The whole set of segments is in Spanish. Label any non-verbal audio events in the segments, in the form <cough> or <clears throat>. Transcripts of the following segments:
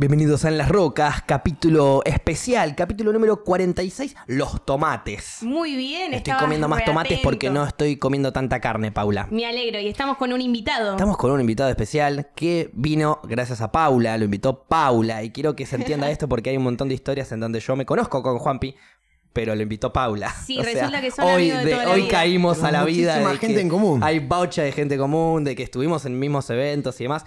Bienvenidos a En las Rocas, capítulo especial, capítulo número 46, los tomates. Muy bien, Estoy comiendo más tomates porque no estoy comiendo tanta carne, Paula. Me alegro y estamos con un invitado. Estamos con un invitado especial que vino gracias a Paula, lo invitó Paula y quiero que se entienda <laughs> esto porque hay un montón de historias en donde yo me conozco con Juanpi, pero lo invitó Paula. Sí, resulta que son hoy, amigos de toda la hoy vida. caímos a la vida de gente que en común. Hay baucha de gente común, de que estuvimos en mismos eventos y demás.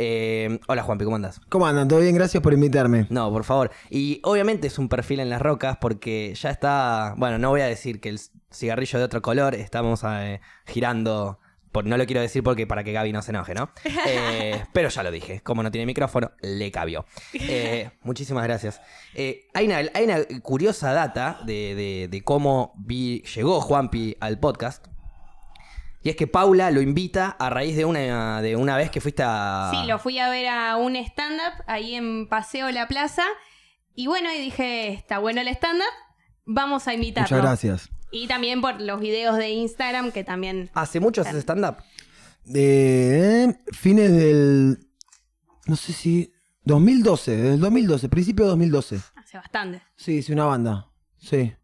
Eh, hola Juanpi, ¿cómo andás? ¿Cómo andan? ¿Todo bien? Gracias por invitarme. No, por favor. Y obviamente es un perfil en las rocas porque ya está. Bueno, no voy a decir que el cigarrillo de otro color estamos eh, girando. Por, no lo quiero decir porque para que Gaby no se enoje, ¿no? <laughs> Eh, pero ya lo dije. Como no tiene micrófono, le cabió. <laughs> Muchísimas gracias. Hay, una, hay una curiosa data de, de- de cómo vi- llegó Juanpi al podcast. Y es que Paula lo invita a raíz de una, de una vez que fuiste a. Sí, lo fui a ver a un stand-up ahí en Paseo La Plaza. Y bueno, y dije, está bueno el stand-up, vamos a invitarlo. Muchas gracias. Y también por los videos de Instagram que también... ¿Hace mucho haces stand-up? De fines del. No sé si. 2012, del 2012, principio de 2012. Hace bastante. Sí, sí, una banda. Sí.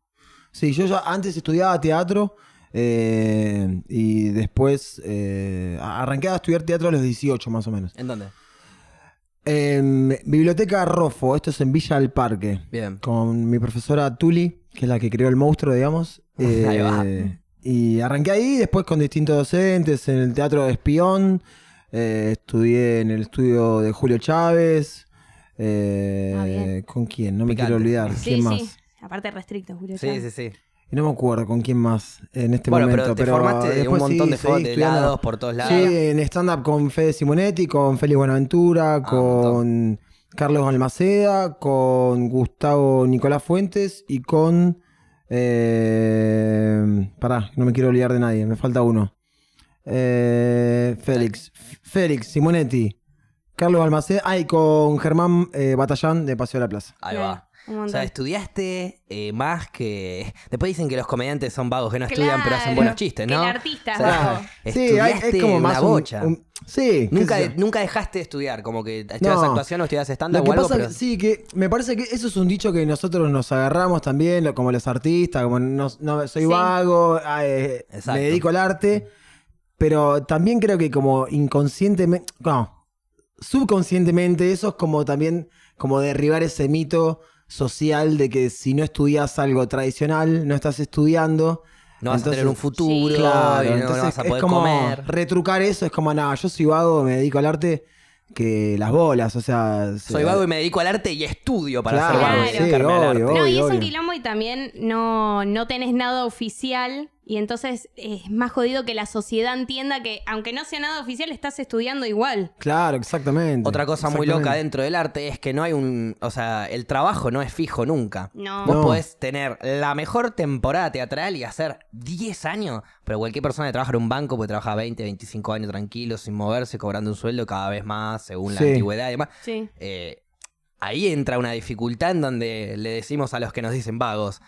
Sí, yo ya antes estudiaba teatro eh, y después eh, arranqué a estudiar teatro a los 18 más o menos. ¿En dónde? En Biblioteca Rofo, esto es en Villa del Parque. Bien. con mi profesora Tuli, que es la que creó el monstruo, digamos. Eh, <laughs> Ahí va. Y arranqué ahí, después con distintos docentes, en el Teatro de Espión, eh, estudié en el estudio de Julio Chávez. eh, Ah. ¿Con quién? No me Picante. quiero olvidar. Sí, ¿Quién sí. más? Aparte restricto, Julio. Sí, Chávez. sí, sí. Y no me acuerdo con quién más en este Bueno, momento. pero te formaste de un después montón de, seguí fo- de lados por todos lados. Sí, en stand-up con Fede Simonetti, con Félix Buenaventura, Ah, con Carlos Almaceda, con Gustavo Nicolás Fuentes y con. Eh, pará, no me quiero olvidar de nadie, me falta uno. Eh, Félix, Félix Simonetti, Carlos Almaceda, ah, y con Germán eh, Batallán de Paseo de la Plaza. Ahí va. O sea, estudiaste eh, más que... Después dicen que los comediantes son vagos, que no estudian, pero hacen buenos chistes, que ¿no? el artista O sea, vago. Sí, hay- es como más una un- bocha. un- sí, Nunca, nunca dejaste de estudiar, como que estudias No. actuación o estudias que o algo, pasa pero... que, sí, que me parece que eso es un dicho que nosotros nos agarramos también, como los artistas, como no, no, soy Sí. vago, ah, eh, me dedico al arte, pero también creo que como inconscientemente, no, subconscientemente eso es como también como derribar ese mito social de que si no estudias algo tradicional, no estás estudiando. No vas a tener entonces- un futuro, Claro, y no, no entonces vas a es poder como comer. retrucar eso, es como, nada, yo soy vago, me dedico al arte, que las bolas, o sea... Soy se- vago y me dedico al arte y estudio para Claro, ser vago y sí, obvio, arte. obvio. No, y es un obvio. quilombo y también no, no tenés nada oficial y entonces es más jodido que la sociedad entienda que aunque no sea nada oficial estás estudiando igual. Claro, exactamente. Otra cosa muy Exactamente. loca dentro del arte es que no hay un. O sea, el trabajo no es fijo nunca. No. Vos No. podés tener la mejor temporada teatral y hacer 10 años, pero cualquier persona que trabaja en un banco puede trabajar 20, 25 años tranquilo, sin moverse, cobrando un sueldo cada vez más según la Sí. antigüedad y demás. Sí. Eh, ahí entra una dificultad en donde le decimos a los que nos dicen vagos.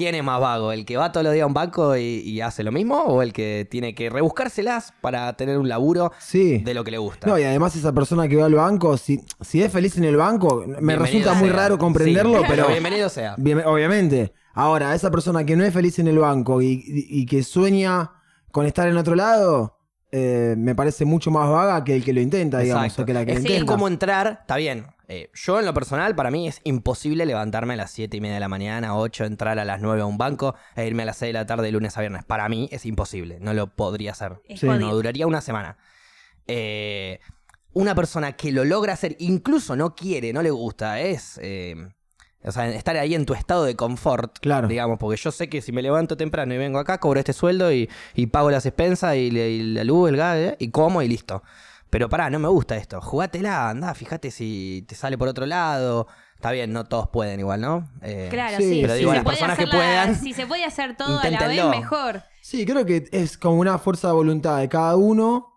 ¿Quién es más vago? ¿El que va todos los días a un banco y, y hace lo mismo? ¿O el que tiene que rebuscárselas para tener un laburo Sí. de lo que le gusta? No, y además esa persona que va al banco, si, si es feliz en el banco, me Bienvenido resulta muy raro comprenderlo, Sí, pero <laughs> bienvenido sea. bien- obviamente. Ahora, esa persona que no es feliz en el banco y, y- y que sueña con estar en otro lado, eh, me parece mucho más vaga que el que lo intenta, digamos, o que la que es, como entrar, está bien. Eh, yo en lo personal, para mí es imposible levantarme a las 7 y media de la mañana, 8, entrar a las 9 a un banco e irme a las 6 de la tarde de lunes a viernes. Para mí es imposible, no lo podría hacer. Sí. No, duraría una semana. Eh, una persona que lo logra hacer, incluso no quiere, no le gusta, es... eh, o sea, estar ahí en tu estado de confort, Claro. digamos, porque yo sé que si me levanto temprano y vengo acá, cobro este sueldo y, y pago las expensas y, y la luz, el gas, eh, y como y listo. Pero pará, no me gusta esto. Jugátela, andá, fíjate si te sale por otro lado. Está bien, no todos pueden igual, ¿no? Eh, Claro, Sí, pero digo, si, las se puede personas que la- puedan, si se puede hacer todo a la vez, mejor. Sí, creo que es como una fuerza de voluntad de cada uno,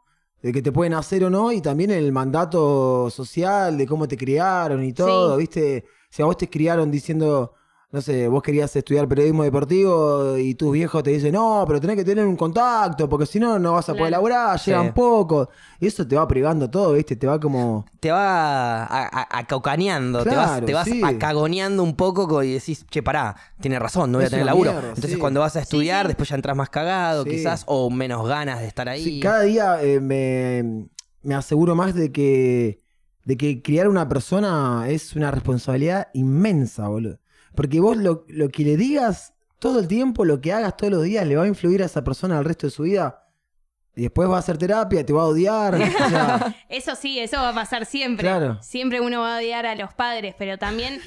de que te pueden hacer o no, y también el mandato social, de cómo te criaron y todo, Sí. ¿viste? Si a vos te criaron diciendo, no sé, vos querías estudiar periodismo deportivo y tus viejos te dicen, no, pero tenés que tener un contacto, porque si no, no vas a poder Claro. laburar, Sí. llegan poco. Y eso te va privando todo, ¿viste? Te va como... Te va acaucaneando, te vas, te vas sí. acagoneando un poco co- y decís, che, pará, tiene razón, no voy a tener laburo. mierda, Entonces sí. cuando vas a estudiar, sí. después ya entras más cagado, Sí. quizás, o menos ganas de estar ahí. Sí, cada día eh, me, me aseguro más de que, de que criar una persona es una responsabilidad inmensa, boludo. Porque vos lo, lo que le digas todo el tiempo, lo que hagas todos los días, le va a influir a esa persona el resto de su vida. Y después va a hacer terapia, te va a odiar. o sea, <laughs> Eso sí, eso va a pasar siempre. Claro. Siempre uno va a odiar a los padres, pero también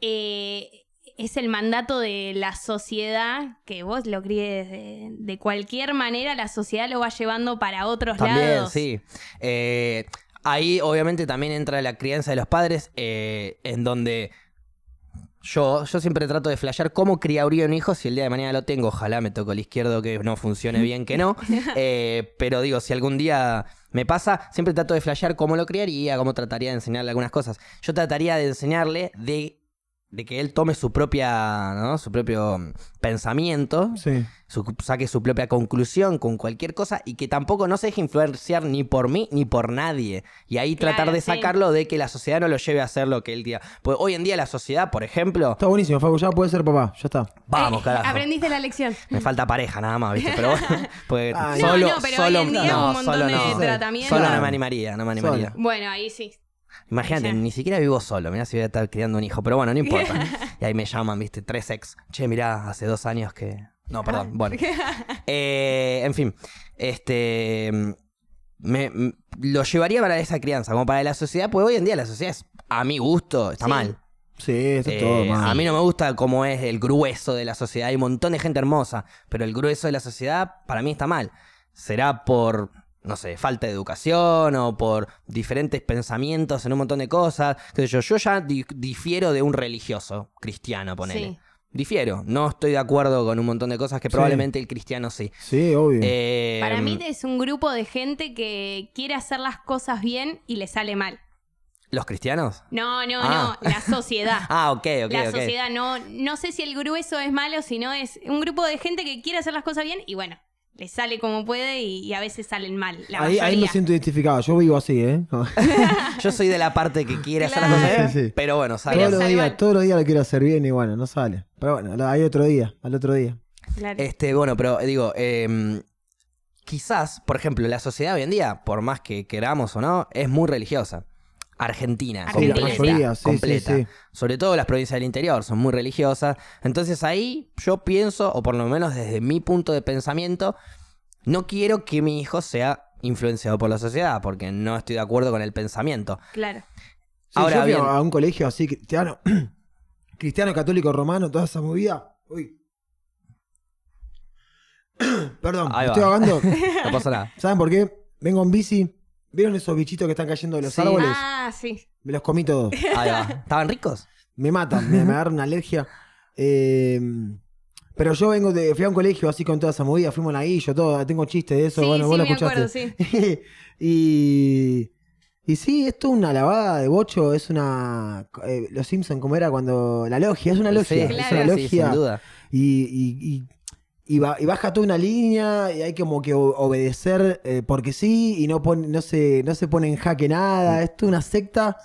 eh, es el mandato de la sociedad que vos lo críes de, de cualquier manera, la sociedad lo va llevando para otros También, lados. sí. Eh, ahí obviamente también entra la crianza de los padres, eh, en donde yo, yo siempre trato de flashear cómo criaría un hijo si el día de mañana lo tengo. Ojalá me toco el izquierdo que no funcione bien, que no. <laughs> Eh, pero digo, si algún día me pasa, siempre trato de flashear cómo lo criaría, cómo trataría de enseñarle algunas cosas. Yo trataría de enseñarle de, de que él tome su propia, ¿no? su propio mm, pensamiento sí. su- saque su propia conclusión con cualquier cosa y que tampoco no se deje influenciar ni por mí ni por nadie. Y ahí Claro, tratar de sí. sacarlo de que la sociedad no lo lleve a hacer lo que él diga. Pues hoy en día la sociedad, por ejemplo, Está buenísimo, Facu, ya puede ser papá, ya está. vamos, Eh, carajo. Aprendiste la lección. Me falta pareja nada más, ¿viste? Pero bueno, <laughs> <laughs> porque solo, no, pero solo, hoy en día no, un montón solo de no. tratamientos. Solo no me animaría, no me animaría. Solo. Bueno, ahí sí. Imagínate, Ya. ni siquiera vivo solo. Mirá si voy a estar criando un hijo. Pero bueno, no <laughs> importa. y ahí me llaman, viste, tres ex. Che, mirá, hace dos años que. No, perdón. Bueno. <laughs> Eh, en fin. Este. Me, lo llevaría para esa crianza, como para la sociedad, pues hoy en día la sociedad es, a mi gusto, está Sí. mal. Sí, está Eh, todo mal. a mí no me gusta cómo es el grueso de la sociedad. Hay un montón de gente hermosa, pero el grueso de la sociedad para mí está mal. Será por, no sé, falta de educación o por diferentes pensamientos en un montón de cosas. Qué sé yo, yo ya di- difiero de un religioso cristiano, ponele. Sí. Difiero. No estoy de acuerdo con un montón de cosas que Sí. probablemente el cristiano sí. Sí, obvio. Eh, Para mí es un grupo de gente que quiere hacer las cosas bien y le sale mal. ¿Los cristianos? No, no, Ah. no, la sociedad. <laughs> Ah, ok, ok, la sociedad, no, no sé si el grueso es malo, sino es un grupo de gente que quiere hacer las cosas bien y bueno, le sale como puede y, y a veces salen mal. La ahí, ahí me siento identificado. Yo vivo así, ¿eh? <laughs> Yo soy de la parte que quiere hacer las Claro. cosas bien, Sí, sí. pero bueno, sale todos los sale días, mal. todos los días lo quiero hacer bien y bueno, no sale. Pero bueno, hay otro día, al otro día. Claro. Este, bueno, pero eh, digo, eh, quizás, por ejemplo, la sociedad hoy en día, por más que queramos o no, es muy religiosa. Argentina, Argentina, completa, sí. mayoría, sí, completa. sí, sí. Sobre todo las provincias del interior son muy religiosas. Entonces ahí yo pienso, o por lo menos desde mi punto de pensamiento, no quiero que mi hijo sea influenciado por la sociedad, porque no estoy de acuerdo con el pensamiento. claro. Sí, Ahora yo fui bien. a un colegio así cristiano, <clears throat> cristiano, católico, romano, toda esa movida. Uy. <clears throat> Perdón, estoy ahogando. <laughs> No pasa nada. ¿Saben por qué? Vengo en bici. ¿Vieron esos bichitos que están cayendo de los Sí. árboles? Ah, sí. Me los comí todos. <laughs> Ahí va. ¿Estaban ricos? Me matan, me, me agarra una alergia. Eh, pero yo vengo de. Fui a un colegio así con toda esa movida, fuimos ahí, yo todo, tengo chistes de eso, Sí, bueno, sí, vos lo me escuchaste. acuerdo, sí. <laughs> y. Y sí, esto es una lavada de bocho, es una. eh, los Simpson como era cuando. La logia, es una logia. Sí, es claro. una sí, logia. sin duda. Y, y, y, y ba- y baja toda una línea y hay como que obedecer eh, porque sí y no, pone, no, se, no se pone en jaque nada. Mm. Esto es una secta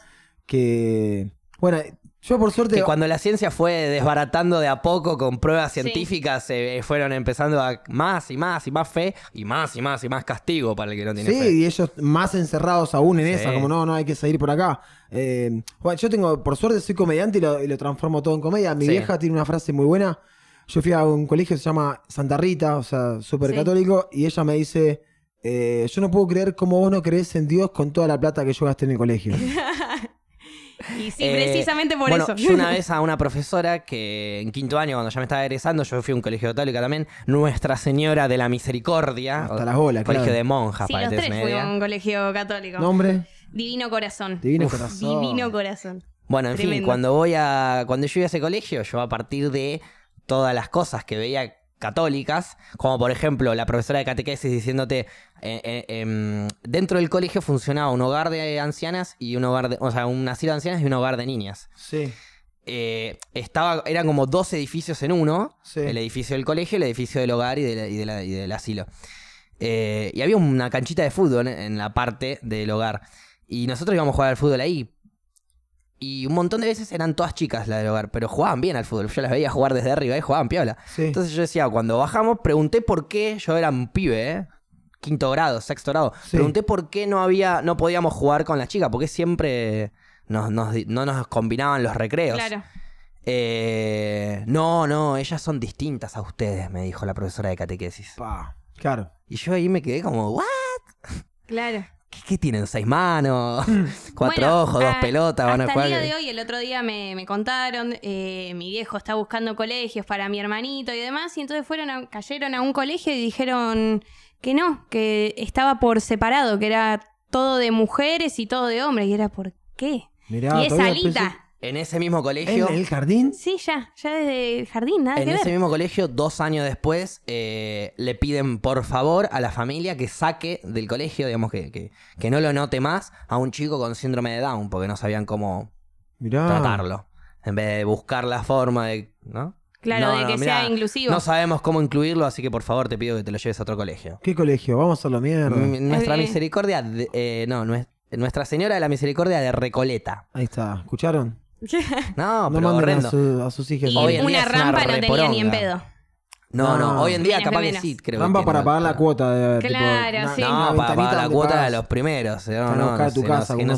que. Bueno, yo por suerte. Que cuando la ciencia fue desbaratando de a poco con pruebas Sí. científicas, eh, fueron empezando a más y más y más fe y más y más y más castigo para el que no tiene Sí, fe. y ellos más encerrados aún en Sí. esa, como no, no hay que seguir por acá. Eh, bueno, yo tengo, por suerte soy comediante y lo, y lo transformo todo en comedia. Mi Sí. vieja tiene una frase muy buena. Yo fui a un colegio que se llama Santa Rita, o sea, súper Sí. católico, y ella me dice, eh, yo no puedo creer cómo vos no crees en Dios con toda la plata que yo gasté en el colegio. <laughs> Y sí, Eh, precisamente por bueno, eso. yo una <laughs> vez a una profesora que en quinto año, cuando ya me estaba egresando, yo fui a un colegio católico también, Nuestra Señora de la Misericordia. Hasta las bolas, Colegio claro. de monjas, sí, para los tres fuimos a un colegio católico. Nombre, Divino Corazón. Divino Uf, Corazón. Divino Corazón. Bueno, en fin, cuando voy a. Cuando yo iba a ese colegio, yo a partir de todas las cosas que veía católicas, como por ejemplo la profesora de catequesis diciéndote, eh, eh, em, dentro del colegio funcionaba un hogar de ancianas y un hogar de, o sea, un asilo de ancianas y un hogar de niñas. Sí. eh, estaba, eran como dos edificios en uno. Sí. El edificio del colegio, el edificio del hogar y, de la- y de la- y del asilo. Y había una canchita de fútbol en la parte del hogar. Y nosotros íbamos a jugar al fútbol ahí. Y un montón de veces eran todas chicas las del hogar, pero jugaban bien al fútbol. Yo las veía jugar desde arriba y jugaban piola. Sí. Entonces yo decía, cuando bajamos, pregunté por qué, yo era un pibe, ¿eh? quinto grado, sexto grado. Sí. Pregunté por qué no había, no podíamos jugar con las chicas, porque siempre nos, nos no nos combinaban los recreos. Claro. Eh, no, no, ellas son distintas a ustedes, me dijo la profesora de catequesis. Pa, Claro. Y yo ahí me quedé como, ¿what? Claro. ¿Qué, qué tienen? ¿Seis manos? <laughs> ¿Cuatro Bueno, ojos? ¿Dos a- pelotas? ¿Van a hasta jugar? el día de hoy, el otro día me, me contaron, eh, mi viejo está buscando colegios para mi hermanito y demás, y entonces fueron a- cayeron a un colegio y dijeron que no, que estaba por separado, que era todo de mujeres y todo de hombres, y era ¿por qué? Mirá, y es Alita. En ese mismo ¿En colegio... el jardín? Sí, ya, ya desde el jardín, nada En que ese ver. mismo colegio, dos años después, eh, le piden por favor a la familia que saque del colegio, digamos, que, que, que no lo note más a un chico con síndrome de Down, porque no sabían cómo Mirá. tratarlo. En vez de buscar la forma de. ¿No? Claro, No, de no, que mirá, sea inclusivo. No sabemos cómo incluirlo, así que por favor te pido que te lo lleves a otro colegio. ¿Qué colegio? Vamos a hacerlo mierda. M- Nuestra Eh. misericordia. de- eh, no, nues- Nuestra Señora de la Misericordia de Recoleta. Ahí está. ¿Escucharon? No, No pero a, horrendo. su- a sus hijas. y Hoy en una día es una rampa no tenía ni en pedo. No, no, No. hoy en día capaz de que sí, creo Rampa que para pagar la cuota. De, Claro, una- sí. No, para pagar la cuota de los primeros. eh, No, no, no tu casa, no no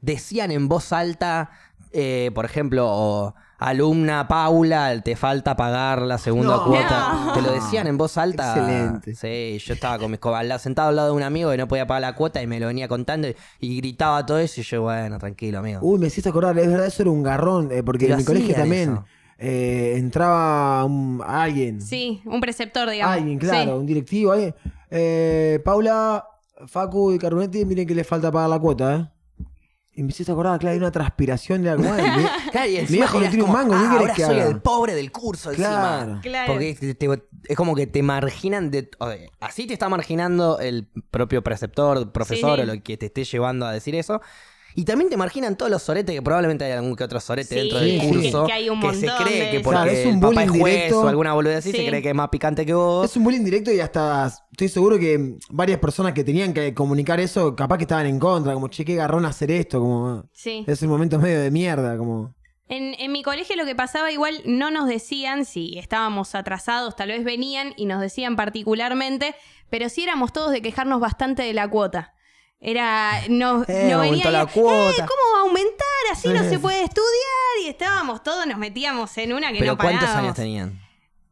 decían en voz alta, eh, por ejemplo, o, alumna Paula, te falta pagar la segunda No. cuota. No. Te lo decían en voz alta. Excelente. Sí, yo estaba con mis co- al lado- sentado al lado de un amigo que no podía pagar la cuota y me lo venía contando y, y gritaba todo eso y yo, bueno, tranquilo, amigo. Uy, me hiciste acordar, es verdad, eso era un garrón, eh, porque Pero en mi colegio también eso. eh, entraba un- alguien. Sí, un preceptor, digamos. Alguien, claro, Sí. un directivo, alguien. Eh, Paula, Facu y Carunetti, miren que les falta pagar la cuota, ¿eh? Y me hiciste acordar, claro, hay una transpiración de algo. <laughs> Claro, y Mi viejo no tiene un mango, ¿qué "Ah, ahora que soy haga?" el pobre del curso Claro. encima. Claro. Porque te- te- es como que te marginan de... o sea, así te está marginando el propio preceptor, profesor Sí. o lo que te esté llevando a decir eso. Y también te marginan todos los soretes, que probablemente hay algún que otro sorete Sí, dentro del sí, curso. que hay un se montón cree de que eso. porque Claro, es un el papá es juez directo. o alguna boludez así, Sí. se cree que es más picante que vos. Es un bullying directo y hasta estoy seguro que varias personas que tenían que comunicar eso, capaz que estaban en contra, como, che, qué garrón hacer esto, como, Sí. es un momento medio de mierda, como... En, en mi colegio lo que pasaba igual no nos decían si estábamos atrasados, tal vez venían y nos decían particularmente, pero sí éramos todos de quejarnos bastante de la cuota. Era, no, <laughs> Eh, no aumentó venía la cuota. "Eh, ¿Cómo va a aumentar? Así no se puede estudiar. Y estábamos todos, nos metíamos en una que Pero no ¿cuántos parábamos. años tenían?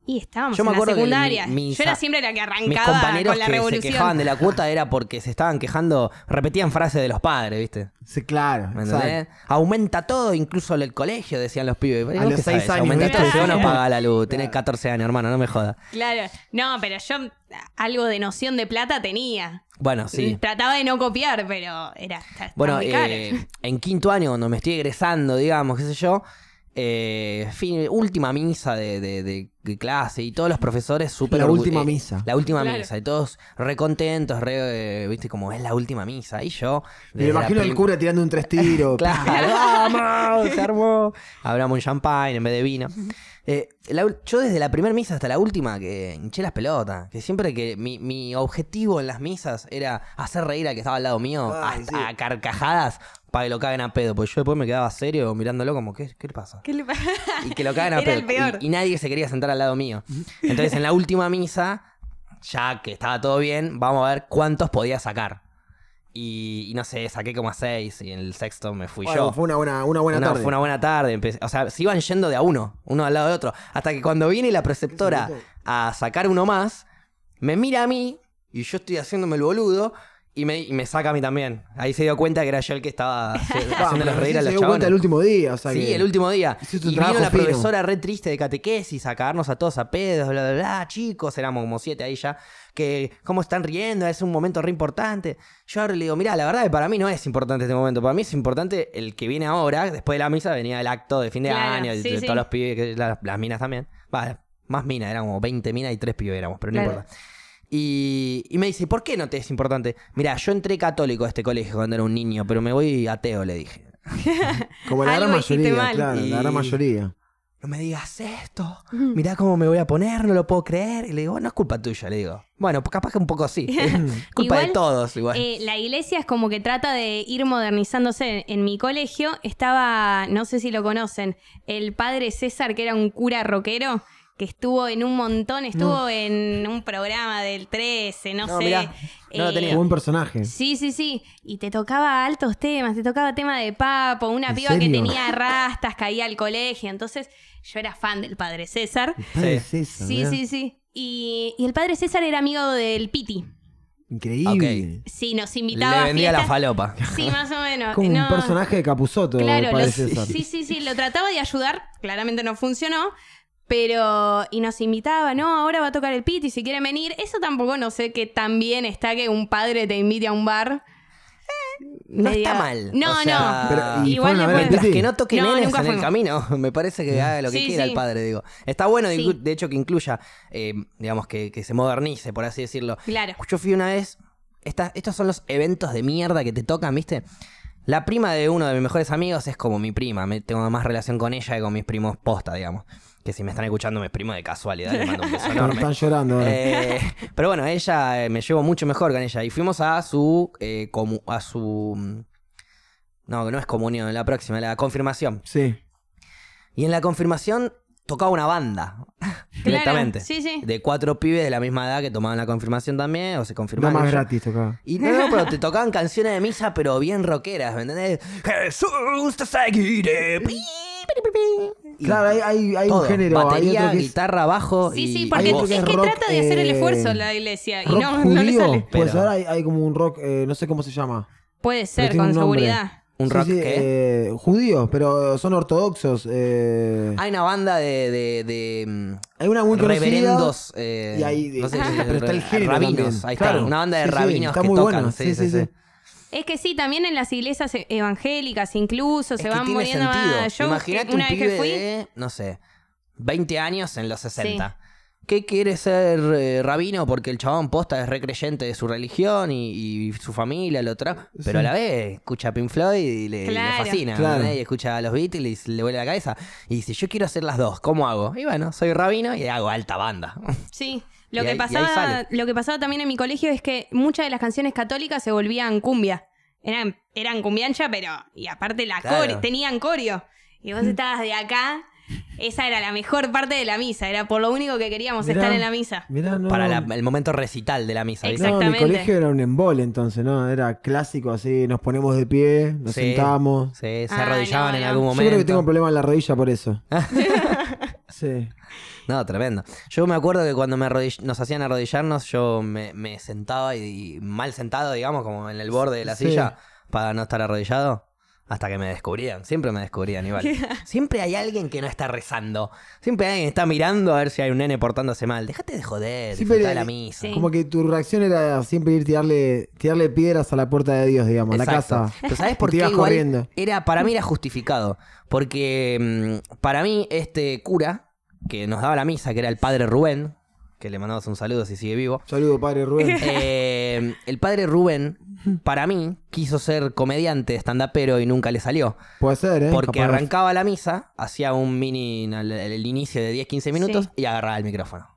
Y estábamos Yo me en la acuerdo que secundaria. mi- mis Yo era siempre la que Mis arrancaba compañeros con la que se revolución. quejaban de la cuota era porque se estaban quejando, repetían frases de los padres, ¿viste? Sí, claro, ¿Me entendés? Aumenta todo, incluso el colegio, decían los pibes. ¿Y A los qué seis sabés? años, Aumenta todo, vos no Claro. pagás la luz, tenés 14 años, hermano, no me jodas. Claro. No, pero yo algo de noción de plata tenía. Bueno, sí. Trataba de no copiar, pero era está- está Bueno, muy caro. eh, en quinto año, cuando me estoy egresando, digamos, qué sé yo, eh, fin, última misa de, de- de- de clase y todos los profesores súper La última eh, misa. La última Claro. misa, y todos recontentos, re, eh, viste, como es la última misa. Y yo. Me imagino al cura tirando un tres tiros. <laughs> Claro, vamos, se armó. Hablamos un champagne en vez de vino. Eh, la yo desde la primera misa hasta la última que hinché las pelotas. Que siempre que mi, mi objetivo en las misas era hacer reír al que estaba al lado mío Ay, hasta sí. a carcajadas para que lo caguen a pedo. Porque yo después me quedaba serio mirándolo como, ¿qué, qué le pasa? ¿Qué le pasa? Y que lo caguen a <laughs> Era pedo. el peor. Y, y nadie se quería sentar al lado mío. Entonces en la <laughs> última misa, ya que estaba todo bien, vamos a ver cuántos podía sacar. Y, y no sé, saqué como a seis y en el sexto me fui Bueno, yo. fue una buena, una buena Una- tarde. Fue una buena tarde. empecé- o sea, se iban yendo de a uno, uno al lado de otro. Hasta que cuando viene la preceptora a sacar uno más, me mira a mí y yo estoy haciéndome el boludo y me, y me saca a mí también. Ahí se dio cuenta que era yo el que estaba <laughs> haci- haciéndolos pero reír a los se dio cuenta el último día, o sea Sí, que- el último día. Y vino la fino. profesora re triste de catequesis a cagarnos a todos a pedos, bla, bla, bla. Chicos, éramos como siete ahí ya. Que, ¿cómo están riendo? Es un momento re importante. Yo ahora le digo, mira, la verdad que para mí no es importante este momento. Para mí es importante el que viene ahora. Después de la misa venía el acto de fin de Claro, año. sí, de sí. todos los pibes, las, las minas también. Va, más minas, eran como 20 minas y 3 pibes éramos, pero no Claro. importa. Y, y me dice, ¿por qué no te es importante? Mira, yo entré católico a este colegio cuando era un niño, pero me voy ateo, le dije. <laughs> Como la gran mayoría, claro, Y- la gran mayoría. No me digas esto. Mirá cómo me voy a poner, no lo puedo creer. Y le digo, no es culpa tuya, le digo. Bueno, pues capaz que un poco sí. <laughs> Es culpa de todos, igual. Eh, la iglesia es como que trata de ir modernizándose. En mi colegio estaba, no sé si lo conocen, el padre César, que era un cura rockero, que estuvo en un montón, estuvo en un programa del 13, no, No, sé. mirá, no lo Eh, tenía. Buen personaje. Sí, sí, sí. Y te tocaba altos temas, te tocaba tema de papo, una ¿En piba que tenía rastas, caía al colegio. Entonces, yo era fan del padre César. Padre Sí. César, Sí, mirá. sí, sí. Y, y el padre César era amigo del Piti. Increíble. Sí, nos invitaba Le a vendía la falopa. Sí, más o menos. Como No, un personaje de Capuzoto, Claro, el padre lo- César. sí, sí, sí, lo trataba de ayudar, claramente no funcionó, pero y nos invitaba, no, ahora va a tocar el piti si quieren venir. Eso tampoco no sé qué tan bien está que un padre te invite a un bar. No está mal. No, O sea, Pero, ¿y Igual pueden- Mientras Piti? que no toque No, nenes en el camino, <laughs> me parece que haga lo que Sí, quiera sí. el padre, digo. Está bueno, de, Sí. de hecho, que incluya, eh, digamos, que, que se modernice, por así decirlo. Claro. Yo fui una vez, esta- estos son los eventos de mierda que te tocan, ¿viste? La prima de uno de mis mejores amigos es como mi prima, me, tengo más relación con ella que con mis primos posta, digamos. Que si me están escuchando, mis primos de casualidad, les mando un beso <laughs> Están, enorme. están llorando ahora. Eh, pero bueno, ella eh, me llevo mucho mejor con ella. Y fuimos a su. eh, comu- a su. mm, No, que no es comunión, la próxima, la confirmación. Sí. Y en la confirmación tocaba una banda. directamente. sí, sí. De cuatro pibes de la misma edad que tomaban la confirmación también, o se Nada confirmaban. más ellos. gratis tocaba. Y no, no, pero te tocaban canciones de misa, pero bien rockeras, ¿me entendés? Jesús te seguiré. Pi, <laughs> Claro, hay, hay, hay todo. un género. hay Batería, otro que es guitarra, bajo. Sí, sí, porque hay es que que rock, trata de hacer el eh, esfuerzo la iglesia y rock no, judío. no le sale. Pues Pero- ahora hay, hay como un rock, eh, no sé cómo se llama. Puede ser, con un seguridad. ¿Un Sí, rock sí, qué? eh, judíos, pero son ortodoxos. eh, Hay una banda de, de, de, mm, hay una muy conocida. reverendos. eh, y hay- no sé pero está el género Rabinos. también. Ahí está. Claro. Una banda de Sí, sí, rabinos está que muy tocan. buena. Sí, sí, sí. Es que sí, también en las iglesias e- evangélicas incluso Es se que van tiene poniendo sentido. más. Yo Imagínate un una vez pibe que fui, de, no sé, 20 años en los 60. ¿Qué quiere ser eh, rabino? Porque el chabón posta es recreyente de su religión y, y su familia lo trae. Pero a la vez escucha a Pink Floyd y le, fascina. Y escucha a los Beatles y le vuelve la cabeza. Y dice, yo quiero hacer las dos. ¿Cómo hago? Y bueno, soy rabino y hago alta banda. Sí. Lo Y que, ahí- y ahí pasaba, sale. lo que pasaba también en mi colegio es que muchas de las canciones católicas se volvían cumbia. Eran, eran cumbiancha, pero. Y aparte la Claro. core- tenían corio. Y vos estabas de acá. Esa era la mejor parte de la misa. Era por lo único que queríamos Mirá. estar en la misa. Mirá, no. Para la- el momento recital de la misa. ¿viste? No, mi Exactamente. colegio era un embole entonces, ¿no? Era clásico así, nos ponemos de pie, nos Sí. sentamos. Sí, se Ah, arrodillaban no, en algún Yo momento. creo que tengo un problema en la rodilla por eso. <laughs> sí. No, tremendo. Yo me acuerdo que cuando me nos hacían arrodillarnos, yo me, me sentaba y, y mal sentado, digamos, como en el borde de la Sí. silla, para no estar arrodillado. Hasta que me descubrían. Siempre me descubrían igual. <laughs> Siempre hay alguien que no está rezando. Siempre hay alguien que está mirando a ver si hay un nene portándose mal. Déjate de joder, le- la misa. Sí. Como que tu reacción era siempre ir tirarle, tirarle piedras a la puerta de Dios, digamos, a la casa. Pero ¿sabes por qué? Igual corriendo. Era, para mí era justificado. Porque mm, para mí este cura que nos daba la misa, que era el padre Rubén, que le mandamos un saludo si sigue vivo. Saludo, padre Rubén. <laughs> Eh, el padre Rubén, para mí, quiso ser comediante, estandapero y nunca le salió. Puede ser, ¿eh? Porque Capaz. arrancaba la misa, hacía un mini, el, el inicio de 10-15 minutos y agarraba el micrófono.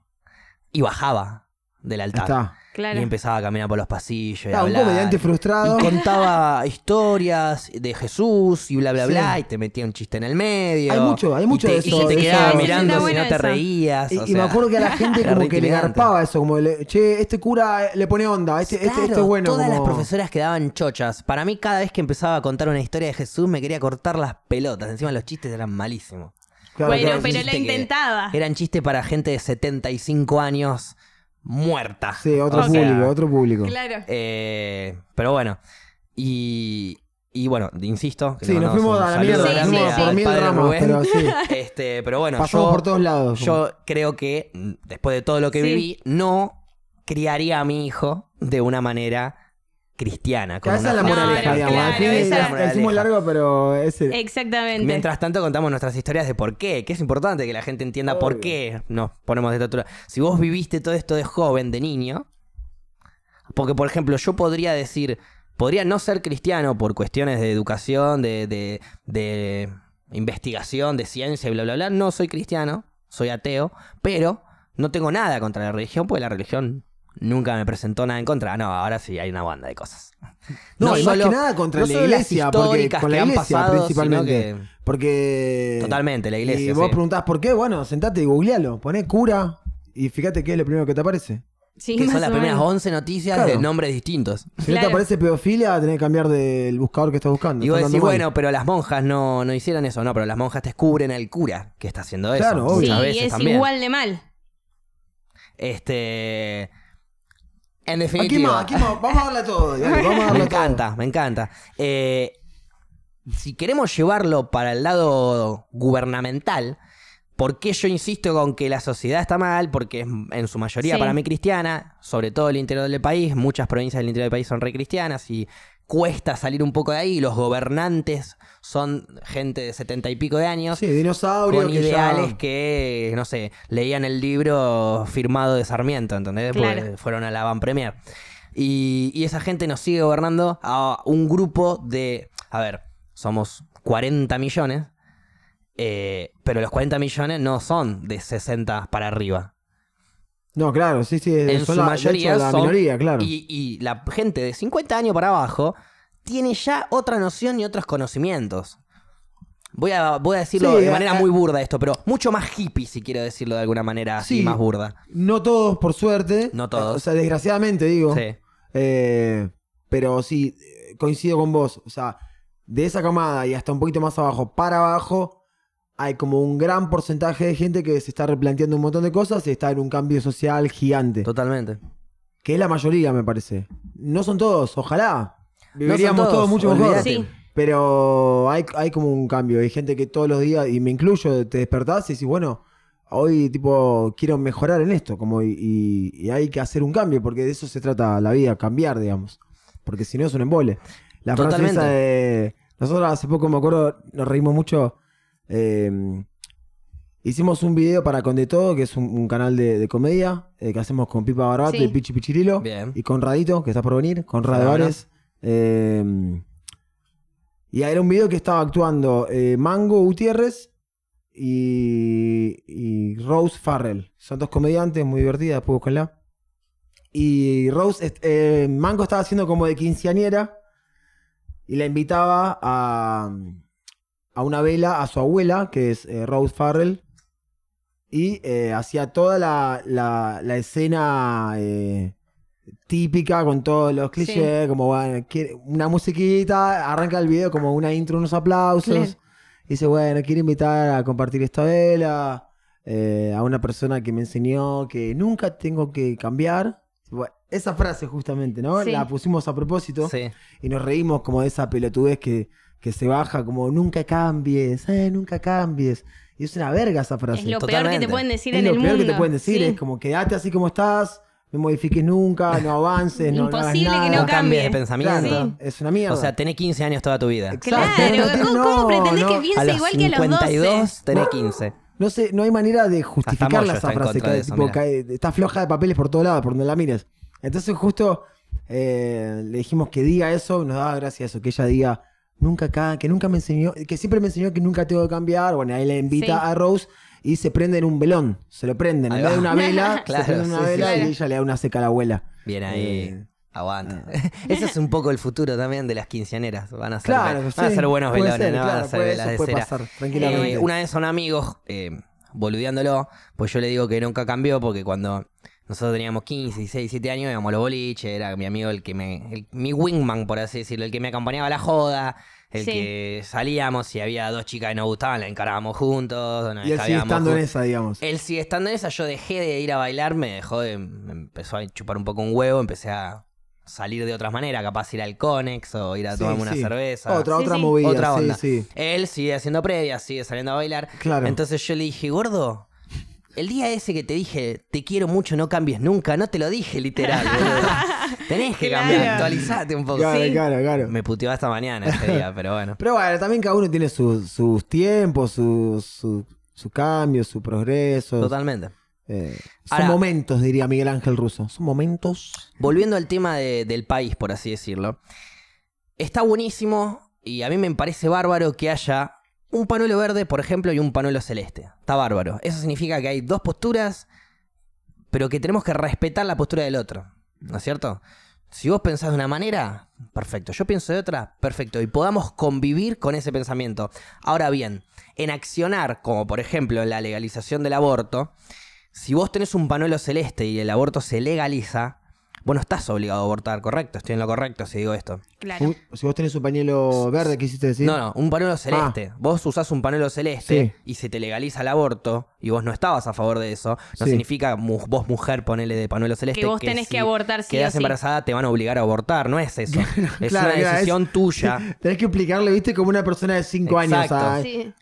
Y bajaba del altar. Está. Claro. Y empezaba a caminar por los pasillos. Y, Ah, un hablar. comediante frustrado. Y contaba <laughs> historias de Jesús y bla, bla, Sí. bla. Y te metía un chiste en el medio. Hay mucho- hay y mucho te- de Y eso, se te de quedaba eso. mirando Está si bueno no te eso. reías. Y, o y me sea, acuerdo que a la <laughs> gente era como re que le intimidante. garpaba eso, como, le- che, este cura le pone onda, este, este, Claro, este es bueno. Todas como- las profesoras quedaban chochas. Para mí, cada vez que empezaba a contar una historia de Jesús, me quería cortar las pelotas. Encima, los chistes eran malísimos. Claro, bueno, claro, pero sí. la que intentaba. Eran chistes para gente de 75 años muerta. Sí, otro O sea, público, otro público. Claro. Eh, pero bueno, y, y bueno, insisto. que Sí, nos fuimos a la mierda, Sí, sí, fuimos sí. por mil ramas, pero sí. <laughs> Este, pero bueno, Pasamos yo, por todos lados. yo creo que después de todo lo que Sí. viví, no criaría a mi hijo de una manera cristiana. con esa es la moraleja, no, digamos. claro, Al fin, esa- la- la hicimos largo, pero ese. Exactamente. Mientras tanto contamos nuestras historias de por qué, que es importante que la gente entienda por qué nos ponemos de esta altura. Si vos viviste todo esto de joven, de niño, porque por ejemplo yo podría decir, podría no ser cristiano por cuestiones de educación, de, de, de investigación, de ciencia y bla, bla, bla. No soy cristiano, soy ateo, pero no tengo nada contra la religión, porque la religión nunca me presentó nada en contra. No, ahora sí hay una banda de cosas. <laughs> No, y más solo- que nada contra no la iglesia, porque con la iglesia pasado, principalmente. que- Porque. Totalmente, la iglesia, Y vos sí. preguntás por qué, bueno, sentate y googlealo. Poné cura y fíjate qué es lo primero que te aparece. Sí, que más son las primeras menos. 11 noticias Claro. de nombres distintos. Si no te aparece pedofilia, tenés que cambiar del buscador que estás buscando. Y vos decís, bueno, pero las monjas no, no hicieron eso. No, pero las monjas descubren al cura que está haciendo eso. Claro, obvio. Sí, veces es también. igual de mal. Este. En Aquí definitiva. más, aquí más. Vamos a darle todo. dale, vamos a <laughs> Me todo. encanta, me encanta. Eh, si queremos llevarlo para el lado gubernamental, ¿por qué yo insisto con que la sociedad está mal? Porque es en su mayoría Sí. para mí cristiana, sobre todo el interior del país, muchas provincias del interior del país son re cristianas y cuesta salir un poco de ahí. Los gobernantes son gente de setenta y pico de años. Sí, dinosaurio. Con que ya- ideales que, no sé, leían el libro firmado de Sarmiento, ¿entendés? Porque fueron a la Van Premier. Y, y esa gente nos sigue gobernando a un grupo de. A ver, somos 40 millones, eh, pero los 40 millones no son de 60 para arriba. No, claro, sí, sí. En son su la, mayoría hecho, la son. minoría, claro. Y, y la gente de 50 años para abajo tiene ya otra noción y otros conocimientos. Voy a, voy a decirlo Sí, de manera a- muy burda esto, pero mucho más hippie, si quiero decirlo de alguna manera así, Sí. más burda. No todos, por suerte. No todos. O sea, desgraciadamente digo. Sí. Eh, pero sí, coincido con vos. O sea, de esa camada y hasta un poquito más abajo para abajo, hay como un gran porcentaje de gente que se está replanteando un montón de cosas y está en un cambio social gigante. Totalmente. Que es la mayoría, me parece. No son todos, ojalá. Viviríamos todos, todos, mucho mejor. Sí. Pero hay, hay como un cambio. Hay gente que todos los días, y me incluyo, te despertás y decís, bueno, hoy tipo quiero mejorar en esto. Como y, y- y hay que hacer un cambio, porque de eso se trata la vida, cambiar, digamos. Porque si no es un embole. La frase Totalmente. esa de. Nosotros hace poco me acuerdo, nos reímos mucho. Eh, hicimos un video para Con de Todo, que es un, un canal de, de comedia, eh, que hacemos con Pipa Barbato Sí. y Pichi Pichirilo. Bien. Y con Radito, que está por venir, con Radio Fenómeno. Vares. Eh, y era un video que estaba actuando eh, Mango Gutiérrez y, y Rose Farrell. Son dos comediantes muy divertidas, después búsquenla. Y Rose, est- eh, Mango estaba haciendo como de quinceañera y la invitaba a, a una vela a su abuela, que es eh, Rose Farrell. Y eh, hacía toda la, la- la escena eh, típica con todos los clichés, como bueno, quiere- una musiquita, arranca el video como una intro, unos aplausos. Claro. Dice, bueno, quiero invitar a compartir esta vela eh, a una persona que me enseñó que nunca tengo que cambiar. Bueno, esa frase justamente, ¿no? Sí. La pusimos a propósito Sí. y nos reímos como de esa pelotudez que, que se baja, como nunca cambies, eh, nunca cambies. Y es una verga esa frase. Es lo peor que te pueden decir Es en lo el peor mundo. que te pueden decir, Sí. es como quédate así como estás, no modifiques nunca, no <laughs> avances, no, no hagas Imposible que nada. no No cambies de pensamiento. Claro, Sí. es una mierda. O sea, tenés 15 años toda tu vida. Claro, Exacto. ¿cómo, No, cómo pretendés no. que piense los igual que a los 52 12? tenés 15. No sé, no hay manera de justificarla esa frase. contra de cae- eso, tipo, mirá. cae- está floja de papeles por todos lados, por donde la mires. Entonces, justo eh, le dijimos que diga eso, nos daba gracia eso, que ella diga, nunca acá, que nunca me enseñó, que siempre me enseñó que nunca tengo que cambiar. Bueno, ahí le invita Sí. a Rose y se prenden un velón, se lo prenden. En vez de una <laughs> vela, Claro, se prenden una sí, vela sí. y ella le da una seca a la abuela. Bien ahí. Eh, Aguanta. <laughs> Ese es un poco el futuro también de las quinceañeras. Van a ser, Claro, van sí, a ser buenos puede velones, ser, no van a ser puede- velas eso de puede cera. pasar, tranquilamente. Eh, una vez son amigos, eh, boludeándolo, pues yo le digo que nunca cambió porque cuando nosotros teníamos 15, 16, 17 años íbamos a los boliches, era mi amigo el que me, el- mi wingman, por así decirlo, el que me acompañaba a la joda, el Sí. que salíamos y había dos chicas que nos gustaban, la encarábamos juntos, nos y él sigue estando en esa, digamos. Él sigue estando en esa, yo dejé de ir a bailar, me dejó de, me empezó a chupar un poco un huevo, empecé a salir de otras maneras, capaz ir al Conex o ir a Sí, tomarme una sí. cerveza. Otra, Sí, otra sí. movida. Otra sí, onda. sí. Él sigue haciendo previas, sigue saliendo a bailar. Claro. Entonces yo le dije, gordo, el día ese que te dije, te quiero mucho, no cambies nunca, no te lo dije literal, boludo. <laughs> Tenés que Claro. cambiar, actualizate un poco. Claro, Sí. claro, claro. Me puteó hasta mañana ese día, pero bueno. Pero bueno, también cada uno tiene sus, sus tiempos, sus su, su cambios, su progreso. Totalmente. Eh, son Ahora- momentos, diría Miguel Ángel Russo. Son momentos. Volviendo al tema de- del país, por así decirlo. está buenísimo y a mí me parece bárbaro que haya un panuelo verde, por ejemplo, y un panuelo celeste. Está bárbaro. Eso significa que hay dos posturas, pero que tenemos que respetar la postura del otro. ¿No es cierto? Si vos pensás de una manera, perfecto. Yo pienso de otra, perfecto. Y podamos convivir con ese pensamiento. Ahora bien, en accionar, como por ejemplo en la legalización del aborto, si vos tenés un panuelo celeste y el aborto se legaliza, vos no estás obligado a abortar, ¿correcto? Estoy en lo correcto si digo esto. Claro. Un- si vos tenés un pañuelo verde, ¿qué hiciste decir? No, no, un panuelo celeste. Vos usás un panuelo celeste y se te legaliza el aborto y vos no estabas a favor de eso, no Sí. significa mu- vos mujer ponele de panuelo celeste Que vos tenés que abortar sí quedás sí. embarazada te van a obligar a abortar, no es eso. <laughs> es Claro, una decisión es- tuya. <laughs> Tenés que explicarle, viste, como una persona de 5 años.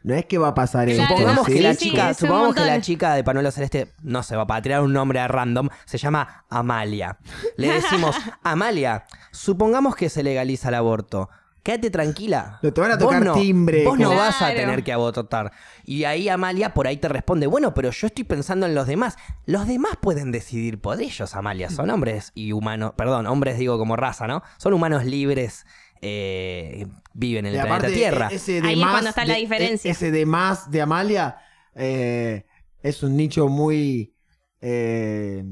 No es que va a pasar eso. Claro, Supongamos no, que sí, la chica, supongamos que la chica de panuelo celeste, no sé, va para tirar un nombre a random, se llama Amalia. Le decimos, <laughs> Amalia, supongamos que se legaliza el aborto. Quédate tranquila. No te van a Vos tocar no- timbre, Vos no vas a tener que abortar. Y ahí Amalia por ahí te responde, bueno, pero yo estoy pensando en los demás. Los demás pueden decidir por ellos, Amalia. Son hombres y humanos, perdón, hombres digo como raza, ¿no? Son humanos libres, eh, viven en Y el aparte, planeta Tierra. e- ese de Ahí es cuando está la de- diferencia. e- Ese de más de Amalia eh, es un nicho muy. eh,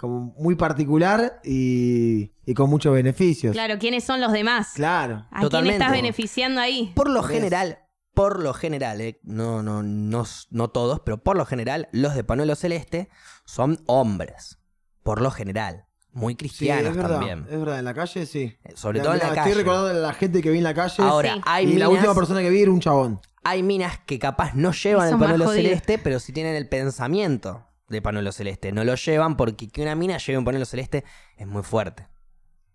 como muy particular y, y con muchos beneficios. Claro, ¿quiénes son los demás? Claro. ¿A Totalmente. quién estás beneficiando ahí? Por lo general, por lo general, eh, no, no, no, no todos, pero por lo general, los de panuelo celeste son hombres. Por lo general. Muy Sí, cristianos es verdad. también. Es verdad, en la calle sí. Eh, Sobre todo en la calle. Estoy recordando a la gente que vi en la calle. Ahora, Sí. hay y la última persona que vi era un chabón. hay minas que capaz no llevan Eso el panuelo celeste, pero sí tienen el pensamiento de panuelo celeste. No lo llevan porque que una mina lleve un panuelo celeste es muy fuerte.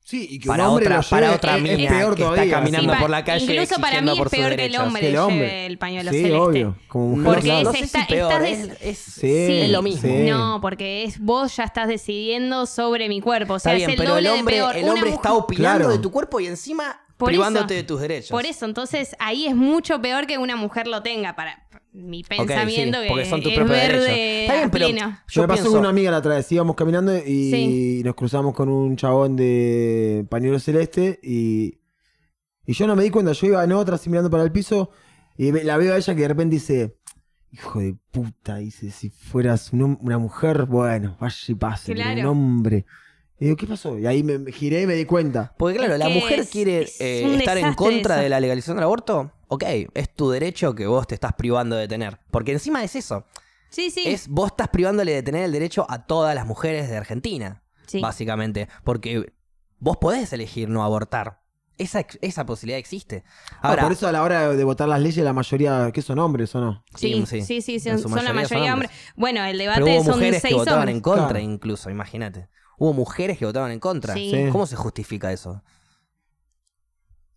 Sí, y que Para un hombre otra, lo para lleve otra es- mina es peor que está caminando por la calle Incluso para mí es peor que el hombre Que el lleve hombre. el pañuelo Sí, celeste. obvio. Como mujer, Porque es no sé si esta- peor, estás es, Sí, es lo mismo. sí. No, porque es vos ya estás decidiendo sobre mi cuerpo. O sea, Está bien, es el pero el doble de hombre, peor. el hombre está opinando Claro. de tu cuerpo y encima Por privándote eso. de tus derechos. Por eso, entonces ahí es mucho peor que una mujer lo tenga. Para mi pensamiento sí, que porque son tus es verde. Está bien, a pero pleno. yo me pasó pienso, con una amiga la otra vez. Íbamos caminando y Sí. nos cruzamos con un chabón de pañuelo celeste y, y yo no me di cuenta. Yo iba en otra, así mirando para el piso y la veo a ella que de repente dice: Hijo de puta, dice, si fueras un una mujer, bueno, vaya y pase, Claro. un hombre. Y digo, ¿qué pasó? Y ahí me giré y me di cuenta. Porque claro, Es la que mujer es- quiere es eh, un estar en desastre contra eso. de la legalización del aborto. Ok, es tu derecho que vos te estás privando de tener. Porque encima es eso. Sí, sí. Es vos estás privándole de tener el derecho a todas las mujeres de Argentina. Sí. Básicamente. Porque vos podés elegir no abortar. Esa, ex- esa posibilidad existe. Ah, Ahora, por eso a la hora de votar las leyes, la mayoría, ¿qué son hombres o no? Sí, Sí, sí, sí. sí, En son, su son la mayoría son mayoría hombres. hombres. Bueno, el pero debate hubo son mujeres que seis votaban hombres. en contra Claro. incluso, imagínate. Hubo mujeres que votaban en contra. Sí. Sí. ¿Cómo se justifica eso?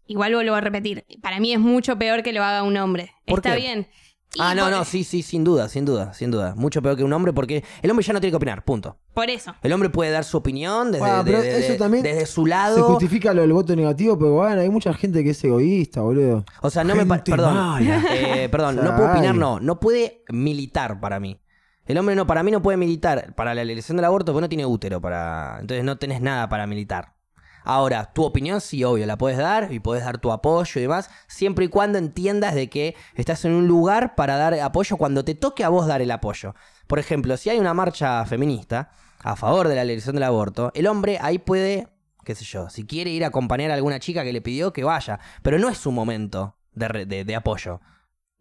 Igual vuelvo a repetir. Para mí es mucho peor que lo haga un hombre. ¿Por Está qué? bien. Y Ah, no, por- no, sí, sí, sin duda, sin duda, sin duda. Mucho peor que un hombre porque el hombre ya no tiene que opinar, punto. Por eso. El hombre puede dar su opinión desde, Ah, pero de- de- eso también desde su Se lado. justifica lo del voto negativo, pero bueno, hay mucha gente que es egoísta, boludo. O sea, no me pa- Gente Perdón, mala. eh, perdón, O sea, no <laughs> puedo opinar, ay. no. No puede militar para mí. El hombre no, para mí no puede militar para la legalización del aborto porque no tiene útero para. Entonces no tenés nada para militar. Ahora, tu opinión sí, obvio, la puedes dar y puedes dar tu apoyo y demás, siempre y cuando entiendas de que estás en un lugar para dar apoyo cuando te toque a vos dar el apoyo. Por ejemplo, si hay una marcha feminista a favor de la legalización del aborto, el hombre ahí puede, qué sé yo, si quiere ir a acompañar a alguna chica que le pidió que vaya, pero no es su momento de, de- de apoyo.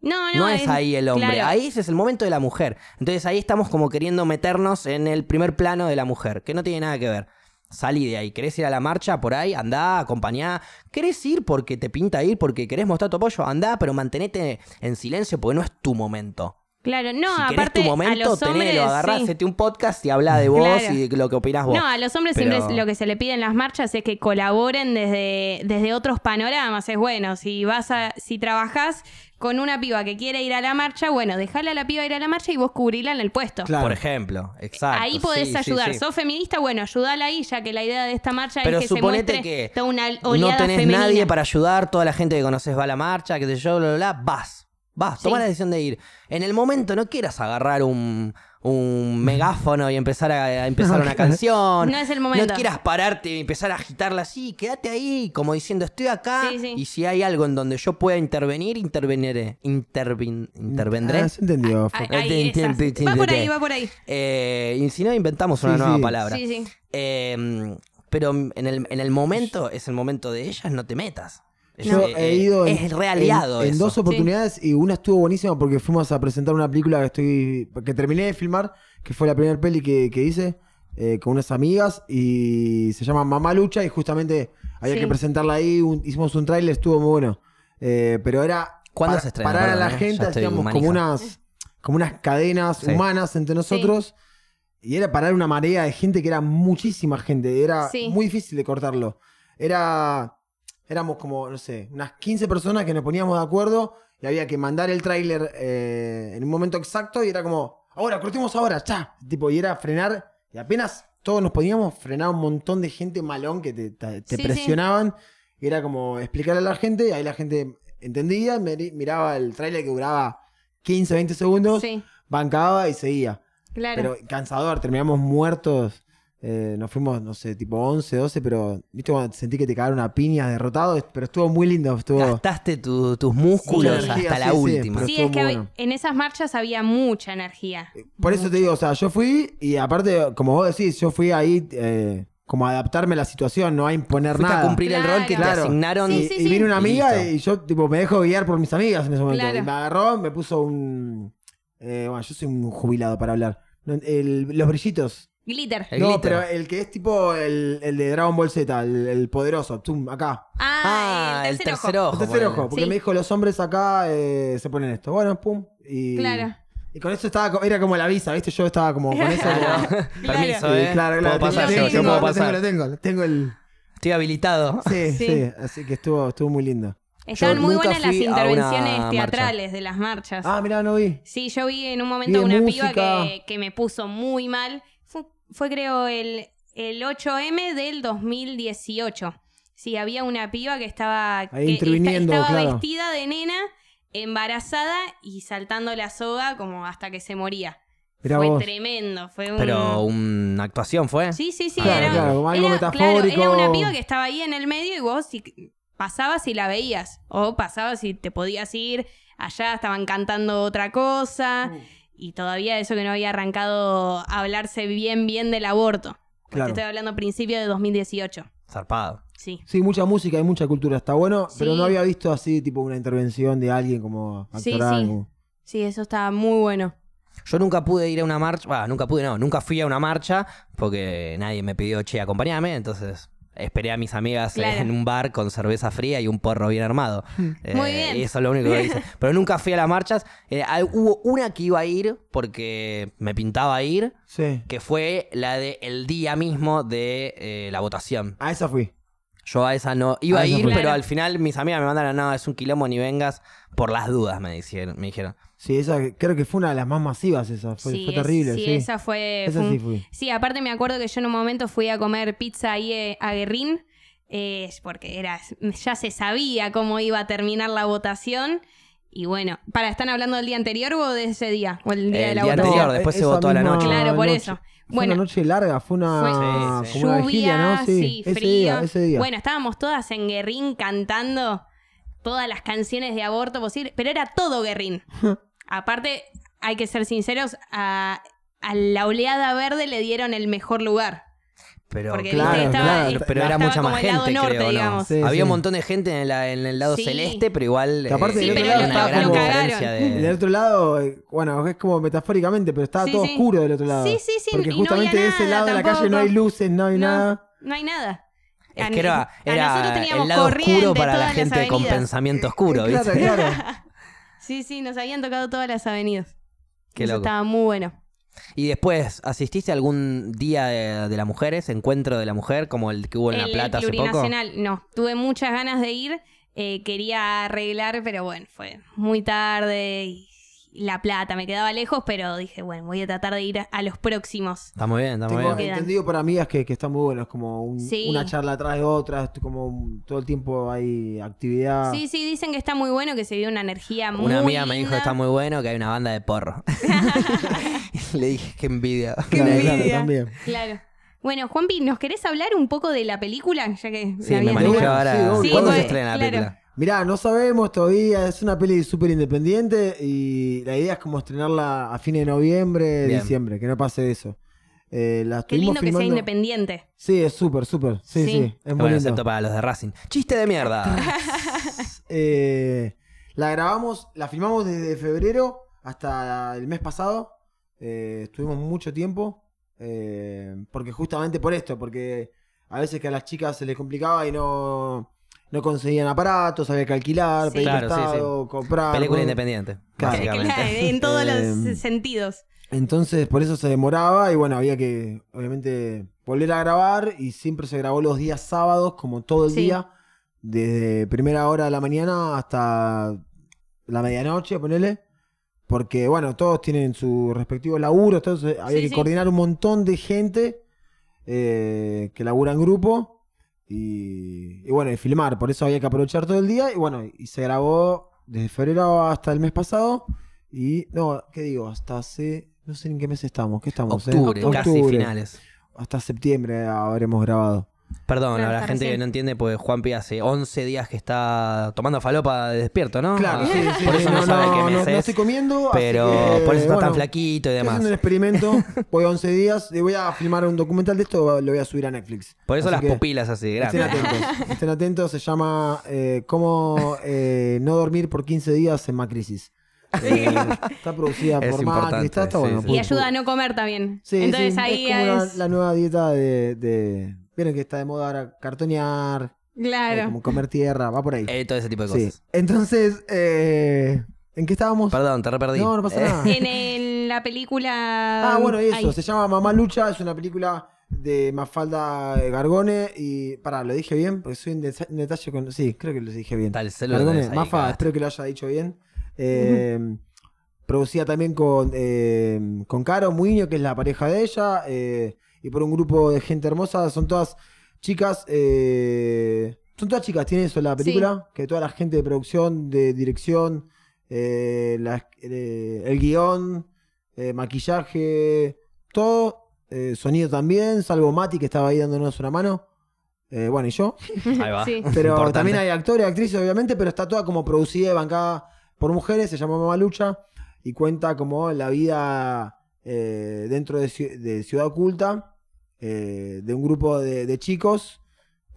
No, no, No, es ahí el hombre, claro. ahí ese es el momento de la mujer. Entonces ahí estamos como queriendo meternos en el primer plano de la mujer, que no tiene nada que ver. Salí de ahí, querés ir a la marcha por ahí, andá, acompañá. ¿Querés ir porque te pinta ir, porque querés mostrar tu apoyo? Andá, pero mantenete en silencio porque no es tu momento. Claro, no, si aparte tu a momento, los hombres, tenelo, agarrá, sí. un podcast y habla de vos Claro. y de lo que opinás vos. No, a los hombres Pero- siempre es- lo que se le pide en las marchas es que colaboren desde, desde otros panoramas. Es bueno, si vas a, si trabajás con una piba que quiere ir a la marcha, bueno, dejala a la piba ir a la marcha y vos cubrila en el puesto. Claro. Por ejemplo, exacto. Ahí podés sí, ayudar. sí. ¿Sos feminista? Bueno, ayudala ahí, ya que la idea de esta marcha Pero es que se suponete muestre que toda una no oleada tenés femenina. nadie para ayudar, toda la gente que conoces va a la marcha, que sé yo, bla, bla, bla, vas. Vas, toma Sí. la decisión de ir. En el momento no quieras agarrar un, un megáfono y empezar a, a empezar <laughs> una canción. No es el momento. No quieras pararte y empezar a agitarla así, quédate ahí, como diciendo estoy acá Sí, sí. y si hay algo en donde yo pueda intervenir, interveniré. Intervin- intervendré. Ah, se entendió. Tin, tin, Va por ahí, va por ahí. Eh, y si no, inventamos una nueva palabra. Sí, sí. Eh, pero en el, en el momento, es el momento de ellas, no te metas. Es, Yo eh, he ido en, es realiado en- en eso. dos oportunidades y una estuvo buenísima porque fuimos a presentar una película que estoy que terminé de filmar, que fue la primera peli que, que hice eh, con unas amigas y se llama Mamá Lucha y justamente había Sí. que presentarla ahí, un- hicimos un tráiler, estuvo muy bueno. Eh, pero era ¿Cuándo para- se estrena? parar a la eh, gente, hacíamos manija. como unas, como unas cadenas Sí. humanas entre nosotros. Y era parar una marea de gente que era muchísima gente. Era Sí. muy difícil de cortarlo. Era. Éramos como, no sé, unas 15 personas que nos poníamos de acuerdo y había que mandar el tráiler eh, en un momento exacto y era como, ahora, cortemos ahora, ya. Tipo, y era frenar y apenas todos nos podíamos frenar un montón de gente malón que te, te- te Sí, presionaban. Y era como explicarle a la gente y ahí la gente entendía, miraba el tráiler que duraba 15, 20 segundos, Sí, bancaba y seguía. claro. Pero cansador, terminamos muertos. Eh, nos fuimos, no sé, tipo 11, 12, pero viste cuando sentí que te cagaron a piñas derrotado, pero estuvo muy lindo. Estuvo, Gastaste tu- tus músculos Sí, hasta energía, la sí, última. pero sí, estuvo es que muy hab- bueno. en esas marchas había mucha energía. Por eso te digo, o sea, yo fui y aparte, como vos decís, yo fui ahí eh, como a adaptarme a la situación, no a imponer Fuiste nada. a cumplir el rol que te Claro. asignaron. Sí, Y, sí, y vino una amiga Listo. y yo tipo me dejo guiar por mis amigas en ese momento. Claro. Y me agarró, me puso un... eh, bueno, yo soy un jubilado para hablar. No, el- los brillitos. Glitter. El no, glitter. pero el que es tipo el, el de Dragon Ball Z, el, el poderoso, tum, acá. Ah, Ah, el tercer ojo. el tercer ojo, porque Sí. me dijo los hombres acá eh, se ponen esto. Bueno, pum. Y, Claro. y con eso estaba, era como la visa, ¿viste? Yo estaba como con eso. <laughs> Claro. como- Permiso, ¿eh? claro, claro. Puedo pasar, tengo, yo, yo tengo, puedo lo tengo, pasar. lo tengo, lo tengo el... Estoy habilitado. Sí, Sí. sí, así que estuvo, estuvo muy lindo. Estaban Yo muy buenas las intervenciones marcha. teatrales de las marchas. Ah, mirá, no vi. Sí, yo vi en un momento Vi una música. piba que, que me puso muy mal. Fue, creo el, el 8M del 2018. Sí, había una piba que estaba, Ahí que interviniendo, estaba claro. vestida de nena, embarazada y saltando la soga como hasta que se moría. Mirá fue vos. tremendo. Fue un... Pero una actuación fue. Sí, sí, sí. Claro, era, claro, como algo era- metafórico. era una piba que estaba ahí en el medio y vos si, pasabas y la veías. O pasabas y te podías ir. Allá estaban cantando otra cosa. Y todavía eso que no había arrancado a hablarse bien, bien del aborto. Claro. Te estoy hablando a principios de 2018. Zarpado. Sí. Sí, mucha música y mucha cultura, está bueno, pero Sí. no había visto así, tipo, una intervención de alguien como Sí, actoral. sí. como- Sí, eso estaba muy bueno. Yo nunca pude ir a una marcha, bah, nunca pude, no, nunca fui a una marcha porque nadie me pidió, che, acompáñame, entonces esperé a mis amigas Claro. en un bar con cerveza fría y un porro bien armado. Eh, Muy bien. Y eso es lo único que hice. <laughs> Pero nunca fui a las marchas. Eh, hubo una que iba a ir porque me pintaba ir, Sí. que fue la de el día mismo de eh, la votación. A esa fui. Yo a esa no iba A ir, fui. pero Claro. al final mis amigas me mandaron, no, es un quilombo, ni vengas por las dudas, me dijeron. Me dijeron. Sí, esa creo que fue una de las más masivas esa. Fue, sí, fue es- terrible. sí, Sí, esa fue. Esa fue un- sí fui. Sí, aparte me acuerdo que yo en un momento fui a comer pizza ahí eh, a Guerrín, eh, porque era, ya se sabía cómo iba a terminar la votación. Y bueno, ¿para están hablando del día anterior o de ese día? ¿O el día El de la día votación? anterior, después se votó a la noche. Claro, por noche. eso. Fue Bueno. una noche larga, fue una, Fue- Sí, sí. como una vigilia, Lluvia, ¿no? sí, ese frío. día, ese día. Bueno, estábamos todas en Guerrín cantando todas las canciones de aborto posible, pero era todo Guerrín. <laughs> Aparte, hay que ser sinceros, a, a la oleada verde le dieron el mejor lugar. Pero, Porque Claro, viste, estaba, claro. est- pero era estaba mucha como más el lado gente, norte, creo, ¿no? digamos. Sí, Había sí. un montón de gente en, la- en el lado Sí. celeste, pero igual Que aparte eh, del otro había lado una estaba- gran lo diferencia cagaron. Y del de... otro lado, eh, bueno, es como metafóricamente, pero estaba Sí, todo sí. oscuro del otro lado. Sí, sí, sí, Porque y no justamente de ese nada lado de la calle no hay luces, no hay No, nada. no hay nada. Es que era, era el lado oscuro para la gente con pensamiento oscuro, Eh, ¿viste? Claro, claro. <laughs> Sí, sí, nos habían tocado todas las avenidas. Qué Eso loco. estaba muy bueno. Y después, ¿asististe a algún día de, de la mujer, ese encuentro de la mujer, como el que hubo en La Plata el hace poco? plurinacional, no. Tuve muchas ganas de ir. eh, quería arreglar, pero bueno, fue muy tarde y, La Plata, me quedaba lejos, pero dije, bueno, voy a tratar de ir a, a los próximos. Está muy bien, está muy Tengo bien. Entendido por amigas que, que está muy bueno. Es como un- Sí. una charla atrás de otra. es como un- todo el tiempo hay actividad. Sí, sí, dicen que está muy bueno, que se vio una energía muy Una amiga me dijo que linda. está muy bueno, que hay una banda de porro. <laughs> Le dije, qué envidia. Qué Claro, claro, envidia. también. Claro. Bueno, Juanpi, ¿nos querés hablar un poco de la película? Ya que Sí, la me habías ahora. Sí, obvio. ¿Cuándo se pues, estrena la claro. película? Mirá, no sabemos todavía. Es una peli súper independiente y la idea es como estrenarla a fines de noviembre, Bien. diciembre. Que no pase eso. Eh, la Qué lindo que sea filmando- independiente. Sí, es súper, súper. Sí, Sí. sí. Es muy Bueno, lindo. excepto para los de Racing. Chiste de mierda. <laughs> Eh, la grabamos, la filmamos desde febrero hasta el mes pasado. Eh, estuvimos mucho tiempo. eh, porque justamente por esto, porque a veces que a las chicas se les complicaba y no, no conseguían aparatos, había que alquilar, Sí. pedir Claro, sí, comprar. Película independiente. Claro. básicamente. Claro, en <laughs> todos los Eh, sentidos. Entonces, por eso se demoraba y bueno, había que, obviamente, volver a grabar y siempre se grabó los días sábados, como todo el Sí. día, desde primera hora de la mañana hasta la medianoche, ponele. Porque, bueno, todos tienen su respectivo laburo, entonces había Sí, que sí. coordinar un montón de gente eh, que labura en grupo y, y bueno, y filmar. Por eso había que aprovechar todo el día y bueno, y se grabó desde febrero hasta el mes pasado. Y no, ¿qué digo? Hasta hace. No sé en qué mes estamos. ¿Qué estamos? eh? Octubre, casi Octubre. finales. Hasta septiembre habremos grabado. Perdón, Claro, a la gente que no entiende, pues Juanpi hace 11 días que está tomando falopa de despierto, ¿no? Claro, Ah, sí, sí, Por eso no, sabe qué mes no, es. no estoy comiendo. así pero que, por eso está tan flaquito y Estoy demás. haciendo un experimento. <laughs> Voy a 11 días. y voy a filmar un documental de esto. Lo voy a subir a Netflix. Por eso Así las que pupilas así de Estén grandes. atentos. <laughs> Estén atentos. Se llama eh, Cómo eh, no dormir por 15 días en Macrisis. Eh, está producida Es por Macri. Está, está sí, bueno. sí. Y ayuda a no comer también. Sí, Entonces sí, ahí es como una- es... la nueva dieta de, de- Vieron que está de moda ahora cartonear, eh, Claro. como comer tierra, va por ahí. Eh, todo ese tipo de sí. cosas. Entonces, eh, ¿en qué estábamos? Perdón, te reperdí. No, no pasa nada. En el- la película... Ah, bueno, eso, Ahí. se llama Mamá Lucha, es una película de Mafalda Gargone y... Pará, ¿lo dije bien? Porque soy en, deta- en detalle con... Sí, creo que lo dije bien. Está el celular Gargone, Mafa, espero que lo haya dicho bien. Eh, Producida también con, eh, con Caro Muiño, que es la pareja de ella, eh, y por un grupo de gente hermosa. Son todas chicas, eh, son todas chicas, tiene eso la película, que toda la gente de producción, de dirección, eh, la- eh, el guion, eh, maquillaje, todo, eh, sonido también, salvo Mati que estaba ahí dándonos una mano. Eh, bueno, y yo. <laughs> Ahí va. Sí. Pero Importante. también hay actores, actrices, obviamente, pero está toda como producida y bancada por mujeres, se llama Mamalucha y cuenta como la vida eh, dentro de Ciudad Oculta, eh, de un grupo de, de chicos.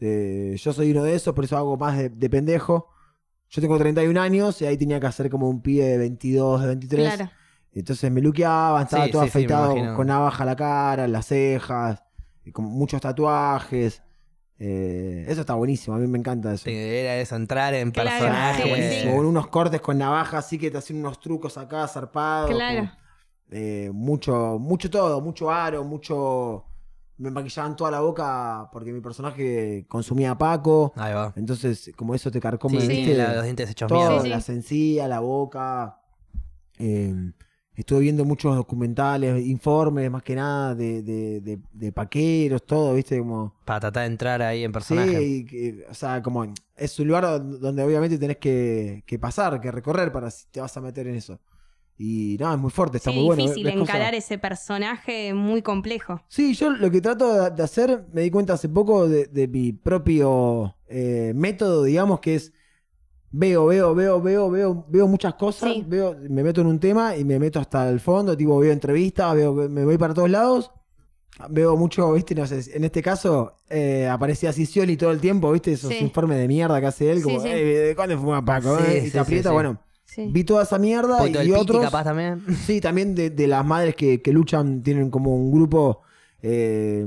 eh, yo soy uno de esos, por eso hago más de, de pendejo. Yo tengo 31 años y ahí tenía que hacer como un pibe de 22, de 23. Claro. Entonces me luqueaba, estaba Sí, todo sí, afeitado con navaja a la cara, las cejas, y con muchos tatuajes. Eh, eso está buenísimo, a mí me encanta eso. Te- Era eso, entrar en Claro, personaje. sí, Buenísimo, sí. con unos cortes con navaja así que te hacen unos trucos acá zarpados. Claro. con, eh, mucho, mucho todo, mucho aro, mucho. Me maquillaban toda la boca porque mi personaje consumía Paco. Ahí va. Entonces, como eso te carcome, Sí, ¿viste? tiene la- los dientes hechos todo, mierda. Sí, sí. la sencilla, la boca. Eh, estuve viendo muchos documentales, informes, más que nada, de, de, de- de paqueros, todo, ¿viste? Como. Para tratar de entrar ahí en personaje. Sí, y o sea, como es un lugar don- donde obviamente tenés que, que pasar, que recorrer para si te vas a meter en eso. Y nada, es muy fuerte, está Sí, muy bueno. difícil ves cosas- encarar ese personaje muy complejo. Sí, yo lo que trato de, hacer, me di cuenta hace poco de, de mi propio eh, método, digamos, que es veo, veo, veo, veo, veo, veo muchas cosas, Sí. veo, me meto en un tema y me meto hasta el fondo, tipo veo entrevistas, veo, me voy para todos lados. Veo mucho, viste, no sé, en este caso eh, aparecía Sicioli todo el tiempo, viste, esos Sí. informes de mierda que hace él, Sí, como, sí. "Eh, ¿de cuándo fuma Paco? Eh?" y te aprieta, bueno, Sí. vi toda esa mierda y, del y piqui otros. capaz también. <laughs> Sí, también de, de las madres que, que luchan, tienen como un grupo eh,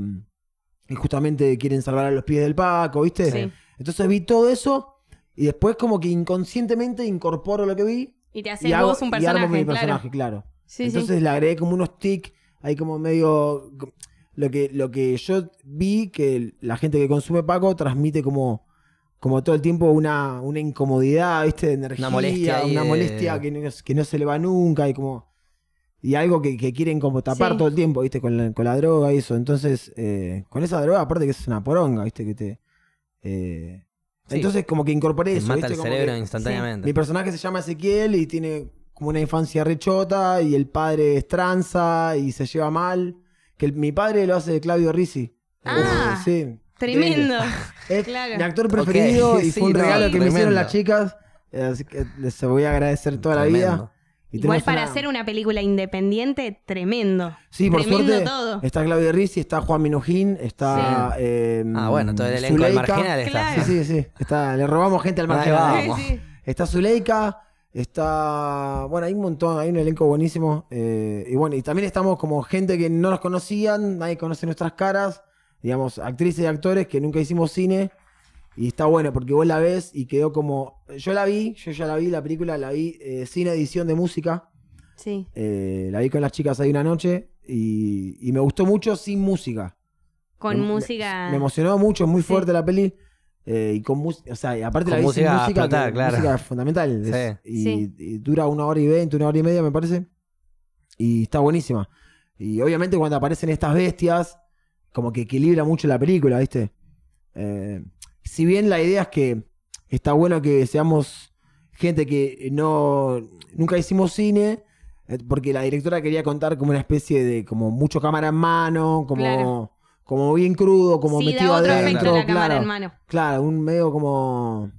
y justamente quieren salvar a los pies del Paco, ¿viste? Sí. Entonces vi todo eso y después como que inconscientemente incorporo lo que vi Y te haces y, hago, vos un y armo personaje, mi claro. personaje, claro. Sí, Entonces le agregué como unos tics, ahí como medio... Lo que, lo que yo vi que la gente que consume Paco transmite como, como todo el tiempo una, una incomodidad, ¿viste? De energía, Una molestia ahí una de- molestia que, no, que no se le va nunca y como... Y algo que, que quieren como tapar Sí. todo el tiempo, ¿viste? Con la, con la droga y eso. Entonces, eh, con esa droga, aparte que es una poronga, ¿viste? Que te... eh, Sí. Entonces, como que incorporé Te eso, mata ¿viste? el Como cerebro que- instantáneamente. mi personaje se llama Ezequiel y tiene como una infancia rechota y el padre es tranza y se lleva mal. Que el- mi padre lo hace Claudio Rizzi. Ah, Eh, sí. Tremendo. <laughs> Es Claro. mi actor preferido y sí, fue un no, regalo que me hicieron las chicas. Así que les voy a agradecer toda la vida. Y Igual tenemos para una- hacer una película independiente, tremendo. Sí, por tremendo suerte. todo. Está Claudio Rizzi, está Juan Minujín, está. eh, Ah, bueno, todo el elenco del Zuleika. marginal está. Claro. Sí, sí, sí. Está, le robamos gente al. Sí, sí. Está Zuleika, está. Bueno, hay un montón, hay un elenco buenísimo. eh, y bueno, y también estamos como gente que no nos conocían, nadie conoce nuestras caras, digamos, actrices y actores que nunca hicimos cine. Y está bueno porque vos la ves y quedó como. Yo la vi, yo ya la vi, la película la vi eh, sin edición de música. Sí. eh, la vi con las chicas ahí una noche y, y me gustó mucho sin música. Con Me- música. Me emocionó mucho, es muy Sí. fuerte la peli. eh, y con música, o sea, y aparte Con la vi sin música música, explotar, que claro. música fundamental. es- Sí. y, Sí. y dura una hora y veinte, una hora y media, me parece. Y está buenísima. Y obviamente cuando aparecen estas bestias, como que equilibra mucho la película, ¿viste? Eh, si bien la idea es que está bueno que seamos gente que no nunca hicimos cine, eh, porque la directora quería contar como una especie de como mucho cámara en mano, como, Claro. como bien crudo, como sí, metido da otro adentro, efecto la cámara claro. en mano. Claro, un medio como.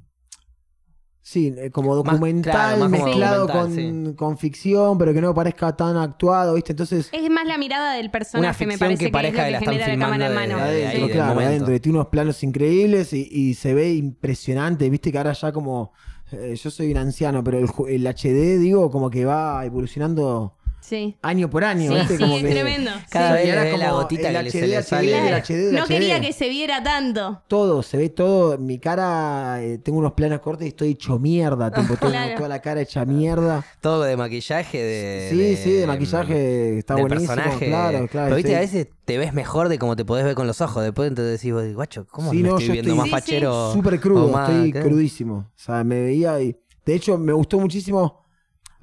Sí, eh, como Más- documental claro, más como mezclado documental, con, con ficción, pero que no parezca tan actuado, ¿viste? Entonces, Es más la mirada del personaje, me ficción parece que parezca es que la que están la cámara en filmando mano. de- de ahí, claro, momento. adentro. Y tiene unos planos increíbles y, y se ve impresionante, ¿viste? Que ahora ya como. eh, yo soy un anciano, pero el, ju- el HD, digo, como que va evolucionando Sí. año por año, Sí, ¿viste? sí, como es que- tremendo. Cada vez ve la gotita el que le- se HD, le HD, sale. el HD, el No quería que se viera tanto. todo, se ve todo. Mi cara, eh, tengo unos planos cortos y estoy hecho mierda. Tipo, <laughs> tengo Claro. toda la cara hecha mierda. Todo de maquillaje, de. sí, sí, de maquillaje está del buenísimo. personaje. Claro, claro. Pero viste, sí. a veces te ves mejor de como te podés ver con los ojos. Después te decís, vos, guacho, ¿cómo Sí, me no, estoy viendo estoy- más fachero? Súper crudo, más- estoy ¿qué? crudísimo. O sea, me veía y. De hecho, me gustó muchísimo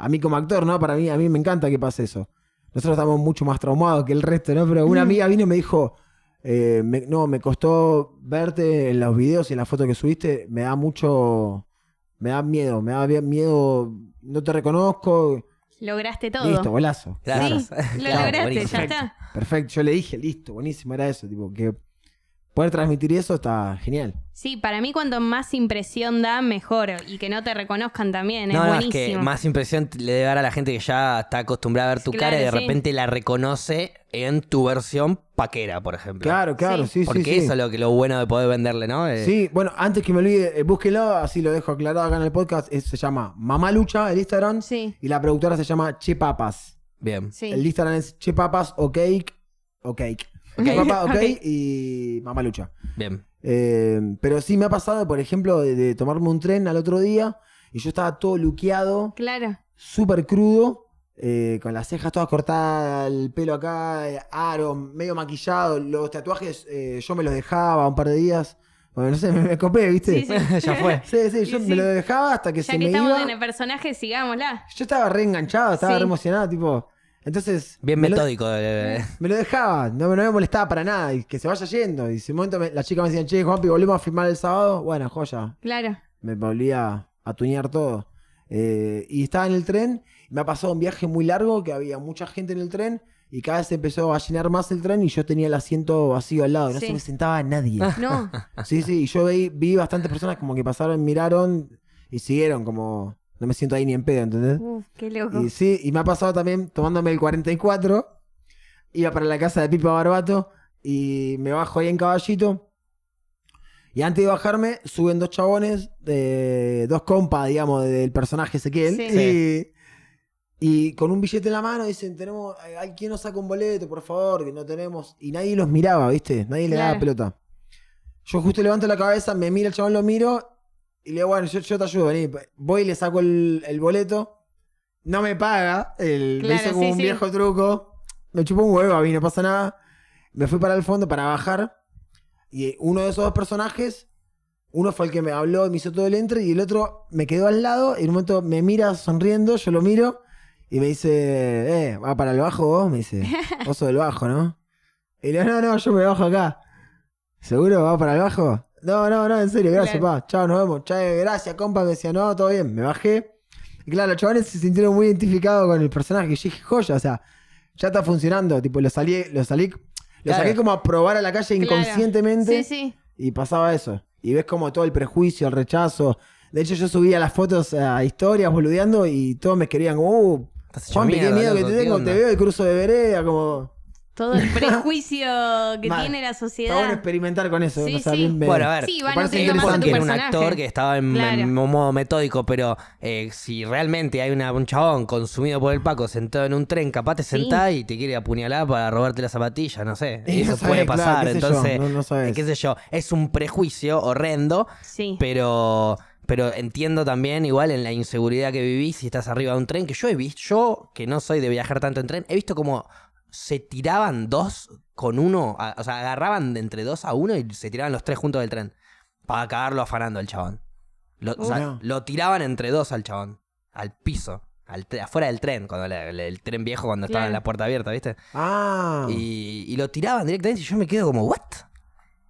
a mí como actor, ¿no? Para mí, a mí me encanta que pase eso. Nosotros estamos mucho más traumados que el resto, ¿no? Pero una amiga vino y me dijo. eh, me- no, me costó verte en los videos y en las fotos que subiste. Me da mucho. Me da miedo, me da miedo. No te reconozco. Lograste todo. Listo, golazo. Sí, lo lograste, ya está. Perfecto, yo le dije, listo, buenísimo, era eso, tipo, que poder transmitir eso está genial. Sí, para mí cuanto más impresión da, mejor. Y que no te reconozcan también, es No, no, es buenísimo. que más impresión le debe dar a la gente que ya está acostumbrada a ver tu Claro, cara y de sí. repente la reconoce en tu versión paquera, por ejemplo. Claro, claro, sí, sí, Porque sí. eso es lo, que, lo bueno de poder venderle, ¿no? Eh, Sí, bueno, antes que me olvide, eh, búsquenlo, así lo dejo aclarado acá en el podcast, es- se llama Mamá Lucha, el Instagram, Sí, y la productora se llama Che Papas. Bien. sí. El Instagram es Che Papas o Cake, o Cake. Che Papas, <laughs> ok, y Mamá Lucha. Bien. Eh, pero sí me ha pasado, por ejemplo, de, de tomarme un tren al otro día y yo estaba todo luqueado, Claro. súper crudo, eh, con las cejas todas cortadas, el pelo acá, eh, aro, medio maquillado. Los tatuajes eh, yo me los dejaba un par de días. Bueno, no sé, me, me copé, ¿viste? Sí, sí. <laughs> ya fue. <laughs> Sí, sí, yo me lo dejaba hasta que Ya se que me estamos iba. en el personaje, sigámosla. Yo estaba re enganchado, estaba Sí. re emocionado, tipo. Entonces. Bien me lo- metódico. eh, <laughs> me lo dejaba, no, no me molestaba para nada, y que se vaya yendo. Y si un momento me- la chica me decía, che, Juanpi, volvemos a filmar el sábado. Bueno, joya. Claro. Me volvía a tuñar todo. Eh, y estaba en el tren, me ha pasado un viaje muy largo, que había mucha gente en el tren, y cada vez se empezó a llenar más el tren, y yo tenía el asiento vacío al lado, y no Sí. se me sentaba nadie. No. Sí, sí, y yo vi, vi bastantes personas como que pasaron, miraron, y siguieron como... No me siento ahí ni en pedo, ¿entendés? Uf, qué loco. Y sí, y me ha pasado también tomándome el 44. Iba para la casa de Pipa Barbato y me bajo ahí en caballito. Y antes de bajarme, suben dos chabones, de, dos compas, digamos, del personaje Ezequiel. Sí. Y, y con un billete en la mano dicen, tenemos, ¿hay quien nos saca un boleto, por favor? Que no tenemos. Y nadie los miraba, ¿viste? Nadie le daba pelota. Yo justo levanto la cabeza, me mira el chabón, lo miro y le digo, bueno, yo, yo te ayudo, vení. Voy y le saco el, el boleto. No me paga. El, me Claro, hizo como sí, un sí. viejo truco. Me chupó un huevo a mí, no pasa nada. Me fui para el fondo para bajar. Y uno de esos dos personajes uno fue el que me habló y me hizo todo el entre y el otro me quedó al lado y en un momento me mira sonriendo, yo lo miro y me dice, eh, ¿va para el bajo vos? Me dice, <laughs> vos sos del bajo, ¿no? Y le digo, no, no, yo me bajo acá. ¿Seguro va para el bajo? No, no, no, en serio, gracias, Claro. pa. Chao, nos vemos. Chao, gracias, compa. Me decía, no, todo bien. Me bajé. Y claro, los chavales se sintieron muy identificados con el personaje. Y dije, joya, o sea, ya está funcionando. Tipo, lo salí, lo salí, lo Claro. saqué como a probar a la calle Claro. inconscientemente. Sí, sí. Y pasaba eso. Y ves como todo el prejuicio, el rechazo. De hecho, yo subía las fotos a historias boludeando y todos me querían como, uh, Juanpi, qué miedo que te ¿qué tengo, onda? te veo el cruzo de vereda, como... Todo el <laughs> prejuicio que Mal. tiene la Está bueno sociedad. experimentar con eso. Sí, o sea, sí. bien Bueno, a ver, Sí, me van parece a interesante. era un actor que estaba en, Claro. en modo metódico, pero eh, si realmente hay una- un chabón consumido por el Paco sentado en un tren, capaz te Sí. sentás y te quiere apuñalar para robarte la zapatilla, no sé. Y no Eso puede pasar, entonces, no- no sabés. eh, qué sé yo, es un prejuicio horrendo, Sí. pero pero entiendo también igual en la inseguridad que vivís si estás arriba de un tren, que yo he visto, yo que no soy de viajar tanto en tren, he visto como se tiraban dos con uno, a- o sea, agarraban de entre dos a uno y se tiraban los tres juntos del tren. Para cagarlo afanando al chabón. Lo, o sea, lo tiraban entre dos al chabón. Al piso. Al afuera del tren, cuando el, el tren viejo cuando estaba en la puerta abierta, ¿viste? Ah. Y, y lo tiraban directamente y yo me quedo como, ¿what?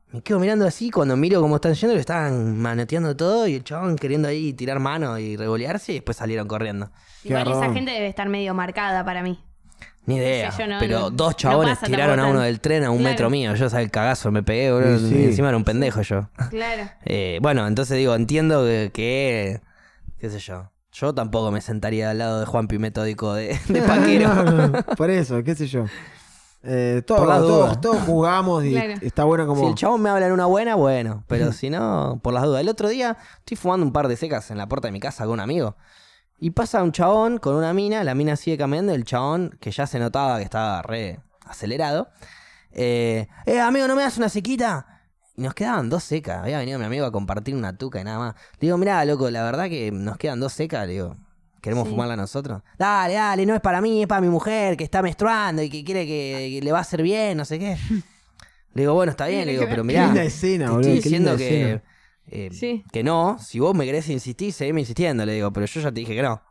Me quedo mirando así, cuando miro cómo están yendo, le estaban manoteando todo y el chabón queriendo ahí tirar mano y revolearse y después salieron corriendo. Igual esa gente debe estar medio marcada para mí. Ni idea. Sí, yo no- pero no- dos chabones pasa tiraron a uno del tren a un Claro. metro mío. Yo, ¿sabes el cagazo me pegué, boludo? Sí, encima era un pendejo yo. Claro. Eh, bueno, entonces digo, entiendo que, que- qué sé yo. Yo tampoco me sentaría al lado de Juanpi metódico de, de <laughs> paquero. No, no, por eso, qué sé yo. Eh, todos, Por las todos, dudas. todos jugamos y Claro. está bueno como... Si el chabón me habla en una buena, bueno. Pero <laughs> si no, por las dudas. El otro día estoy fumando un par de secas en la puerta de mi casa con un amigo. Y pasa un chabón con una mina, la mina sigue cambiando, el chabón, que ya se notaba que estaba re acelerado. Eh, eh, amigo, ¿no me das una sequita? Y nos quedaban dos secas. Había venido mi amigo a compartir una tuca y nada más. Le digo, mirá, loco, la verdad que nos quedan dos secas. Le digo, ¿queremos Sí. fumarla nosotros? Dale, dale, no es para mí, es para mi mujer que está menstruando y que quiere que, que le va a hacer bien, no sé qué. <laughs> Le digo, bueno, está bien, le digo, pero Qué mirá. linda escena, Te boludo. estoy qué diciendo que, escena. Eh, Sí. que no. Si vos me querés insistir, seguime insistiendo, le digo. Pero yo ya te dije que no.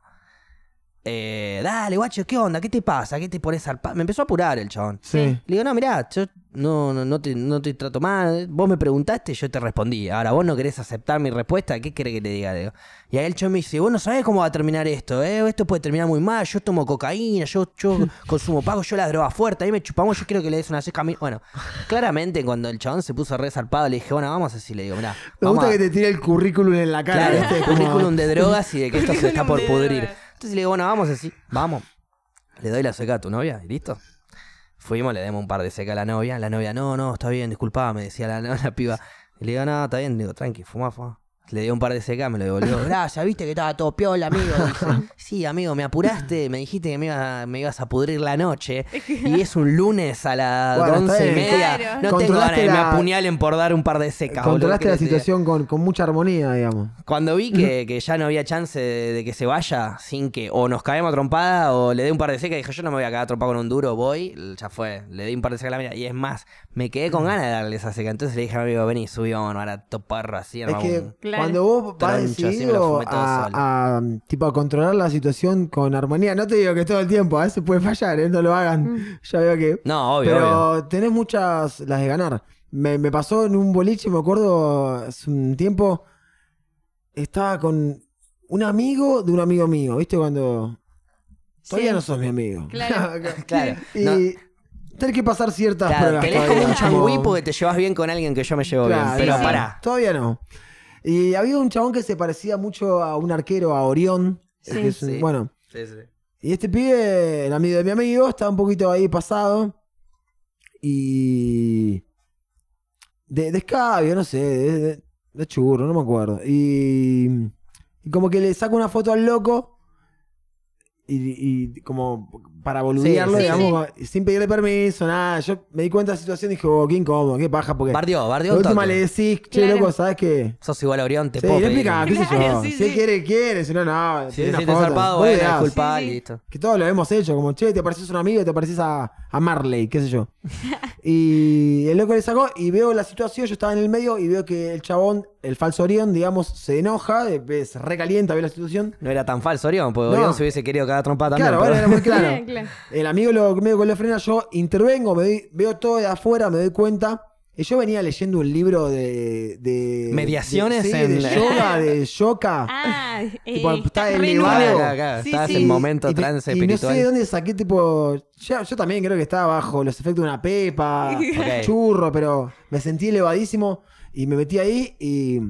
Eh, dale, guacho, ¿qué onda? ¿Qué te pasa? ¿Qué te pones al Me empezó a apurar el chabón. Sí. Le digo, no, mirá, yo no, no, no, te, no te trato mal. Vos me preguntaste, yo te respondí. Ahora, vos no querés aceptar mi respuesta, ¿qué querés que te diga? Digo. Y ahí el chabón me dice, vos no sabés cómo va a terminar esto, ¿eh? Esto puede terminar muy mal. Yo tomo cocaína, yo, yo <laughs> consumo pago, yo la droga fuerte, ahí me chupamos, yo quiero que le des una seca a mí. Bueno, claramente cuando el chabón se puso re zarpado, le dije, bueno, vamos así, le digo, mirá. Me gusta a- que te tire el currículum en la cara. Claro, ¿viste? Como- currículum de drogas y de que esto se está por pudrir. Entonces le digo, bueno, vamos así, vamos. Le doy la seca a tu novia y listo. Fuimos, le demos un par de seca a la novia. La novia, no, no, está bien, disculpame, me decía <laughs> la, piba. Y le digo, no, está bien, digo, tranqui, fumá, fumá. Le dio un par de secas, me lo devolvió. <laughs> Gracias, viste que estaba todo piola, amigo. <laughs> Dice, sí, amigo, me apuraste, me dijiste que me, iba- me ibas a pudrir la noche. <laughs> Y es un lunes a las Bueno, once y media. Claro. No tengo Controlaste ganas de que me la- apuñalen por dar un par de secas. Controlaste ¿qué la situación con, con mucha armonía, digamos. Cuando vi que, que ya no había chance de, de que se vaya sin que o nos caemos a trompada o le dé un par de secas, dije yo no me voy a quedar trompada con un duro, voy, ya fue, le di un par de secas a la mina. Y es más, me quedé con ganas de darle esa seca. Entonces le dije a mi amigo, vení, subí, vamos a toparro así. Es que un- Claro. Cuando vos vas decidido a, a, tipo, a controlar la situación con armonía, no te digo que todo el tiempo, a veces puede fallar, ¿eh? no lo hagan. <laughs> Ya veo que. No, obvio, Pero obvio. tenés muchas las de ganar. Me, me pasó en un boliche, me acuerdo hace un tiempo. Estaba con un amigo de un amigo mío, ¿viste? Cuando. Todavía Sí. no sos mi amigo. Claro. <laughs> <laughs> Claro. y no, tenés que pasar ciertas claro, pruebas. tenés todavía, como un changüí porque te llevas bien con alguien que yo me llevo Claro, bien. Pero sí. pará. Todavía no. Y había un chabón que se parecía mucho a un arquero, a Orión. Sí. que es un- Sí. Bueno, y este pibe, el amigo de mi amigo, estaba un poquito ahí pasado. Y. De, de escabio, no sé, de, de- de churro, no me acuerdo. Y. Y como que le saco una foto al loco. Y, y como para boludearlo, Sí, sí, digamos, sin pedirle permiso, nada. Yo me di cuenta de la situación y dije, oh, qué incómodo, qué paja, porque. Bardió, bardió La un última toque. le decís, che, Claro. loco, ¿sabes qué? Sos igual a Orión, te Sí, puedo le pedir. explica, qué sé yo. <laughs> Claro, sí, si él sí. quiere, quiere, si no, no. Si tiene te una sientes foto. zarpado, Vos bueno, veas. disculpa Sí, y sí. listo. Que todos lo hemos hecho, como, che, te pareces a un amigo, te pareces a, a Marley, qué sé yo. <laughs> Y el loco le sacó y veo la situación, yo estaba en el medio y veo que el chabón, el falso Orión, digamos, se enoja, eh, se recalienta, ve la situación. No era tan falso Orión, porque No. Orión se hubiese querido cada trompada también. Claro, pero- bueno, era muy claro. <laughs> Claro. El amigo lo medio que lo frena, yo intervengo, me doy- veo todo de afuera, me doy cuenta. Y yo venía leyendo un libro de. de Mediaciones de, sí, en- de yoga, de yoga. <laughs> Ah, eh, Tipo, está estás re elevado. Acá, acá, Sí, estabas sí. en momento y, me- trance y no espiritual. sé de dónde saqué, tipo. Yo, yo también creo que estaba bajo los efectos de una pepa, <laughs> Ok. churro, pero me sentí elevadísimo y me metí ahí y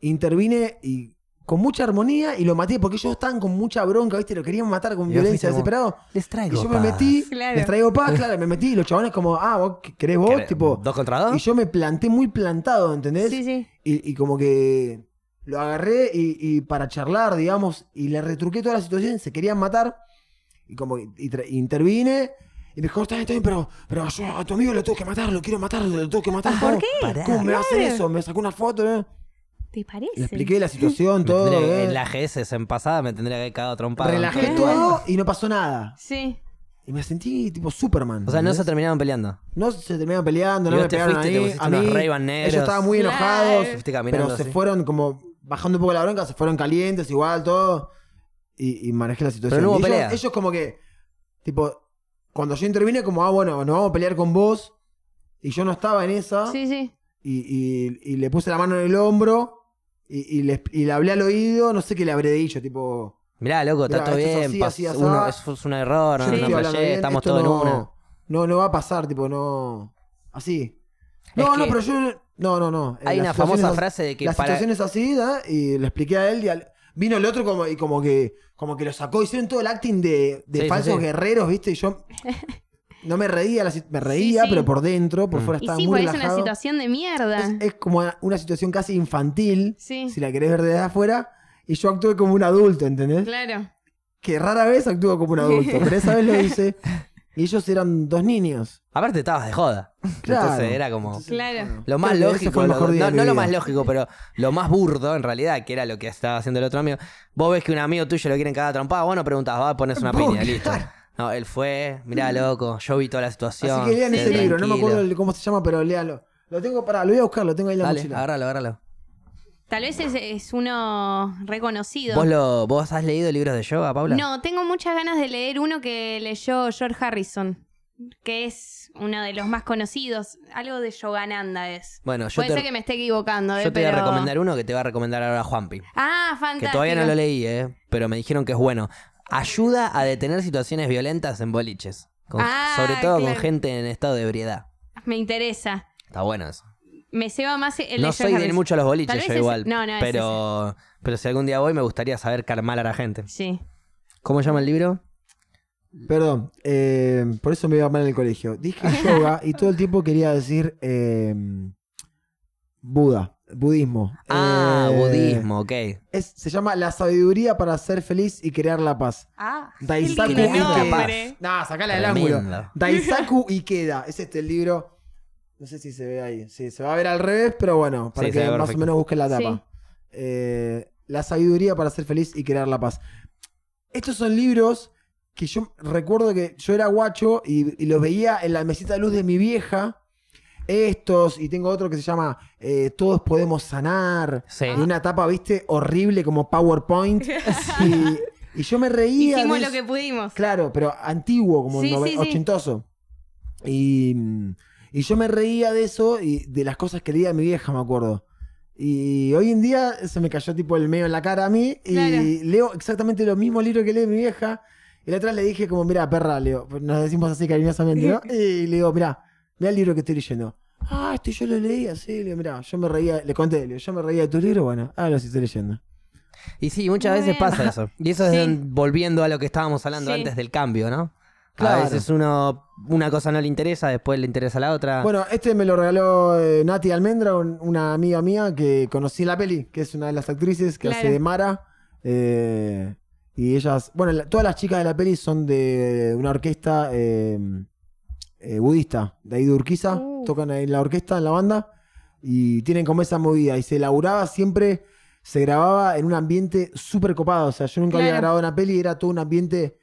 intervine y con mucha armonía y lo maté porque ellos estaban con mucha bronca, ¿viste? Lo querían matar con Y violencia, desesperado. Les Y traigo yo me paz". metí, Claro. les traigo paz, claro, me metí y los chabones como, ah, vos querés vos, ¿Querés- tipo. ¿Dos contra dos? Y yo me planté muy plantado, ¿entendés? Sí, sí. Y, y como que lo agarré y, y para charlar, digamos, y le retruqué toda la situación, se querían matar, y como que y intervine, y me dijo, está bien, está bien, pero, pero yo a tu amigo lo tengo que matar, lo quiero matar, lo tengo que matar. ¿Por qué? ¿Cómo me va a hacer Claro. eso? Me sacó una foto, ¿no? ¿Te parece? Le expliqué la situación, <laughs> todo. tendría ¿eh? En la GS en pasada me tendría que haber cagado trompada. Relajé todo y no pasó nada. Sí. Y me sentí tipo Superman. O sea, no se terminaron peleando. No se terminaron peleando, Y no me te pegaron fuiste y te ahí. A mí, negros. ellos estaban muy enojados, pero se así. fueron como bajando un poco la bronca, se fueron calientes igual, todo. Y, y manejé la situación. Pero no hubo Y ellos, como que, tipo, cuando yo intervine, como, ah, bueno, nos vamos a pelear con vos. Y yo no estaba en esa. Sí, sí. Y, y- y le puse la mano en el hombro. Y, y le, y le hablé al oído, no sé qué le habré dicho, tipo... Mirá, loco, está todo bien. así, así, uno, eso es un error, no, yo no bien, estamos todos en no, una. No, no va a pasar, tipo, no... Así. Es No, no, pero yo... No, no, no. Hay una famosa frase de que la para... situación es así, ¿da? Y le expliqué a él y al- vino el otro como, y como que como que lo sacó. Hicieron todo el acting de, de Sí, sí, falsos sí. guerreros, ¿viste? Y yo no me reía, la me reía, sí. pero por dentro, por Mm. fuera Y estaba sí, muy porque es una relajado. situación de mierda. Es, es como una situación casi infantil, Sí. si la querés ver desde afuera. Y yo actué como un adulto, ¿entendés? Claro. Que rara vez actúo como un adulto, <laughs> pero esa vez lo hice. Y ellos eran dos niños. Aparte estabas de joda. Claro. Entonces era como... Claro. Lo más creo lógico, lo- no, lo más lógico, pero lo más burdo en realidad, que era lo que estaba haciendo el otro amigo. Vos ves que un amigo tuyo lo quieren cagar a trompada, vos no preguntás, va, pones una piña, listo. claro. No, él fue, mirá loco, yo vi toda la situación. Así que lean ese libro, no me acuerdo el- cómo se llama, pero léalo. Lo tengo para, lo voy a buscar, lo tengo ahí en la Dale, mochila. agárralo, agárralo. Tal vez es, es uno reconocido. ¿Vos, lo, ¿Vos has leído libros de yoga, Paula? No, tengo muchas ganas de leer uno que leyó George Harrison, que es uno de los más conocidos. Algo de Yogananda es. Bueno, yo Puede te, ser que me esté equivocando, ¿eh? yo te voy a pero- recomendar uno que te va a recomendar ahora Juanpi. Ah, fantástico. Que todavía no lo leí, ¿eh? Pero me dijeron que es bueno. Ayuda a detener situaciones violentas en boliches. Con- Ah, sobre todo con gente en estado de ebriedad. Me interesa. Está bueno eso. Me ceba más el no soy de mucho a los boliches, yo igual. no, no, es pero, pero si algún día voy, me gustaría saber calmar a la gente. Sí. ¿Cómo llama el libro? Perdón, eh, por eso me iba mal en el colegio. Dije yoga y todo el tiempo quería decir eh, Buda, budismo. Ah, Eh, budismo, ok. es- se llama La sabiduría para ser feliz y crear la paz. Ah, Daisaku qué lindo Ikeda. No, sacala del ángulo. Daisaku Ikeda. Es este el libro. No sé si se ve ahí. Sí, se va a ver al revés, pero bueno, para Sí, que más perfecto. o menos busquen la tapa. Sí. Eh, la sabiduría para ser feliz y crear la paz. Estos son libros que yo recuerdo que yo era guacho y, y los veía en la mesita de luz de mi vieja. Estos, y tengo otro que se llama eh, Todos podemos sanar. Sí. De una tapa, viste, horrible como PowerPoint. <laughs> y, y yo me reía. Hicimos de lo eso. que pudimos. Claro, pero antiguo, como Sí, nove- sí, sí. ochentoso. Y, y yo me reía de eso y de las cosas que leía mi vieja, me acuerdo. Y hoy en día se me cayó tipo el medio en la cara a mí y Claro. leo exactamente los mismos libros que lee mi vieja. Y la otra le dije como, mira, perra, Leo, nos decimos así cariñosamente, ¿no? <laughs> Y le digo, mira, mira el libro que estoy leyendo. Ah, este yo lo leí así, le digo, mira, yo me reía, le conté, le yo me reía de tu libro, bueno, ahora lo estoy leyendo. Y sí, muchas Muy veces bien. pasa eso. Y eso es Sí. volviendo a lo que estábamos hablando Sí. antes del cambio, ¿no? Claro. A veces uno, una cosa no le interesa, después le interesa la otra. Bueno, este me lo regaló eh, Nati Almendra, un- una amiga mía que conocí en la peli, que es una de las actrices que Claro. hace de Mara. eh, y ellas, bueno, la- todas las chicas de la peli son de una orquesta eh, eh, budista, de ahí de Urquiza. Uh. Tocan ahí en la orquesta, en la banda, y tienen como esa movida. Y se laburaba siempre, se grababa en un ambiente súper copado. O sea, yo nunca había grabado una peli y era todo un ambiente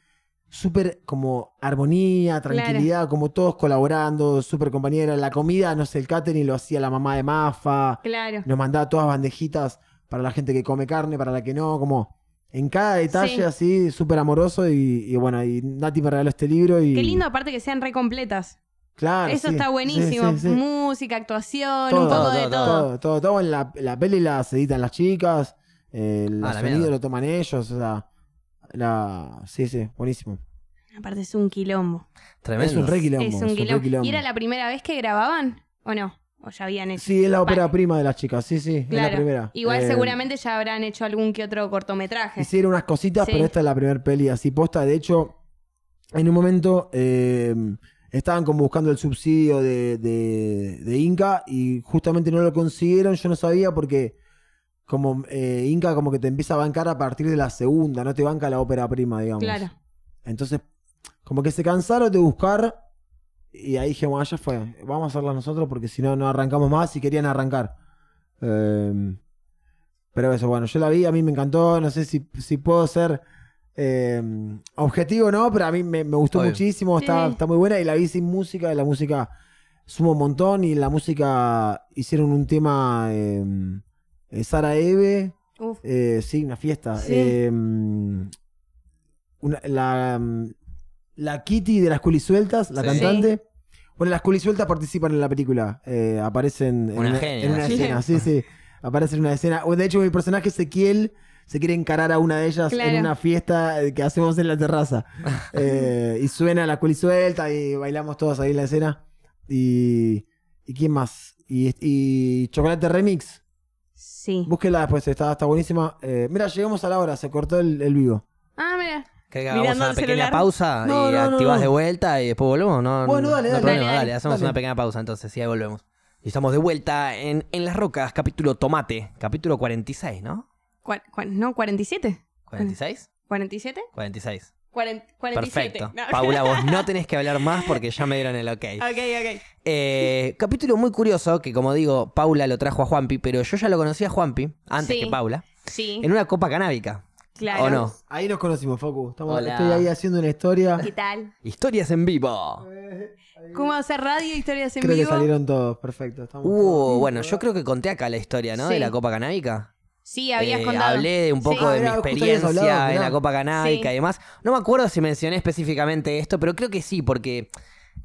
súper como armonía, tranquilidad, como todos colaborando, súper compañera. La comida, no sé, el catering lo hacía la mamá de Mafa. Claro. Nos mandaba todas bandejitas para la gente que come carne, para la que no, como en cada detalle Sí. así, súper amoroso. Y, y bueno, y Nati me regaló este libro y... Qué lindo aparte que sean re completas. Claro, Eso sí, está buenísimo. sí, sí. Música, actuación, Todo, un poco todo, de todo, todo. Todo, todo, todo. En la, la peli la editan las chicas, eh, el Ah, la sonido lo toman ellos, o sea, la... sí, sí, buenísimo. Aparte es un quilombo. Tremendo. Es un re quilombo. es es un quilombo. ¿Y era la primera vez que grababan? ¿O no? ¿O ya habían hecho? Sí, es la ópera prima de las chicas, sí, sí, es la primera. Igual Eh, seguramente ya habrán hecho algún que otro cortometraje. Hicieron unas cositas, Sí. pero esta es la primera peli así posta. De hecho, en un momento eh, estaban como buscando el subsidio de, de- de Inca y justamente no lo consiguieron. Yo no sabía porque como eh, Inca como que te empieza a bancar a partir de la segunda, no te banca la ópera prima, digamos. Claro. Entonces, como que se cansaron de buscar y ahí dije, bueno, ya fue, vamos a hacerla nosotros porque si no, no arrancamos más y querían arrancar. Eh, pero eso, bueno, yo la vi, a mí me encantó, no sé si, si puedo ser eh, objetivo o no, pero a mí me, me gustó Obvio. muchísimo, está, Sí. está muy buena y la vi sin música, y la música suma un montón y en la música hicieron un tema eh, eh, Sara Eve. Uf. Eh, sí, una fiesta. Sí. Una- la, la Kitty de las Culisueltas, la Sí. cantante. Bueno, las Culisueltas participan en la película. eh, aparecen en Una una, genia. en una Sí. escena. Sí, sí. Aparecen en una escena. Bueno, De hecho, mi personaje Ezequiel se quiere encarar a una de ellas Claro. en una fiesta eh, que hacemos en la terraza. <laughs> Eh, y suena la Culisuelta y bailamos todos ahí en la escena. Y. ¿Y quién más? Y, y Chocolate Remix. Sí. Búsquela después, está, está buenísima. Eh, mira, llegamos a la hora, se cortó el, el vivo. Ah, mira. ¿Querés que hagamos una pequeña celular. pausa No, y no, no, activas de vuelta y después volvemos? No, Bueno, no- dale, dale. problema, Dale, dale, hacemos una pequeña pausa entonces, sí, ahí volvemos. Y estamos de vuelta en, en Las Rocas, capítulo Tomate, capítulo 46, ¿no? No, 47. ¿46? ¿47? 46. Cuaren- 47. Perfecto. No. <laughs> Paula, vos no tenés que hablar más porque ya me dieron el ok. <laughs> Ok, ok. Eh, capítulo muy curioso que, como digo, Paula lo trajo a Juanpi, pero yo ya lo conocía a Juanpi antes Sí. que Paula, Sí, en una copa canábica. Claro. ¿O no? Ahí nos conocimos, Facu. Estamos, Hola. estoy ahí haciendo una historia. ¿Qué tal? Historias en vivo. ¿Cómo hacer radio, historias en Creo que vivo? salieron todos, perfecto. Estamos Uh, todos- bueno, yo creo que conté acá la historia, ¿no? Sí. De la copa canábica. Sí, habías Eh, contado. Hablé de un poco Sí. de Ah, mi experiencia hablado, en la Copa Canábica Sí. y demás. No me acuerdo si mencioné específicamente esto, pero creo que sí, porque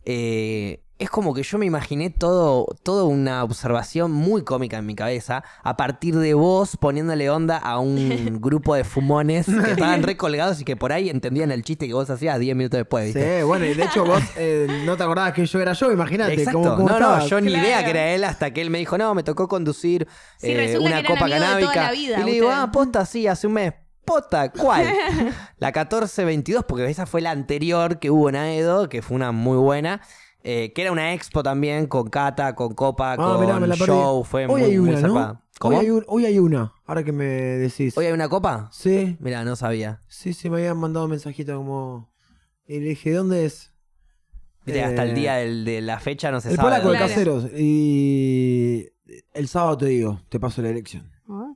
eh, es como que yo me imaginé todo, toda una observación muy cómica en mi cabeza a partir de vos poniéndole onda a un <laughs> grupo de fumones que estaban recolgados y que por ahí entendían el chiste que vos hacías 10 minutos después, ¿viste? Sí, bueno, y de hecho vos eh, no te acordabas que yo era yo, imagínate. Exacto. ¿cómo, cómo no, no, yo ni Claro. idea que era él hasta que él me dijo, no, me tocó conducir Sí, eh, una copa amigos de toda canábica. la vida, y le digo, ah, posta, sí, hace un mes. Posta, ¿cuál? <laughs> la 1422, porque esa fue la anterior que hubo en Aedo, que fue una muy buena. Eh, que era una expo también con Cata, con Copa, Ah, con mirá, me la perdí. show, fue Hoy muy, hay muy una, ¿no? zarpada. Hoy ¿Cómo? hay, un- hoy hay una, ahora que me decís. ¿Hoy hay una copa? Sí, Mira, no sabía. sí, sí, me habían mandado un mensajito como... Y le dije, ¿dónde es? Viste, hasta el Eh, día del- de la fecha no se El sabe. polaco de caseros. Y el sábado te digo, te paso la elección. Ah.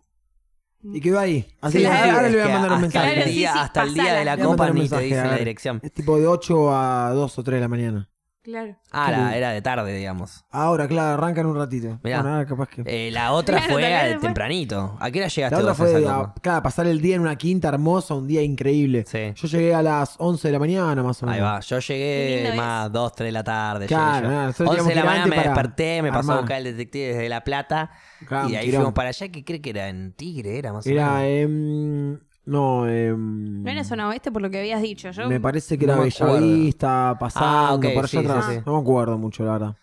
Y quedó ahí. Así Sí, que claro. ahora le voy a mandar un hasta mensaje. El Claro, sí, día, sí, hasta el día de la copa ni te dice la dirección. Es tipo de 8 a 2 o 3 de la mañana. Claro. Ah, la- era de tarde, digamos. Ahora, claro, arrancan un ratito. Mirá. Bueno, ahora capaz que... Eh, la otra Claro, fue tal vez al después. tempranito. ¿A qué hora llegaste La otra vos a esa fue, a, copa? claro, pasar el día en una quinta hermosa, un día increíble. Sí. Yo llegué a las 11 de la mañana más o menos. Ahí va, yo Qué llegué lindo más 2, 3 de la tarde. Claro, yo. nada, nosotros 11 de la teníamos mañana me para desperté, me pasó a armar. buscar el detective desde La Plata. Claro, y ahí tirón. fuimos para allá, que creo que era en Tigre, era más o Era, menos. em, no, em, No era zona oeste por lo que habías dicho. Yo... Me parece que era No acuerdo. Bellavista, pasando, Ah, por allá sí, atrás. sí. No me acuerdo mucho, la verdad.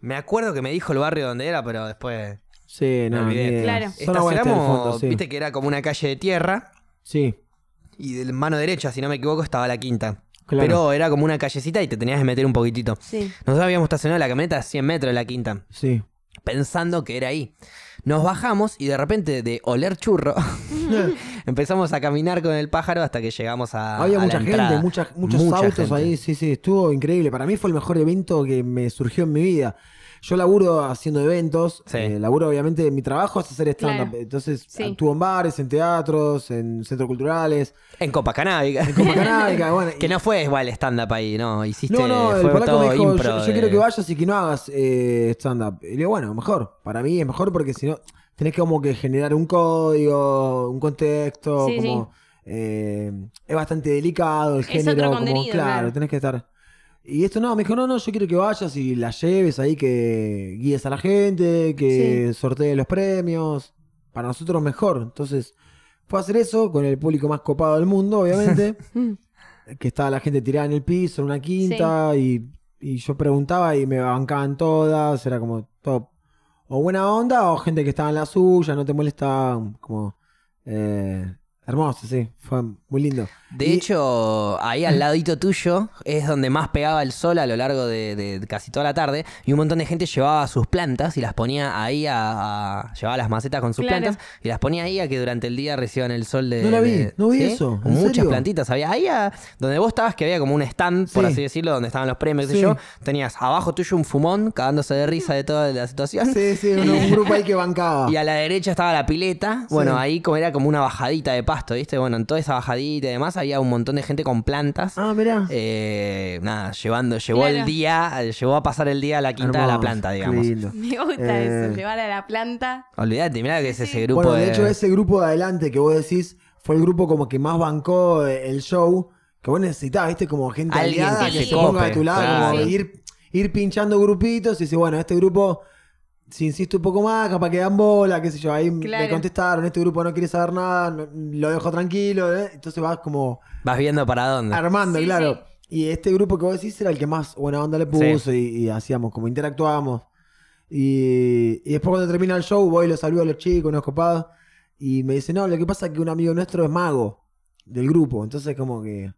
Me acuerdo que me dijo el barrio donde era, pero después Sí, no, ni olvidé. idea. Claro. Zona oeste del Estacionamos, fondo, sí. viste que era como una calle de tierra. Sí, Y de mano derecha, si no me equivoco, estaba la quinta. claro. Pero era como una callecita y te tenías que meter un poquitito. Sí. Nosotros habíamos estacionado la camioneta a 100 metros de la quinta. Sí. pensando que era ahí. Nos bajamos y de repente de oler churro <laughs> <laughs> Empezamos a caminar con el pájaro hasta que llegamos a. Había a mucha gente, muchas, muchos Mucha autos gente. ahí, sí, sí, estuvo increíble. Para mí fue el mejor evento que me surgió en mi vida. Yo laburo haciendo eventos, Sí. eh, laburo obviamente, mi trabajo es hacer stand-up, Claro. entonces Sí. actúo en bares, en teatros, en centros culturales, En Copacanábica. en Copacanábica, bueno. <laughs> que y- no fue igual stand-up ahí, ¿no? Hiciste. no, no, el fue polaco todo me dijo, impro. yo, quiero que vayas y que no hagas eh, stand-up. Y le digo, bueno, mejor, para mí es mejor porque si no, tenés que como que generar un código, un contexto, Sí, como... eh, es bastante delicado el Es género, como, claro. tenés que estar... Y esto no, me dijo, no, no, yo quiero que vayas y la lleves ahí, que guíes a la gente, que sortees los premios. Para nosotros mejor. Entonces, fue a hacer eso con el público más copado del mundo, obviamente. <laughs> que estaba la gente tirada en el piso, en una quinta, y, y yo preguntaba y me bancaban todas, era como todo, o buena onda, o gente que estaba en la suya, no te molestaban, como eh, hermoso, sí, fue muy lindo. De Y- hecho, ahí al ladito tuyo es donde más pegaba el sol a lo largo de, de casi toda la tarde. Y un montón de gente llevaba sus plantas y las ponía ahí a. a- llevaba las macetas con sus Claro. plantas y las ponía ahí a que durante el día reciban el sol de. No la vi, de- no vi ¿Sí? eso, ¿en Muchas serio? plantitas había. Ahí a- donde vos estabas, que había como un stand, por Sí. así decirlo, donde estaban los premios, Sí. yo. Tenías abajo tuyo un fumón cagándose de risa de toda la situación. Sí, sí, un, <laughs> un grupo ahí que bancaba. Y a la derecha estaba la pileta. Bueno, Sí. ahí como era como una bajadita de pasto, ¿viste? Bueno, en toda esa bajadita y demás había un montón de gente con plantas. Ah, mirá. Eh, nada, llevando, llevó Claro. el día, eh, llevó a pasar el día a la quinta de la planta, digamos. lindo. Me gusta Eh, eso, llevar a la planta. Olvídate, mirá que es ese grupo Bueno, de... de hecho, ese grupo de adelante que vos decís fue el grupo como que más bancó el show. Que vos necesitabas, viste, como gente Alguien aliada que que se ponga cope, de tu lado, claro. como Sí. ir, ir pinchando grupitos y decir, bueno, este grupo, si insisto un poco más, capaz que dan bola, qué sé yo. Ahí Claro. me contestaron, este grupo no quiere saber nada, no- lo dejo tranquilo, ¿eh? entonces vas como Vas viendo para dónde. armando, Sí, claro. sí. Y este grupo que vos decís era el que más buena onda le puso y, y hacíamos, como interactuábamos. Y, y después cuando termina el show voy y los saludo a los chicos, unos copados. Y me dice, no, lo que pasa es que un amigo nuestro es mago del grupo. Entonces como que,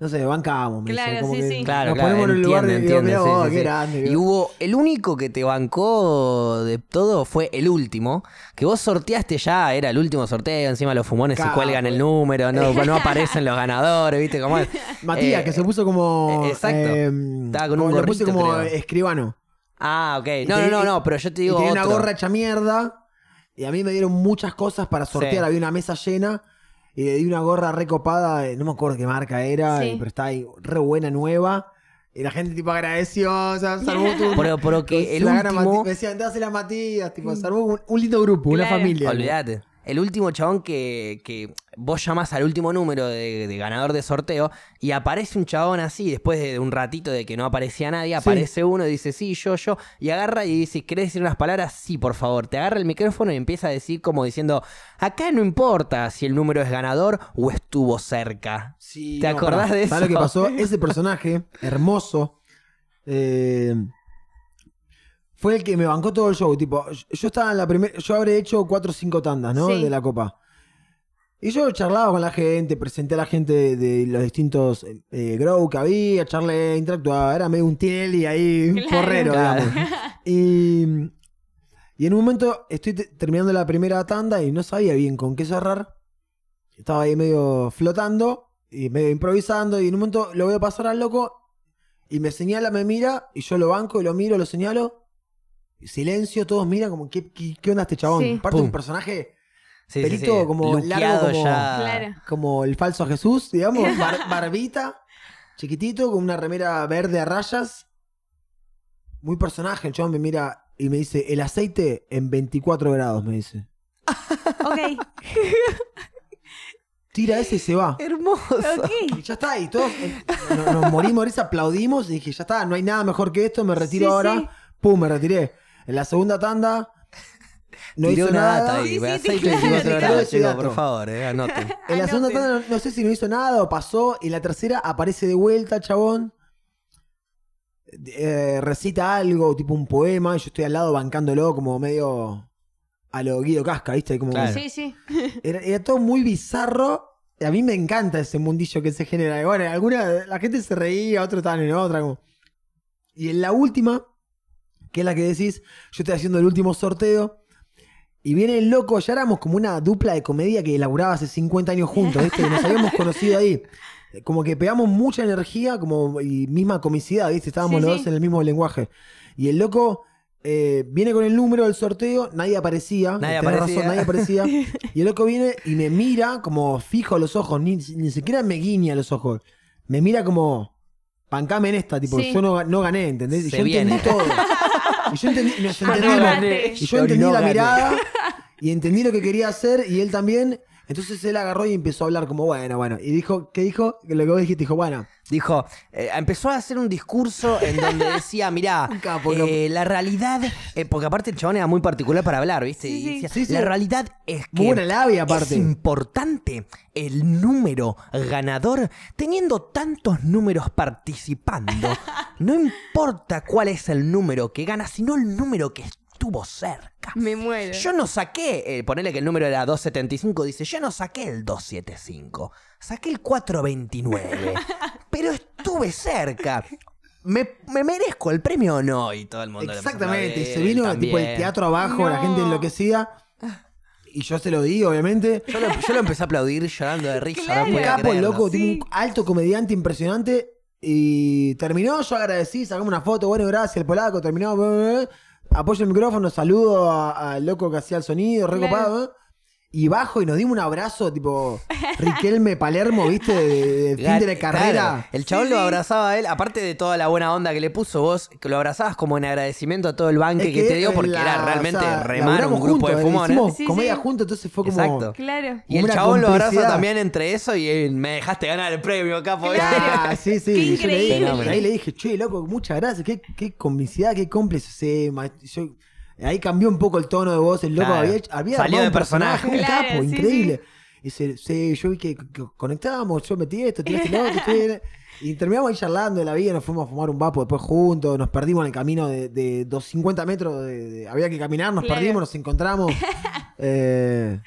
no sé, bancamos. Me Claro, dice, como sí, que sí. Claro, nos claro, ponemos en el lugar de entiende, digo, sí, qué sí. grande. Y hubo, el único que te bancó de todo fue el último, que vos sorteaste ya, era el último sorteo, encima los fumones se cuelgan el número, no, no <laughs> aparecen los ganadores, ¿viste cómo es? <laughs> Matías, Eh, que se puso como... eh, exacto. eh, Estaba con un como- le puse gorrito, como creo. escribano. Ah, ok. Y No, no, tenía- no, no, pero yo te Y digo tenía una otro. gorra hecha mierda. Y a mí me dieron muchas cosas para sortear. Sí. Había una mesa llena. Y le di una gorra recopada. No me acuerdo qué marca era. Sí. Pero está ahí re buena, nueva. Y la gente tipo agradeció. Todo un- <laughs> Pero, pero que <laughs> el la último... Me decían, dásela a Matías. Tipo, se armó un, un lindo grupo, una familia. Olvídate. El último chabón que, que vos llamás al último número de, de ganador de sorteo y aparece un chabón así, después de un ratito de que no aparecía nadie, aparece uno y dice, sí, yo, yo, y agarra y dice, ¿querés decir unas palabras? Sí, por favor. Te agarra el micrófono y empieza a decir como diciendo, acá no importa si el número es ganador o estuvo cerca. Sí, ¿Te no, acordás pará. de ¿Sabés eso? lo que pasó? <laughs> Ese personaje, hermoso, eh, fue el que me bancó todo el show. Tipo, yo estaba en la primera. Yo habré hecho cuatro o cinco tandas, ¿no? Sí. De la copa. Y yo charlaba con la gente, presenté a la gente de, de los distintos eh, grow que había, charlé, interactuaba. Era medio un Tinelli ahí, un Claro. digamos. <laughs> Y, y en un momento estoy te- terminando la primera tanda y no sabía bien con qué cerrar. Estaba ahí medio flotando y medio improvisando. Y en un momento lo voy a pasar al loco y me señala, me mira y yo lo banco y lo miro, lo señalo. Silencio, todos miran como, ¿qué, qué, qué onda este chabón? Sí. Aparte Pum. un personaje Sí, Pelito como largo, Luqueado como- ya. Claro. como el falso Jesús, digamos, <laughs> bar- barbita, chiquitito, con una remera verde a rayas. Muy personaje, el chabón me mira y me dice, el aceite en 24 grados, me dice. <laughs> Ok, <laughs> Tira ese y se va. Hermoso. Y ya está, y todos eh, nos, nos morimos, aplaudimos y dije, ya está, no hay nada mejor que esto, me retiro Sí, ahora. sí. Pum, me retiré. En la segunda tanda no Tiró hizo una nada. data ahí. Sí, sí, aceite claro, 24 claro. chicos, por favor, eh, anoten. En la segunda tanda no, no sé si no hizo nada o pasó. Y en la tercera aparece de vuelta, chabón. Eh, recita algo, tipo un poema. Y yo estoy al lado bancándolo como medio a lo Guido Casca, ¿viste? Como Claro. sí, sí. <laughs> era, era todo muy bizarro. Y a mí me encanta ese mundillo que se genera. Y bueno, alguna, la gente se reía, otros estaban en otra. como- Y en la última, que es la que decís, yo estoy haciendo el último sorteo. Y viene el loco, ya éramos como una dupla de comedia que elaboraba hace 50 años juntos, ¿viste? Y nos habíamos <laughs> conocido ahí. Como que pegamos mucha energía como, y misma comicidad, ¿viste? Estábamos Sí, los sí. dos en el mismo lenguaje. Y el loco eh, viene con el número del sorteo, nadie aparecía. Nadie tenés aparecía. razón, nadie aparecía. <laughs> y el loco viene y me mira como fijo a los ojos, ni, ni siquiera me guiña a los ojos. Me mira como, pancame en esta, tipo, Sí. yo no, no gané, ¿entendés? Se yo viene. entendí todo. <laughs> Y yo entendí, nos entendimos. Y yo entendí la mirada y entendí lo que quería hacer y él también. Entonces él agarró y empezó a hablar como, bueno, bueno. Y dijo, ¿qué dijo? Lo que vos dijiste, dijo, bueno, Dijo, eh, empezó a hacer un discurso en donde decía, mirá, <laughs> capo, eh, la realidad, eh, porque aparte el chabón era muy particular para hablar, ¿viste? Sí, Y sí. decía, Sí, sí. La realidad es que muy buena labia es importante el número ganador teniendo tantos números participando. <laughs> No importa cuál es el número que gana, sino el número que estuvo cerca. Me muero. Yo no saqué, eh, ponele que el número era 275, dice, yo no saqué el 275, saqué el 429, <laughs> pero estuve cerca. ¿Me, me merezco el premio o no? Y todo el mundo Exactamente. Y se vino tipo el teatro abajo, la gente enloquecía. Y yo se lo di, obviamente. Yo lo, yo lo empecé a aplaudir llorando de risa. Claro. no capo, creerlo. loco, Sí. un alto comediante impresionante. Y terminó, yo agradecí, sacamos una foto, bueno, gracias, el polaco, terminó. bla, bla, bla. Apoyo el micrófono, saludo a- al loco que hacía el sonido, Claro. recopado. ¿eh? Y bajo y nos dimos un abrazo, tipo Riquelme Palermo, ¿viste? De, de fin de la Claro, carrera. el chabón Sí, lo abrazaba a él, aparte de toda la buena onda que le puso vos, que lo abrazabas como en agradecimiento a todo el banque Es que, te dio, porque la- era realmente o sea, remar un grupo juntos, de fumones. Hicimos Sí, comedia sí. juntos, entonces fue como. Exacto. Claro. Y el chabón lo abraza también entre eso y eh, me dejaste ganar el premio, capo. Claro. Ah, sí, sí. <laughs> Qué y yo le dije, ahí le dije, che, loco, muchas gracias. Qué, qué complicidad, qué cómplice. Yo- ahí cambió un poco el tono de voz. El loco Claro. había, había Salió de un personaje, un capo, sí, increíble. Y dice, sí, yo vi que, que conectábamos, yo metí esto, tiraste lo otro. estoy- Y terminamos ahí charlando de la vida, nos fuimos a fumar un vapo después juntos, nos perdimos en el camino de, de 250 metros, de, de- había que caminar, nos Claro. perdimos, nos encontramos. <laughs> eh,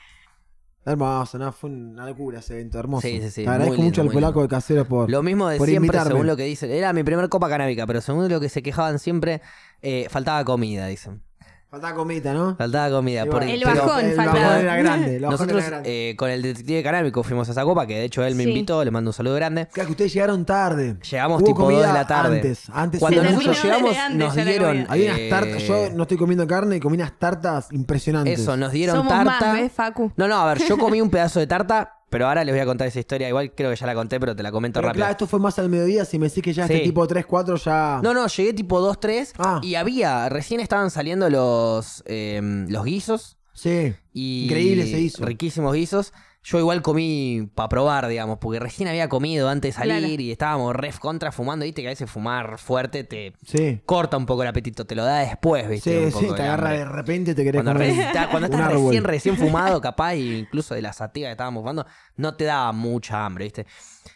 hermoso, ¿no? fue una locura ese evento, hermoso. Sí, sí, sí, Te agradezco lindo, mucho al polaco de Caseros por... Lo mismo de por siempre, invitarme. según lo que dicen. Era mi primer copa canábica, pero según lo que se quejaban siempre, eh, faltaba comida, dicen. Faltaba comita, ¿no? Faltaba comida. Por- El pero bajón el faltaba. bajón era grande. El bajón Nosotros era grande. eh, con el detective canábico fuimos a esa copa, que de hecho él me Sí. invitó, le mando un saludo grande. Claro que ustedes llegaron tarde. Llegamos Hubo tipo comida 2 de la tarde. Antes, antes Cuando nosotros llegamos nos dieron... comida. Había unas eh, tartas. Yo no estoy comiendo carne y comí unas tartas impresionantes. Eso, nos dieron Somos tarta. más, ¿ves, Facu? No, no, a ver, yo comí un pedazo de tarta, pero ahora les voy a contar esa historia. Igual creo que ya la conté, pero te la comento Pero rápido. claro, esto fue más al mediodía. Si me decís que ya Sí. este tipo 3, 4 ya. No, no, llegué tipo 2, 3 Ah. y había, recién estaban saliendo los, eh, los guisos. Sí. Y Increíble ese guiso. Riquísimos guisos. Yo igual comí para probar, digamos, porque recién había comido antes de salir Claro. y estábamos ref contra fumando, viste que a veces fumar fuerte te Sí. corta un poco el apetito, te lo da después, viste. Sí, un sí, poco te de agarra hambre. de repente te querés Cuando, comer. está- cuando estás árbol. recién, recién <laughs> fumado, capaz, e incluso de la sativa que estábamos fumando, no te daba mucha hambre, ¿viste?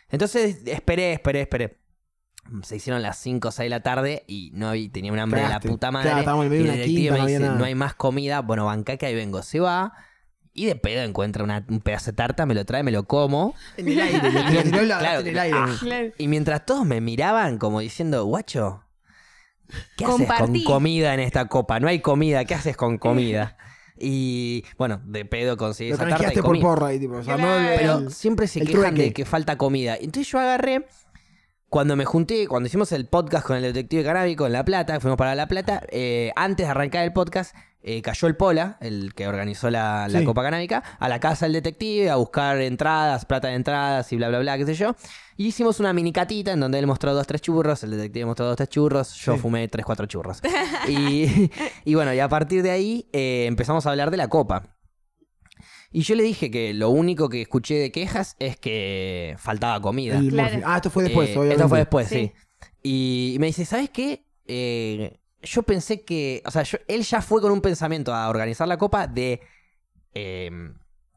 Entonces esperé, esperé, esperé. Se hicieron las 5 o 6 de la tarde y no había, tenía un hambre de Cagaste. la puta madre. Claro, estábamos en y medio el de una detective quinta, me no dice, nada. no hay más comida. Bueno, bancá que ahí vengo. Se va y de pedo encuentra una- un pedazo de tarta, me lo trae, me lo como. En el aire. <laughs> Lo tiró, tiró la- Claro, en el aire. ah, Claro. Y mientras todos me miraban como diciendo, guacho, ¿qué haces con comida en esta copa? No hay comida, ¿qué haces con comida? <laughs> Y bueno, de pedo conseguí Lo esa tarta y canjeaste por comí. porra ahí, tipo. o sea, no Claro. el- Pero siempre se quejan trueque. de que falta comida. Entonces yo agarré, cuando me junté, cuando hicimos el podcast con el detective canábico en La Plata, fuimos para La Plata, eh, antes de arrancar el podcast, eh, cayó el Pola, el que organizó la, la Sí. Copa Canábica, a la casa del detective a buscar entradas, plata de entradas y bla, bla, bla, qué sé yo. Y hicimos una mini catita en donde él mostró dos, tres churros, el detective mostró dos, tres churros, yo Sí. fumé tres, cuatro churros. <laughs> y, y bueno, y a partir de ahí eh, empezamos a hablar de la Copa. Y yo le dije que lo único que escuché de quejas es que faltaba comida. Claro. Ah, esto fue después, Eh, obviamente. Esto fue después, Sí. sí. Y me dice, ¿sabes qué? Eh, yo pensé que, o sea, yo- él ya fue con un pensamiento a organizar la copa de eh,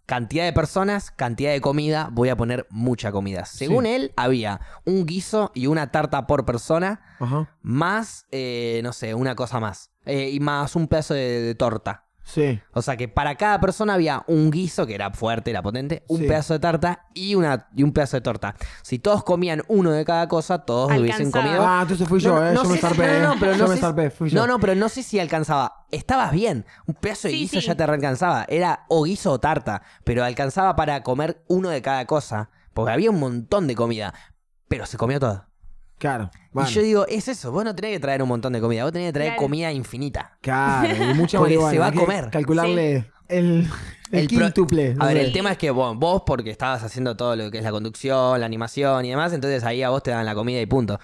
cantidad de personas, cantidad de comida, voy a poner mucha comida. Según Sí. él, había un guiso y una tarta por persona, Ajá. más, eh, no sé, una cosa más. Eh, y más un pedazo de, de torta. Sí. O sea que para cada persona había un guiso que era fuerte, era potente, un Sí. pedazo de tarta y, una, y un pedazo de torta. Si todos comían uno de cada cosa, todos hubiesen Alcanzaba. comido. Ah, entonces fui yo, No, eh. no yo me sé zarpé. no, no, pero yo no me sé- zarpé, fui yo. No, no, pero no sé si alcanzaba. Estabas bien. Un pedazo de Sí, guiso sí. ya te alcanzaba. Era o guiso o tarta. Pero alcanzaba para comer uno de cada cosa. Porque había un montón de comida. Pero se comió todo. Claro. Bueno, Y yo digo, es eso. Vos no tenés que traer un montón de comida. Vos tenés que traer Claro. comida infinita. Claro, y <laughs> mucha Porque marihuana. se va a comer. Calcularle el, el, El pro- quíntuple. A ver, el tema es que vos, vos, porque estabas haciendo todo lo que es la conducción, la animación y demás, entonces ahí a vos te dan la comida y punto.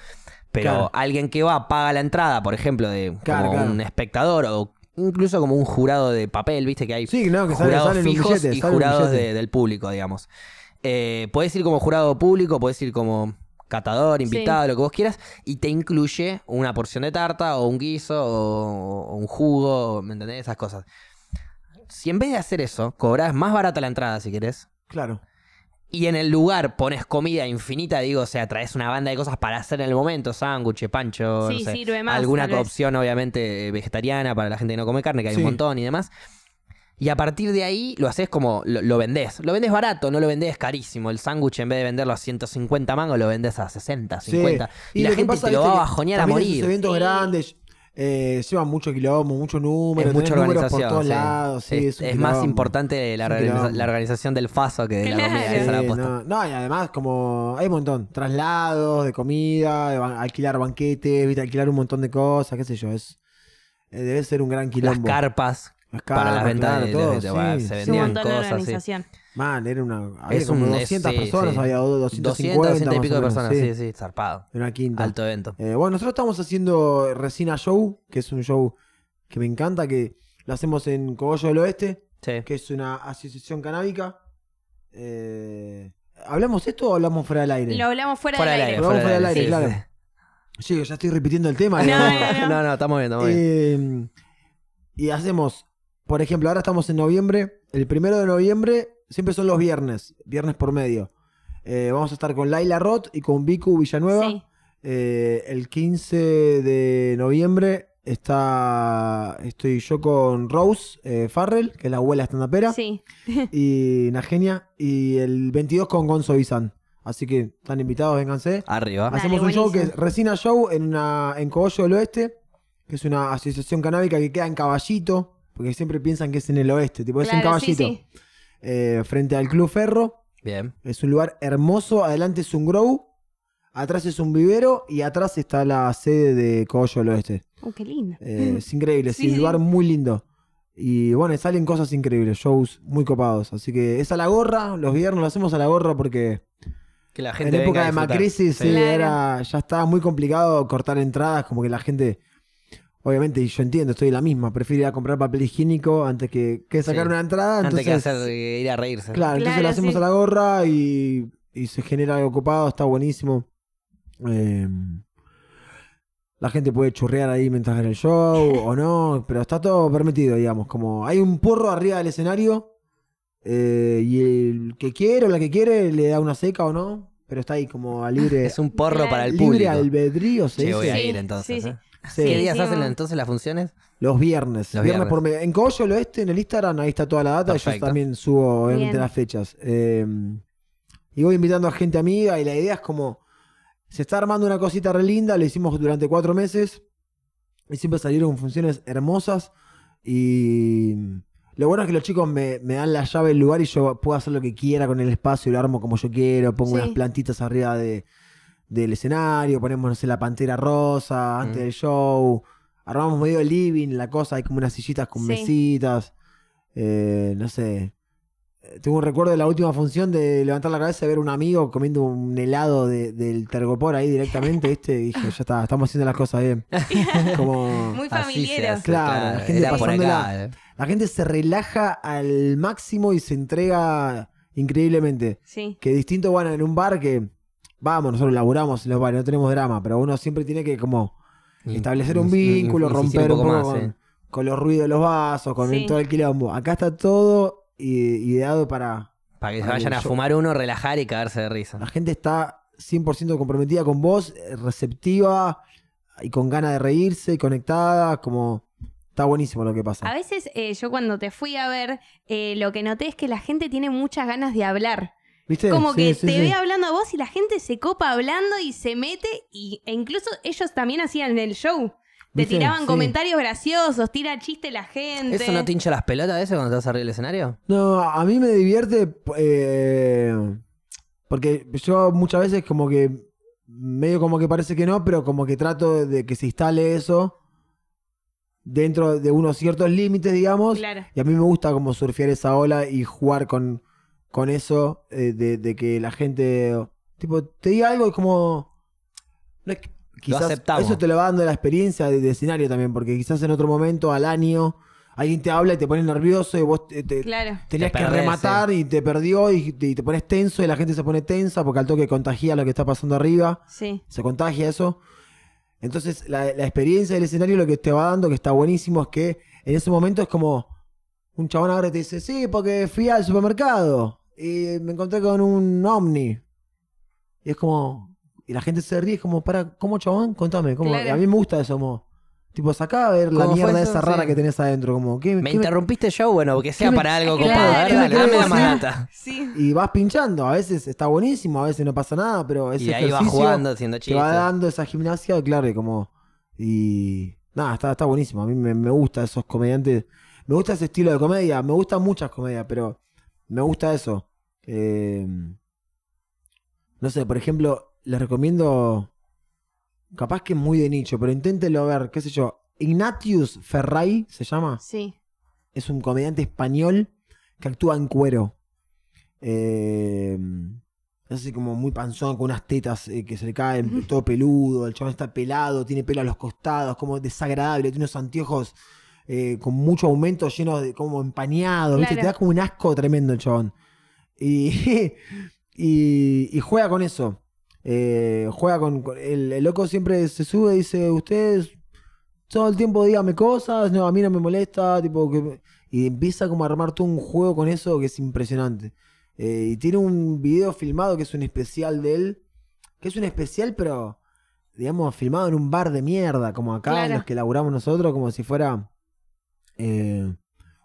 Pero Claro. alguien que va, paga la entrada, por ejemplo, de Claro, como claro. un espectador o incluso como un jurado de papel, viste que hay Sí, no, que sale, jurados sale en un fijos billete. y sale jurados de- del público, digamos. Eh, puedes ir como jurado público, puedes ir como catador, invitado, lo que vos quieras, y te incluye una porción de tarta o un guiso o, o un jugo, ¿me entendés? Esas cosas. Si en vez de hacer eso, cobras más barata la entrada si querés, Claro. y en el lugar pones comida infinita, digo, o sea, traes una banda de cosas para hacer en el momento, sándwich, pancho, Sí, no sé, sirve más, alguna opción obviamente eh, vegetariana para la gente que no come carne, que hay Sí. un montón y demás. Y a partir de ahí lo haces como, lo, lo vendés. Lo vendés barato, no lo vendés carísimo. El sándwich en vez de venderlo a 150 mangos, lo vendés a 60, Sí. 50. Y, la gente pasa, te lo va a bajonear a morir. eventos Sí. grandes eh, llevan mucho quilombo, mucho número, Es mucha números organización. por todos sí. lados. Sí, es es, es más importante la, organiza- la organización del faso que de la comida. Esa es la no, no, y además como hay un montón, traslados de comida, de ban- alquilar banquetes, alquilar un montón de cosas, qué sé yo, es eh, debe ser un gran Las quilombo. carpas Para las claro, de, todo, de- de- bueno, sí. se vendían montón de cosas. sí. organización. Man, era una había Es como un- es- 200 sí, personas, sí. había 200, 250 200 y pico de personas, sí, sí, sí, zarpado. Era una quinta. Alto evento. Eh, bueno, nosotros estamos haciendo Resina Show, que es un show que me encanta, que lo hacemos en Cogollo del Oeste, Sí. que es una asociación canábica. Eh, ¿Hablamos esto o hablamos fuera del aire? Lo hablamos fuera, Fuera del aire. aire, Vamos fuera del fuera del aire, aire, sí, claro. Sí, ya estoy repitiendo el <laughs> tema. No, digamos. no, No, no, estamos bien, estamos bien. Eh, y hacemos, por ejemplo, ahora estamos en noviembre. El primero de noviembre siempre son los viernes, viernes por medio. Eh, vamos a estar con Laila Roth y con Vicu Villanueva. Sí. Eh, el 15 de noviembre está estoy yo con Rose eh, Farrell, que es la abuela estandapera, Sí. <laughs> y una genia. Y el 22 con Gonzo Bizan. Así que están invitados, vénganse. Arriba. Dale, Hacemos un show que es. Resina Show en, una, en Cogollo del Oeste, que es una asociación canábica que queda en Caballito, porque siempre piensan que es en el oeste, tipo es en Claro, sí, Caballito, sí. eh, frente al Club Ferro. Bien. Es un lugar hermoso, adelante es un grow, atrás es un vivero y atrás está la sede de Cogollo del Oeste. Oh, qué lindo. Eh, es increíble, <laughs> sí, Sí, un sí. lugar muy lindo. Y bueno, salen cosas increíbles, shows muy copados. Así que es a la gorra, los viernes lo hacemos a la gorra porque Que la en gente época venga a de. Macrisis sí, Claro. era, ya estaba muy complicado cortar entradas, como que la gente, obviamente, y yo entiendo, estoy en la misma, prefiero ir a comprar papel higiénico antes que, que sacar Sí. una entrada. Antes Entonces, que hacer eh, ir a reírse. claro, entonces lo hacemos sí. a la gorra y, y se genera algo copado, está buenísimo. Eh, la gente puede churrear ahí mientras ve el show <laughs> o no, pero está todo permitido, digamos. Como hay un porro arriba del escenario eh, y el que quiere o la que quiere le da una seca o no, pero está ahí como a libre, <laughs> Es un porro para el libre público. albedrío, se Che, dice. voy a Sí, ir entonces. sí, ¿eh? Sí. ¿Qué Sí, días sí, hacen entonces las funciones? Los viernes. Los viernes, viernes. por medio. En Cogollo del Oeste, en el Instagram, ahí está toda la data. Yo también subo, obviamente, Bien. las fechas. Eh, y voy invitando a gente amiga y la idea es como... Se está armando una cosita re linda, lo hicimos durante cuatro meses. Y siempre salieron funciones hermosas. Y lo bueno es que los chicos me, me dan la llave del lugar y yo puedo hacer lo que quiera con el espacio y lo armo como yo quiero. Pongo Sí. unas plantitas arriba de, del escenario, ponemos, no sé, la pantera rosa antes Mm. del show. Armamos medio living, la cosa, hay como unas sillitas con Sí. mesitas. Eh, no sé. Tengo un recuerdo de la última función de levantar la cabeza y ver un amigo comiendo un helado de- del tergopor ahí directamente, <laughs> ¿viste? Y dije, ya está, estamos haciendo las cosas bien. <laughs> Como Muy familiar. Claro, la gente pasándola. acá. eh. la gente se relaja al máximo y se entrega increíblemente. Sí. Que distinto, bueno, en un bar que, vamos, nosotros laburamos en los bares, no tenemos drama, pero uno siempre tiene que como establecer un vínculo, romper un poco, más, con, los ruidos de los vasos, con Sí. todo el quilombo. Acá está todo ideado para... Para que se vayan el a fumar uno, relajar y cagarse de risa. La gente está 100% comprometida con vos, eh, receptiva y con ganas de reírse y conectada, como... Está buenísimo lo que pasa. A veces eh, yo cuando te fui a ver, eh, lo que noté es que la gente tiene muchas ganas de hablar. ¿Viste? Como Sí, que sí, te sí. ve hablando a vos y la gente se copa hablando y se mete y, e incluso ellos también hacían el show. Te ¿Viste? tiraban Sí. comentarios graciosos, tira chiste la gente. ¿Eso no te hincha las pelotas a veces cuando estás arriba del escenario? No, a mí me divierte eh, porque yo muchas veces como que medio como que parece que no, pero como que trato de que se instale eso dentro de unos ciertos límites, digamos. Claro. Y a mí me gusta como surfear esa ola y jugar con, con eso eh, de, de que la gente tipo te diga algo y como no es que- quizás eso te lo va dando la experiencia de, de escenario también, porque quizás en otro momento al año alguien te habla y te pone nervioso y vos te, te- Claro. tenías Te que perdés, rematar y te perdió y te, y te pones tenso y la gente se pone tensa porque al toque contagia lo que está pasando arriba Sí. se contagia eso. Entonces, la, la experiencia del escenario lo que te va dando, que está buenísimo, es que en ese momento es como un chabón ahora te dice, sí, porque fui al supermercado y me encontré con un ovni. Y es como, y la gente se ríe, es como, para, ¿cómo chabón? Contame, ¿cómo? Claro. Y a mí me gusta eso, como, tipo, sacá a ver la ¿Cómo fue mierda eso? esa rara Sí. que tenés adentro, como, ¿qué, ¿Me qué interrumpiste show? Bueno, que sea ¿Qué me- para algo Claro. copado. A ver, ¿Qué me dale, dame la data. Sí. Y vas pinchando, a veces está buenísimo, a veces no pasa nada, pero ese Y ahí vas jugando, haciendo te va chistes. dando esa gimnasia, claro, y como. Y. Nada, está, está buenísimo. A mí me, me gusta esos comediantes. Me gusta ese estilo de comedia. Me gustan muchas comedias, pero me gusta eso. Eh, no sé, por ejemplo, les recomiendo. Capaz que es muy de nicho, pero inténtenlo ver, qué sé yo. Ignatius Ferray se llama Sí. es un comediante español que actúa en cuero. Eh, es así como muy panzón, con unas tetas eh, que se le caen, todo peludo. El chabón está pelado, tiene pelo a los costados, como desagradable. Tiene unos anteojos eh, con mucho aumento, llenos de como empañados. Te da como un asco tremendo el chabón. Y, <laughs> y, y juega con eso. Eh, juega con. con- el, el loco siempre se sube y dice: Ustedes todo el tiempo dígame cosas, no, a mí no me molesta, tipo que y empieza como a armar todo un juego con eso que es impresionante. Eh, y tiene un video filmado que es un especial de él, que es un especial pero digamos filmado en un bar de mierda, como acá en los que laburamos nosotros, como si fuera eh,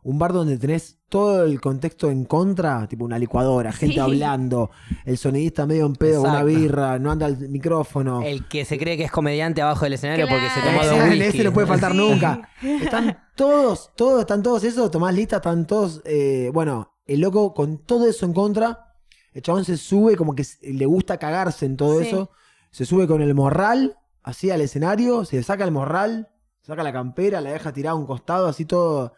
un bar donde tenés todo el contexto en contra, tipo una licuadora, gente Sí. hablando, el sonidista medio en pedo, una birra, no anda el micrófono. El que se cree que es comediante abajo del escenario porque se tomó dos Ese- whisky. ese no puede faltar Sí. nunca. <laughs> Están todos, todos, están todos esos, Tomás Lista, están todos, eh, bueno, el loco con todo eso en contra, el chabón se sube como que le gusta cagarse en todo Sí. eso, se sube con el morral, así al escenario, se saca el morral, saca la campera, la deja tirada a un costado, así todo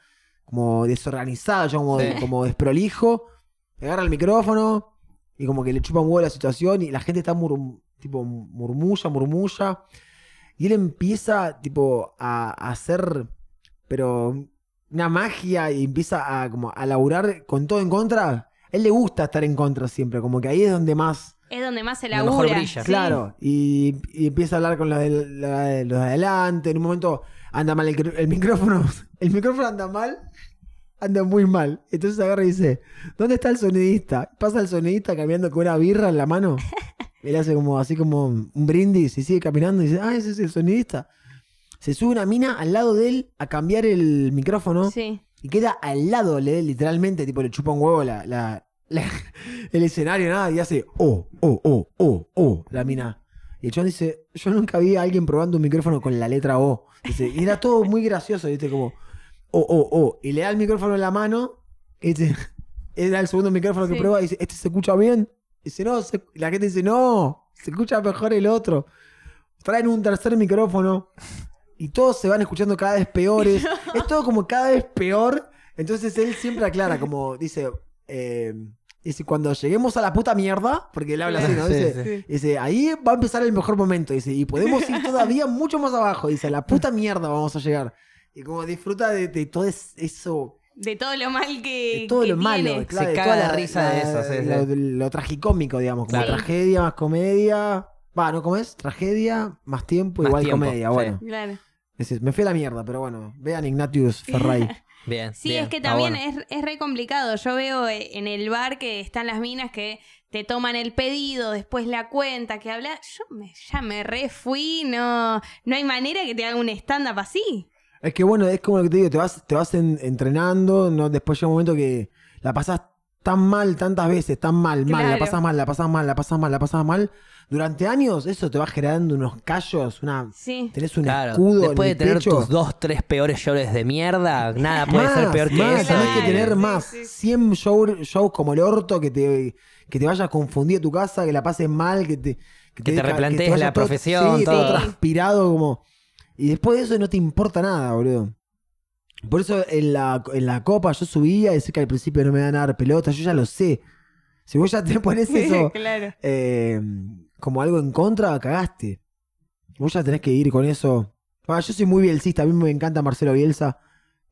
como desorganizado, ya como, Sí. como desprolijo, agarra el micrófono y como que le chupa un huevo la situación y la gente está mur- tipo murmulla, murmulla. Y él empieza, tipo, a, a hacer, pero una magia y empieza a, como, a laburar con todo en contra. A él le gusta estar en contra siempre, como que ahí es donde más, Es donde más se mejor labura. sí. claro. Y, y empieza a hablar con los de- los de adelante. En un momento anda mal el, el micrófono. <laughs> El micrófono anda mal. Anda muy mal. Entonces agarra y dice, ¿dónde está el sonidista? Pasa el sonidista caminando con una birra en la mano. <laughs> Él hace como así como un brindis y sigue caminando y dice, ah, ese es el sonidista. Se sube una mina al lado de él a cambiar el micrófono Sí. y queda al lado él, literalmente, tipo le chupa un huevo la, la- la- <laughs> el escenario, nada, y hace, oh, oh, oh, oh, oh, la mina. Y el chabón dice, yo nunca vi a alguien probando un micrófono con la letra O. Dice, y era todo muy gracioso, viste, como, oh, oh, oh. Y le da el micrófono en la mano, y dice, <laughs> era el segundo micrófono que Sí. prueba, y dice, ¿este se escucha bien? Y dice, no, se- y la gente dice, no, se escucha mejor el otro. Traen un tercer micrófono y todos se van escuchando cada vez peores. <laughs> Es todo como cada vez peor. Entonces él siempre aclara, como dice, eh, dice, cuando lleguemos a la puta mierda, porque él habla así, ¿no? Dice, sí. dice, ahí va a empezar el mejor momento. Dice, y podemos ir todavía <laughs> mucho más abajo. Dice, a la puta mierda vamos a llegar. Y como disfruta de, de todo es- eso, De todo lo mal que. de todo que lo malo. claro, Se caga toda de risa de eso, sí, lo, sí. lo tragicómico, digamos, como Claro. tragedia más comedia. Va, ¿no? ¿Cómo es? Tragedia más tiempo Más igual tiempo, comedia. sí. Bueno, Claro. Ese- me fui a la mierda, pero bueno, vean Ignatius Ferray. <laughs> Bien. Sí, bien, es que también bueno. es, es re complicado. Yo veo eh, en el bar que están las minas que te toman el pedido, después la cuenta, que habla. Yo me, ya me re fui, no, no hay manera que te haga un stand-up así. Es que bueno, es como lo que te digo, te vas, te vas en- entrenando, ¿no? después llega un momento que la pasás tan mal tantas veces, tan mal, mal, la pasás mal, la pasás mal, la pasás mal, la pasás mal. Durante años eso te va generando unos callos, una Sí. tenés un Claro, escudo después de en el tener pecho. tus dos, tres peores llores de mierda, nada puede ser peor que más, eso. Tenés que tener Sí, más. sí. 100 show- shows como el orto que te, que te vayas confundido tu casa, que la pases mal, que te... Que te deja- replantees vaya la todo- profesión, sí, todo todo. transpirado como... Y después de eso no te importa nada, boludo. Por eso en la, en la copa yo subía y decía que al principio no me van a dar pelota, yo ya lo sé. Si vos ya te pones <laughs> eso claro. eh, como algo en contra, cagaste. Vos ya tenés que ir con eso. Ah, yo soy muy bielcista, a mí me encanta Marcelo Bielsa,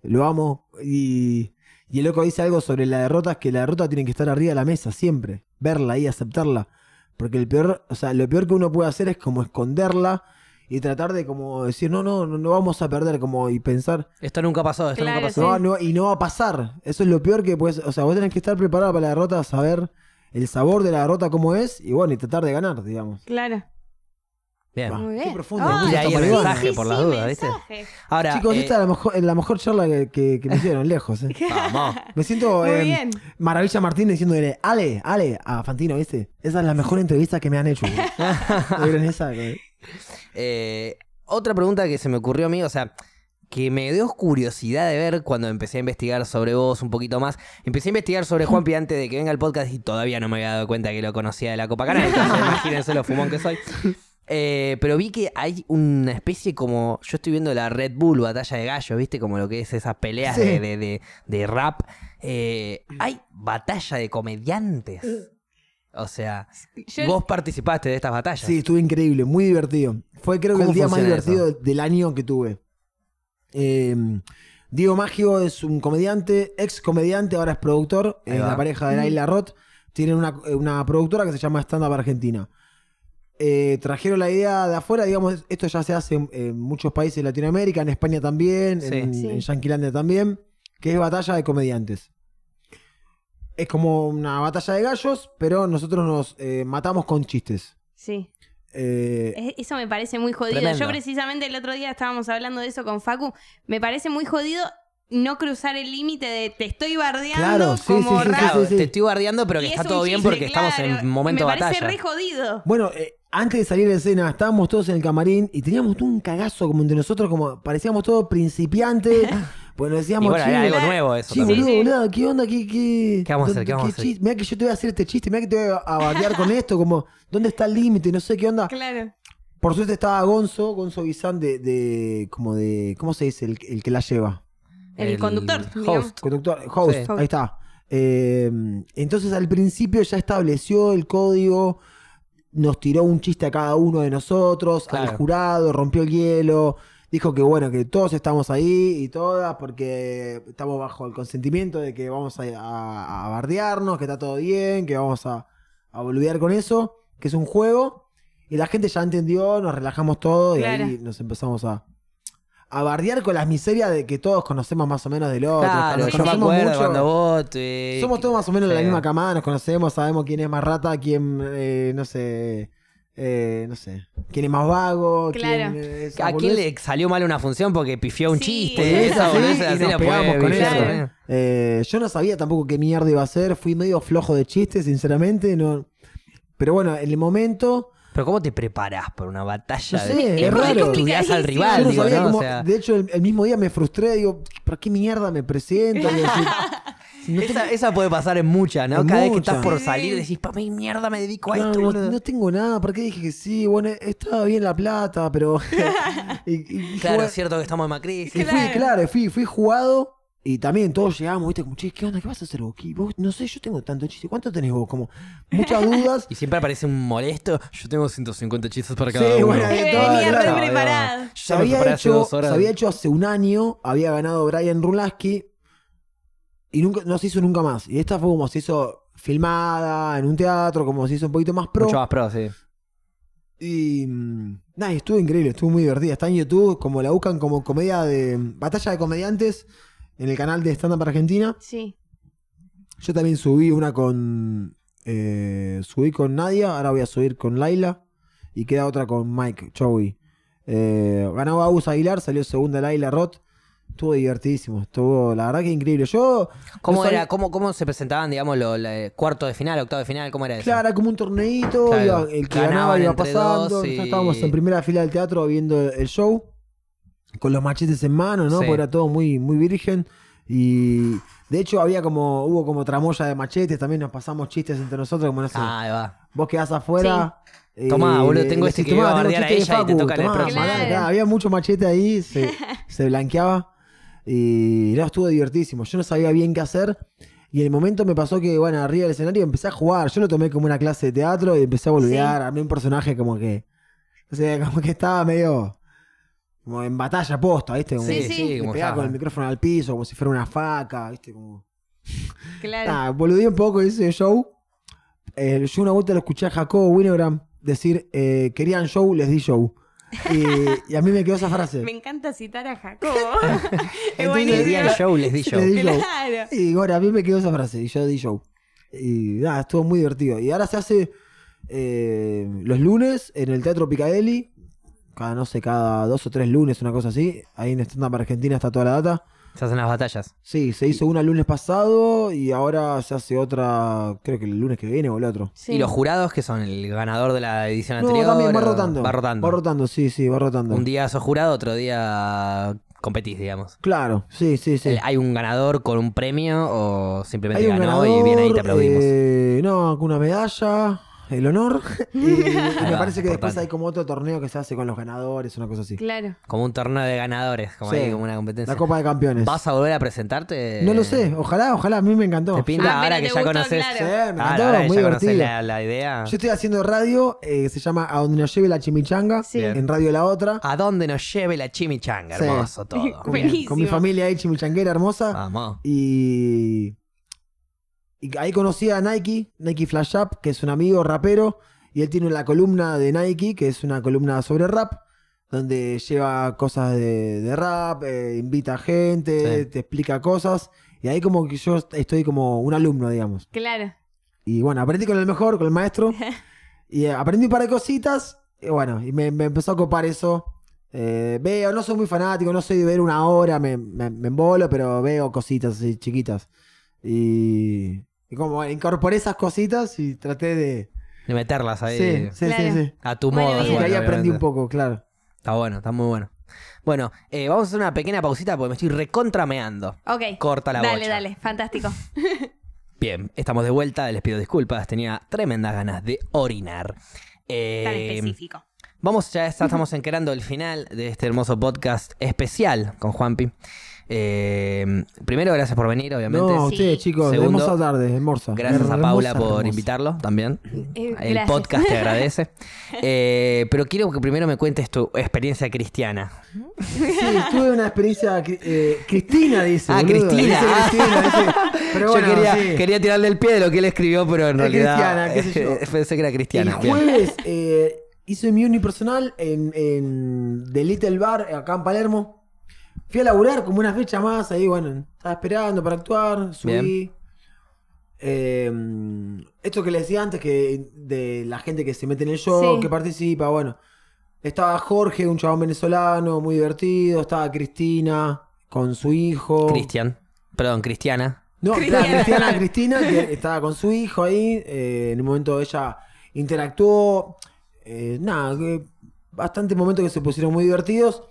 lo amo. Y, y el loco dice algo sobre la derrota, es que la derrota tiene que estar arriba de la mesa, siempre. Verla y aceptarla. Porque el peor, o sea, lo peor que uno puede hacer es como esconderla y tratar de como decir, no, no, no, no vamos a perder, como y pensar, Esto nunca pasó, esto Claro, nunca pasó. no, no, y no va a pasar. Eso es lo peor que puedes, o sea, vos tenés que estar preparado para la derrota, saber el sabor de la derrota cómo es y bueno, y tratar de ganar, digamos. Claro. Bien. Va. Muy qué profundo, Ay, Tira ahí el mensaje sí, por sí, las dudas, ¿viste? Ahora, Chicos, eh, esta es la mejor, la mejor charla que, que- que me hicieron, lejos. eh. <laughs> vamos. Me siento Muy eh, bien. Maravilla Martín diciéndole, Ale, Ale, a Fantino, ¿viste? Esa es la mejor entrevista que me han hecho. güey. ¿No vieron esa? Eh, otra pregunta que se me ocurrió a mí, o sea, que me dio curiosidad de ver cuando empecé a investigar sobre vos un poquito más. Empecé a investigar sobre Juanpi <laughs> antes de que venga el podcast y todavía no me había dado cuenta que lo conocía de la Copa Canal. Entonces, <laughs> imagínense lo fumón que soy. Eh, pero vi que hay una especie como. Yo estoy viendo la Red Bull batalla de gallos, ¿viste? Como lo que es esas peleas Sí. de, de- de- de rap. Eh, hay batalla de comediantes. <laughs> O sea, Yo- vos participaste de estas batallas. Sí, estuvo increíble, muy divertido. Fue creo que ¿Cómo el día más divertido eso? del año que tuve. Eh, Diego Maggio es un comediante, ex comediante, ahora es productor, es la pareja de Laila Roth. Tienen una, una productora que se llama Stand Up Argentina. Eh, trajeron la idea de afuera, digamos, esto ya se hace en, en muchos países de Latinoamérica, en España también, Sí. en, Sí. en Yanquilandia también, que es batalla de comediantes. Es como una batalla de gallos, pero nosotros nos eh, matamos con chistes. Sí. Eh, Es- Eso me parece muy jodido. Tremendo. Yo precisamente el otro día estábamos hablando de eso con Facu. Me parece muy jodido no cruzar el límite de te estoy bardeando Claro, sí, como sí, sí, rap. Claro, sí, sí. te estoy bardeando, pero que Y está es todo bien porque estamos claro. en momento Me parece batalla. re jodido. Bueno, eh, antes de salir de escena, estábamos todos en el camarín y teníamos todo un cagazo como entre nosotros, como parecíamos todos principiantes. <laughs> pues nos decíamos, bueno, era "Che, algo nuevo eso Sí, también. boludo, boludo, ¿qué onda? ¿Qué, qué, ¿Qué vamos a hacer? ¿Qué vamos a hacer? Mira que yo te voy a hacer este chiste, mira que te voy a bardear con esto, como, ¿dónde está el límite? No sé qué onda. Claro. Por suerte estaba Gonzo, Gonzo Guisán de, de, como de, ¿cómo se dice? El, el que la lleva. El, conductor. digamos. host. Conductor, host, Sí. ahí está. Eh, entonces al principio ya estableció el código, nos tiró un chiste a cada uno de nosotros, Claro. al jurado, rompió el hielo, dijo que bueno, que todos estamos ahí y todas porque estamos bajo el consentimiento de que vamos a, a- a bardearnos, que está todo bien, que vamos a, a boludear con eso, que es un juego. Y la gente ya entendió, nos relajamos todos Claro. y ahí nos empezamos a, a bardear con las miserias de que todos conocemos más o menos del otro. Claro, nos yo me conocemos acuerdo mucho. cuando vos... te- Somos todos más o menos de la misma camada, nos conocemos, sabemos quién es más rata, quién, eh, no sé, eh, no sé, quién es más vago, Claro. quién es... ¿A quién le salió mal una función porque pifió un Sí. chiste? Esa así, boludez y así nos la pegamos puede con pifiar eso. también. Eh, yo no sabía tampoco qué mierda iba a hacer, fui medio flojo de chistes, sinceramente, no... Pero bueno, en el momento... Pero ¿cómo te preparás para una batalla? No sé, de... es ¿Cómo raro. estudiás al rival, no digo, sabía ¿no? cómo- O sea, De hecho, el, el mismo día me frustré, digo, ¿para qué mierda me presento? <laughs> Digo, no esa, esa puede pasar en muchas, ¿no? En Cada vez que estás por Sí. salir decís, ¿para qué mierda me dedico a Claro, esto, no, tengo nada, ¿por qué dije que sí? Bueno, estaba bien la plata, pero. <laughs> <laughs> y, y- y Claro, es cierto que estamos en Macri. y fui, Claro. claro, fui, fui jugado y también todos llegamos, viste, como, che, ¿qué onda? ¿Qué vas a hacer vos? No sé, yo tengo tanto chiste. ¿Cuánto tenés vos? Como muchas dudas. <laughs> Y siempre aparece un molesto. Yo tengo 150 chistes para Sí, cada uno. bueno, venía claro. re preparado. Me había, hace hecho, dos horas. se había hecho hace un año, había ganado Brian Rulaski y nunca, no se hizo nunca más. Y esta fue como se hizo filmada en un teatro, como se hizo un poquito más pro. Mucho más pro, sí. Y mm, nada, y estuvo increíble, estuvo muy divertida. Está en YouTube, como la buscan como comedia de batalla de comediantes en el canal de Stand Up Argentina. Sí. Yo también subí una con eh, subí con Nadia, ahora voy a subir con Laila y queda otra con Mike Chowi. Eh, ganó Agus Aguilar, salió segunda Laila Roth. Estuvo divertidísimo. Estuvo, la verdad que increíble. Yo. ¿Cómo no sabía- era? ¿Cómo, cómo se presentaban, digamos, los cuarto de final, octavo de final? ¿Cómo era eso? Claro, era como un torneito, Claro, el que ganaba iba pasando. y- estábamos en primera fila del teatro viendo el show, con los machetes en mano, ¿no? Sí. Porque era todo muy, muy virgen. Y de hecho había como, hubo como tramoya de machetes, también nos pasamos chistes entre nosotros, como no sé, Ah, ahí va. vos quedás afuera. eh, Tomá, boludo, tengo este que iba a "Tomá, tengo bardear a ella y te toca el tomá, próximo". claro, Había mucho machete ahí, se, <laughs> se blanqueaba. Y no, estuvo divertísimo. Yo no sabía bien qué hacer. Y en el momento me pasó que, bueno, arriba del escenario empecé a jugar. Yo lo tomé como una clase de teatro y empecé a boludear. Armé un personaje como que. O sea, como que estaba medio. Como en batalla posta, ¿viste? Como Sí, que sí, sí, como pegaba con el micrófono al piso, como si fuera una faca, ¿viste? Como. <laughs> Claro. Ah, boludeé un poco ese show. Eh, yo una vuelta lo escuché a Jacobo Winogram decir: eh, Querían show, les di show. Y, y a mí me quedó esa frase. Me encanta citar a Jacobo. <laughs> Entonces. Le di el show, les di show. Les di show. Claro. Y bueno, a mí me quedó esa frase y yo di show. Y nada, estuvo muy divertido. Y ahora se hace eh, los lunes en el Teatro Picadelli. Cada, no sé, cada dos o tres lunes, una cosa así. Ahí en Stand Up Argentina está toda la data. Se hacen las batallas. Sí, se hizo una el lunes pasado y ahora se hace otra, creo que el lunes que viene o el otro. Sí. ¿Y los jurados que son? ¿El ganador de la edición No, anterior? también va rotando. Va rotando. Va rotando, sí, sí, va rotando. Un día sos jurado, otro día competís, digamos. Claro, sí, sí, sí. ¿Hay un ganador con un premio o simplemente Hay un ganó ganador, y viene ahí y te aplaudimos? eh, no, con una medalla, el honor. <laughs> y, y me va, parece que después hay como otro torneo que se hace con los ganadores, una cosa así. Claro. Como un torneo de ganadores, como Sí. ahí, como una competencia. La Copa de Campeones. ¿Vas a volver a presentarte? No lo sé, ojalá, ojalá, a mí me encantó. ¿Te pinta Ah, ahora pero que te ya gustó, conoces? claro. Sí, me Claro, encantó, ahora que muy ya divertido. la, la idea. Yo estoy haciendo radio, eh, se llama A donde nos lleve la chimichanga, Sí. en Radio La Otra. ¿A dónde nos lleve la chimichanga? Sí. Hermoso todo. Con <laughs> mi, Buenísimo. con mi familia ahí chimichanguera hermosa. Vamos. Y, y ahí conocí a Nike, Nike Flash Up, que es un amigo rapero, y él tiene la columna de Nike, que es una columna sobre rap, donde lleva cosas de, de rap, eh, invita a gente, Sí. te explica cosas, y ahí como que yo estoy como un alumno, digamos. Claro. Y bueno, aprendí con el mejor, con el maestro, <laughs> y eh, aprendí un par de cositas, y bueno, y me, me empezó a copar eso. Eh, veo, no soy muy fanático, no soy de ver una hora, me, me, me embolo, pero veo cositas así chiquitas. Y, y como incorporé esas cositas y traté de... De meterlas ahí. Sí, sí, Claro. sí, sí. A tu Bueno, modo. que ahí igual, aprendí un poco, claro. Está bueno, está muy bueno. Bueno, eh, vamos a hacer una pequeña pausita porque me estoy recontrameando. Ok. Corta la Dale, bocha. dale. Fantástico. <laughs> Bien, estamos de vuelta, les pido disculpas, tenía tremendas ganas de orinar. Eh, Tan específico. Vamos, ya estamos encarando el final de este hermoso podcast especial con Juanpi. Eh, primero, gracias por venir, obviamente. No, Sí. ustedes chicos, Segundo, hermosa tarde, hermosa. Gracias a Hermosa, Paula por hermosa. invitarlo también. Eh, El gracias. podcast te agradece. <laughs> Eh, pero quiero que primero me cuentes tu experiencia cristiana. Sí, tuve una experiencia... eh, Cristina dice. Ah, boludo. Cristina. Dice. <laughs> Cristina, dice. Pero bueno, yo quería, sí. quería tirarle el pie de lo que él escribió, pero en Es realidad cristiana, qué sé yo. <laughs> pensé que era cristiana. El jueves eh, hice mi unipersonal en, en The Little Bar, acá en Palermo. Fui a laburar como una fecha más, ahí bueno, estaba esperando para actuar, subí. Eh, esto que les decía antes, que de la gente que se mete en el show, Sí. que participa, bueno. Estaba Jorge, un chabón venezolano, muy divertido. Estaba Cristina con su hijo. Cristian. Perdón, Cristiana. No, Cristiana. <laughs> Cristina, que estaba con su hijo ahí. eh, en un momento ella interactuó. eh, nada, que bastante momentos que se pusieron muy divertidos.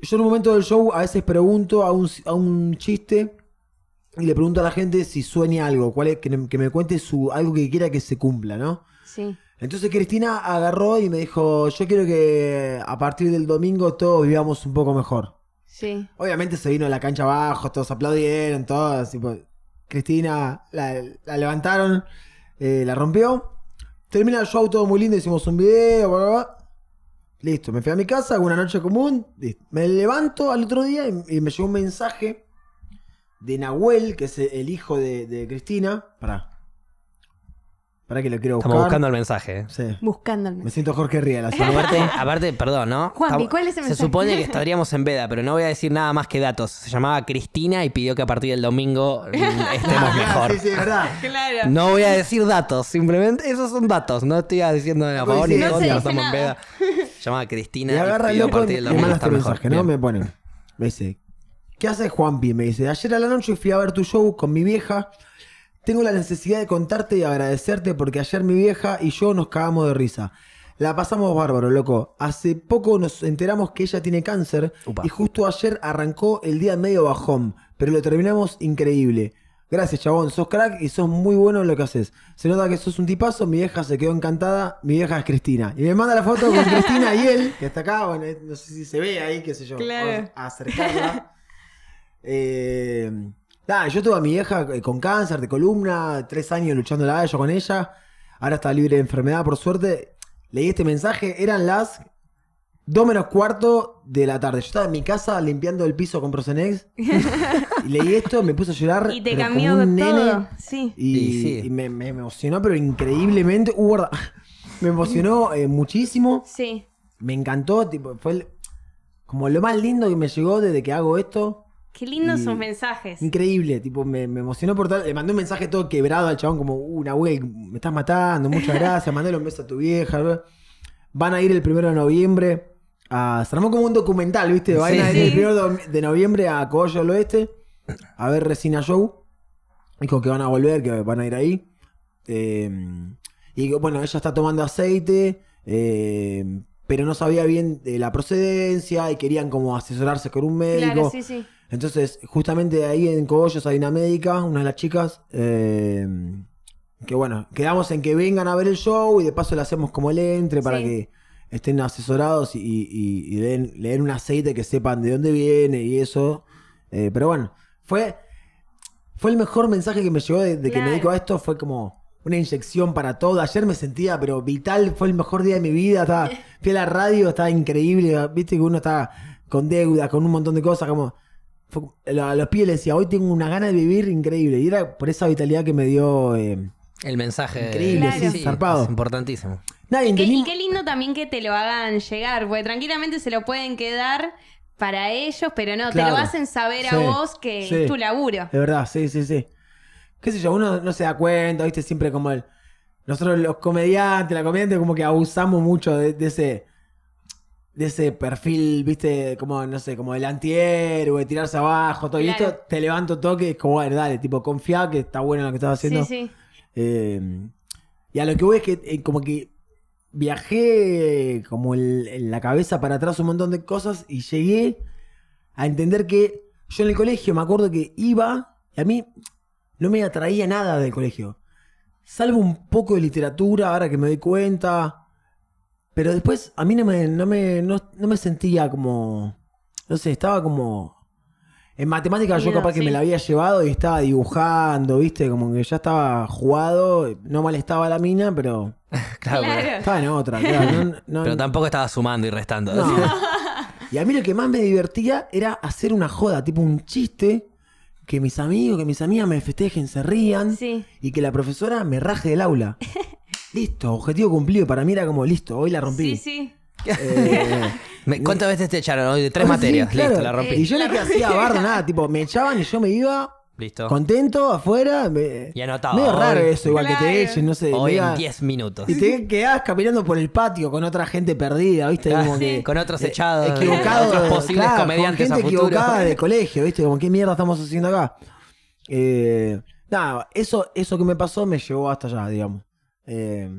Yo en un momento del show a veces pregunto a un, a un chiste y le pregunto a la gente si sueña algo, cuál es, que, me- que me cuente su, algo que quiera que se cumpla, ¿no? Sí. Entonces Cristina agarró y me dijo, yo quiero que a partir del domingo todos vivamos un poco mejor. Sí. Obviamente se vino a la cancha abajo, todos aplaudieron, todos. tipo, Cristina la, la levantaron, eh, la rompió. Termina el show todo muy lindo, hicimos un video, bla, bla, bla. Listo, me fui a mi casa, hago una noche común. listo. Me levanto al otro día y, y me llegó un mensaje de Nahuel, que es el hijo de, de Cristina. Para. Para que lo quiero buscar. Estamos buscando el mensaje. eh. Sí. Buscando el Me mensaje. siento Jorge Riel. Aparte, <laughs> aparte, perdón, ¿no? Juanpi, ¿cuál es el Se mensaje? supone que <laughs> estaríamos en veda, pero no voy a decir nada más que datos. Se llamaba Cristina y pidió que a partir del domingo mm, estemos <laughs> Ah, mejor. Sí, sí, es verdad. Claro. No voy a decir datos, simplemente esos son datos. No estoy diciendo a favor ni Sí, en no contra, se estamos en veda. Se llamaba Cristina Y y, agarra el pidió a loco y me manda este mensaje, ¿no? Bien. Me pone. Me dice, ¿Qué haces, Juanpi? Me dice, ayer a la noche fui a ver tu show con mi vieja. Tengo la necesidad de contarte y agradecerte porque ayer mi vieja y yo nos cagamos de risa. La pasamos bárbaro, loco. Hace poco nos enteramos que ella tiene cáncer Upa. y justo ayer arrancó el día medio bajón, pero lo terminamos increíble. Gracias, chabón. Sos crack y sos muy bueno en lo que haces. Se nota que sos un tipazo. Mi vieja se quedó encantada. Mi vieja es Cristina. Y me manda la foto con <laughs> Cristina y él, que está acá. Bueno, no sé si se ve ahí, qué sé yo. Claro. Vamos a acercarla. <laughs> Eh, nada, yo tuve a mi vieja eh, con cáncer de columna, tres años luchando la yo con ella. Ahora está libre de enfermedad, por suerte. Leí este mensaje, eran las 2 menos cuarto de la tarde. Yo estaba en mi casa limpiando el piso con Prosenex. <laughs> y leí esto, me puse a llorar. Y te cambió como un todo. nene. Sí. Y, Y sí. y me, me emocionó, pero increíblemente. Uh, guarda. <laughs> me emocionó eh, muchísimo. Sí. Me encantó. Tipo, fue el- como lo más lindo que me llegó desde que hago esto. Qué lindos sus mensajes. Increíble, tipo, me, me emocionó por tal. Le mandé un mensaje todo quebrado al chabón, como, uh, Nahuel, me estás matando, muchas <laughs> gracias, mandale un beso a tu vieja. Van a ir el primero de noviembre a. Se armó como un documental, ¿viste? Van Sí, a ir sí. el primero de de noviembre a Cogollo del Oeste a ver Resina Show. Dijo que van a volver, que van a ir ahí. Eh, y bueno, ella está tomando aceite, eh, pero no sabía bien de la procedencia y querían como asesorarse con un médico. Claro, sí, sí. Entonces, justamente ahí en Cogollos hay una médica, una de las chicas, eh, que bueno, quedamos en que vengan a ver el show y de paso le hacemos como el entre para Sí. que estén asesorados y, y- den, le den un aceite que sepan de dónde viene y eso. Eh, pero bueno, fue, fue el mejor mensaje que me llegó de, de que me dedico a esto, fue como una inyección para todo. Ayer me sentía, pero vital, fue el mejor día de mi vida. Estaba, <laughs> fui a la radio, estaba increíble. Viste que uno está con deuda, con un montón de cosas, como fue- a los pies le decía, hoy tengo una gana de vivir increíble. Y era por esa vitalidad que me dio. eh, El mensaje. Increíble, Claro. sí, zarpado. Es importantísimo. Nadie Y qué, entendí- y qué lindo también que te lo hagan llegar, porque tranquilamente se lo pueden quedar para ellos, pero no, te lo hacen saber a vos que sí. es tu laburo. De verdad, sí, sí, sí. Qué sé yo, uno no se da cuenta, viste, siempre como el. Nosotros los comediantes, la comediante, como que abusamos mucho de, de ese. De ese perfil, viste, como, no sé, como el antihéroe, tirarse abajo, todo. Y esto te levanto toque, es como, bueno, dale, tipo, confía que está bueno lo que estás haciendo. Sí, sí. Eh, y a lo que voy es que eh, como que viajé como en la cabeza para atrás un montón de cosas y llegué a entender que yo en el colegio me acuerdo que iba y a mí no me atraía nada del colegio. Salvo un poco de literatura, ahora que me doy cuenta. Pero después a mí no me, no me, no, no me sentía como... No sé, estaba como... En matemáticas yo capaz que sí. me la había llevado y estaba dibujando, viste, como que ya estaba jugado, no molestaba la mina, pero <laughs> Claro, estaba en otra, claro. no- <laughs> no- pero tampoco estaba sumando y restando. no. <laughs> Y a mí lo que más me divertía era hacer una joda, tipo un chiste, que mis amigos, que mis amigas me festejen, se rían Sí. y que la profesora me raje del aula. Listo, objetivo cumplido. Para mí era como, listo, hoy la rompí. Sí, sí. Eh, Me- ¿Cuántas veces te echaron hoy? De tres sí, materias. claro. Listo, la rompí. Y yo no que hacía bardo, nada, tipo, me echaban y yo me iba Listo. contento afuera. Me... Y anotaba, Medio raro hoy- eso, igual que te Claro. echen, no sé. Hoy media- en 10 minutos. Y te quedabas caminando por el patio con otra gente perdida, ¿viste? Como sí. que, Con otros eh, echados, Equivocados. otros posibles claro, comediantes con a gente futuro. equivocada de colegio, ¿viste? Como, ¿qué mierda estamos haciendo acá? Eh, nada, eso, eso que me pasó me llevó hasta allá, digamos. Eh,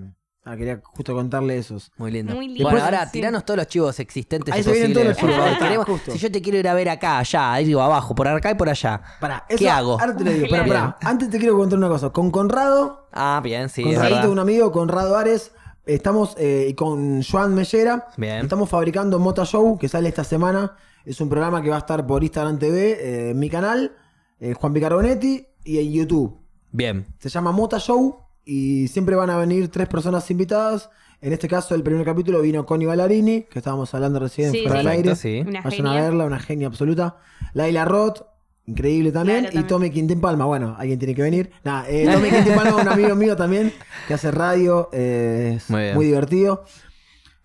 ah, quería justo contarle esos. Muy lindo. Muy lindo, Bueno, ahora sí. tiranos todos los chivos existentes Ahí se vienen todos los chivos, Queremos- justo. si yo te quiero ir a ver acá, allá, ahí digo abajo, por acá y por allá. Pará, ¿Qué eso- hago? Ahora te lo digo, pará, Bien. pará. <laughs> Antes te quiero contar una cosa. Con Conrado, Ah, bien, sí, con es Conrado, verdad. un amigo, Conrado Ares, estamos, eh, y con Joan Mellera, Bien. estamos fabricando Mota Show, que sale esta semana. Es un programa que va a estar por Instagram TV, eh, en mi canal, eh, Juan Picarbonetti, y en YouTube. Bien. Se llama Mota Show y siempre van a venir tres personas invitadas. En este caso, el primer capítulo vino Connie Ballarini, que estábamos hablando recién Sí, fuera del sí. aire. Perfecto, sí. Una Vayan a genia. verla, una genia absoluta. Laila Roth, increíble también. Claro, y también. Tommy Quintín Palma, bueno, alguien tiene que venir. Nada, eh, Tommy Quintín Palma, un amigo mío también, que hace radio, eh, es Muy divertido.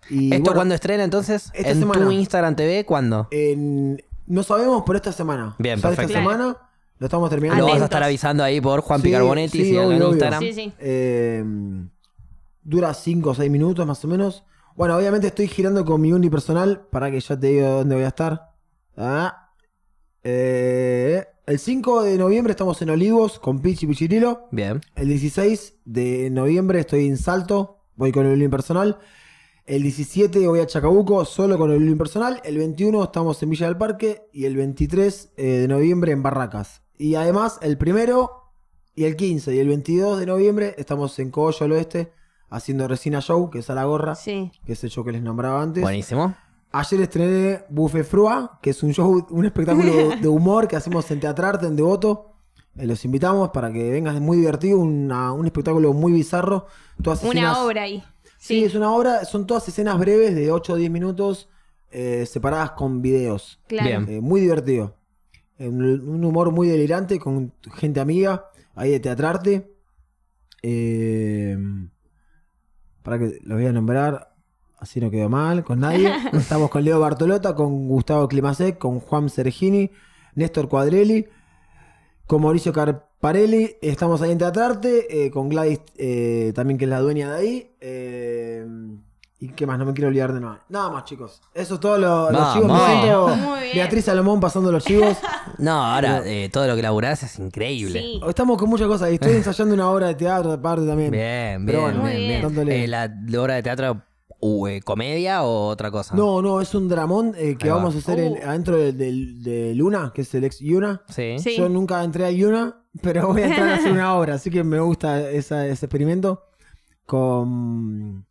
Y ¿Esto bueno, cuándo estrena entonces? esta ¿En semana. tu Instagram TV cuándo? en- no sabemos, pero esta semana. Bien, Sale perfecto. Esta semana lo estamos terminando. Lo vas a estar avisando ahí por Juan Sí, Picarbonetti, sí, obvio, en. Instagram. Sí, sí. Eh, dura 5 o 6 minutos más o menos. Bueno, obviamente estoy girando con mi unipersonal para que ya te diga dónde voy a estar. Ah, Eh, el 5 de noviembre estamos en Olivos con Pichi Pichirilo. Bien. El 16 de noviembre estoy en Salto, voy con el impersonal. El 17 voy a Chacabuco, solo con el impersonal. El 21 estamos en Villa del Parque. Y el 23 eh, de noviembre en Barracas. Y además, el primero y el 15 y el 22 de noviembre estamos en Cogollo al Oeste haciendo Resina Show, que es a la gorra, Sí. que es el show que les nombraba antes. Buenísimo. Ayer estrené Buffet Frua, que es un show, un espectáculo <laughs> de humor que hacemos en Teatrarte, en Devoto. Eh, los invitamos para que vengan, es muy divertido, una- un espectáculo muy bizarro. Todas escenas- Una obra ahí. Sí, es una obra, son todas escenas breves de 8 o 10 minutos, eh, separadas con videos. Claro. Bien. Eh, muy divertido. Un, un humor muy delirante con gente amiga, ahí de Teatrarte. Eh, para que lo voy a nombrar, así no quedó mal, con nadie. <laughs> Estamos con Leo Bartolota, con Gustavo Climasec, con Juan Sergini, Néstor Cuadrelli, con Mauricio Carparelli. Estamos ahí en Teatrarte, eh, con Gladys eh, también, que es la dueña de ahí. ¿Y qué más? No me quiero olvidar de nada. Nada más, chicos. Eso es todo lo, los chivos. Me siento. Beatriz Salomón pasando los chivos. <laughs> No, ahora eh, todo lo que laburás es increíble. Sí. Estamos con muchas cosas. Estoy ensayando una obra de teatro aparte también. Bien, Pero bien, bueno, Muy bien, bien. Eh, la, la obra de teatro, uh, eh, comedia o otra cosa? No, no, es un dramón eh, que va. vamos a hacer en- Uh. adentro de, Luna, que es el ex Yuna. Sí. Sí. Yo nunca entré a Yuna, pero voy a entrar a hacer <laughs> una obra, así que me gusta esa- ese experimento con,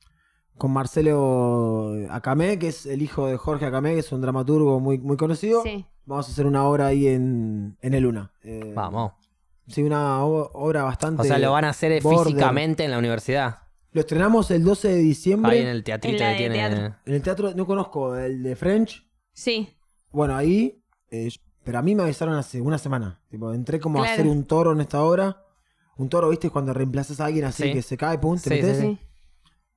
con Marcelo Acamé, que es el hijo de Jorge Acamé, que es un dramaturgo muy, muy conocido. Sí. Vamos a hacer una obra ahí en, en el Luna. Eh, Vamos. Sí, una obra bastante... O sea, lo van a hacer border. físicamente en la universidad. Lo estrenamos el 12 de diciembre. Ahí en el teatrito En que tiene. teatro. En el teatro, no conozco el de French. Sí. Bueno, ahí, eh, pero a mí me avisaron hace una semana. Tipo, entré como a hacer un toro en esta obra. Un toro, ¿viste? Cuando reemplazas a alguien así Sí. que se cae, pum, te Sí, metes. sí, sí. Sí.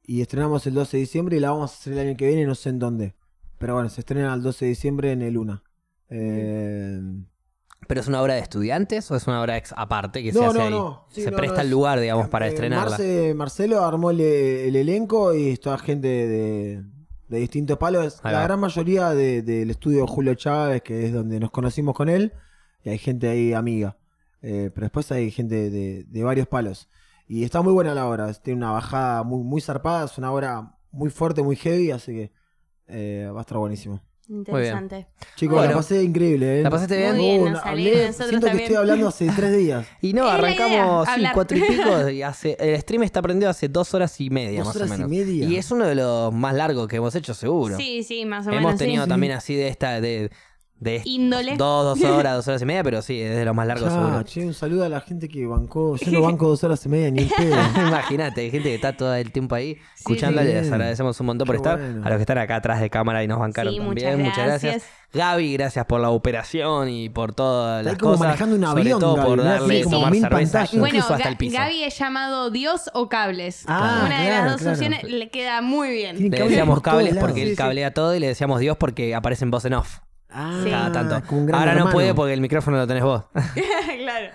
Y estrenamos el 12 de diciembre y la vamos a hacer el año que viene, no sé en dónde. Pero bueno, se estrena el 12 de diciembre en el Luna. Eh, ¿Pero es una obra de estudiantes o es una obra ex aparte que se No, hace no, ahí? no. Sí, se presta el lugar, digamos, para eh, estrenarla. Marce- Marcelo armó el, el elenco y es toda gente de, de distintos palos. Ahí la va. gran mayoría de- del estudio Julio Chávez, que es donde nos conocimos con él, y hay gente ahí amiga. Eh, pero después hay gente de, de varios palos. Y está muy buena la obra, tiene una bajada muy, muy zarpada, es una obra muy fuerte, muy heavy, así que eh, va a estar buenísimo. Interesante. Chicos, Bueno. la pasé increíble, ¿eh? ¿La pasaste bien? Muy bien, Uh, hablé- siento que también. estoy hablando hace tres días. <laughs> Y no, arrancamos sí, cuatro y <laughs> pico y hace, el stream está prendido hace dos horas y media Dos más horas o y menos. media. Y es uno de los más largos que hemos hecho seguro. Sí, sí, más o hemos menos. tenido sí. también así de esta, de, de Índole. dos, dos <laughs> horas, dos horas y media, pero sí, es de los más largos Ya, seguro. che, un saludo a la gente que bancó. Yo no banco dos horas y media ni en <laughs> pedo. Imagínate, hay gente que está todo el tiempo ahí Sí, escuchándole. sí. Les agradecemos un montón por estar. bueno. A los que están acá atrás de cámara y nos bancaron Sí, también. muchas gracias. Gaby, gracias por la operación y por todas Está las como cosas. manejando un Sobre avión, todo Gaby, por darle como tomar cerveza. Bueno, incluso hasta el piso. Gaby es llamado Dios o cables. Ah, Una de las dos claro. opciones le queda muy bien. Le decíamos cables porque Sí, él sí. cablea todo y le decíamos Dios porque aparece en voz en off. Ah, cada tanto. como un gran Ahora no hermano. puede porque el micrófono lo tenés vos. <laughs> <laughs> claro.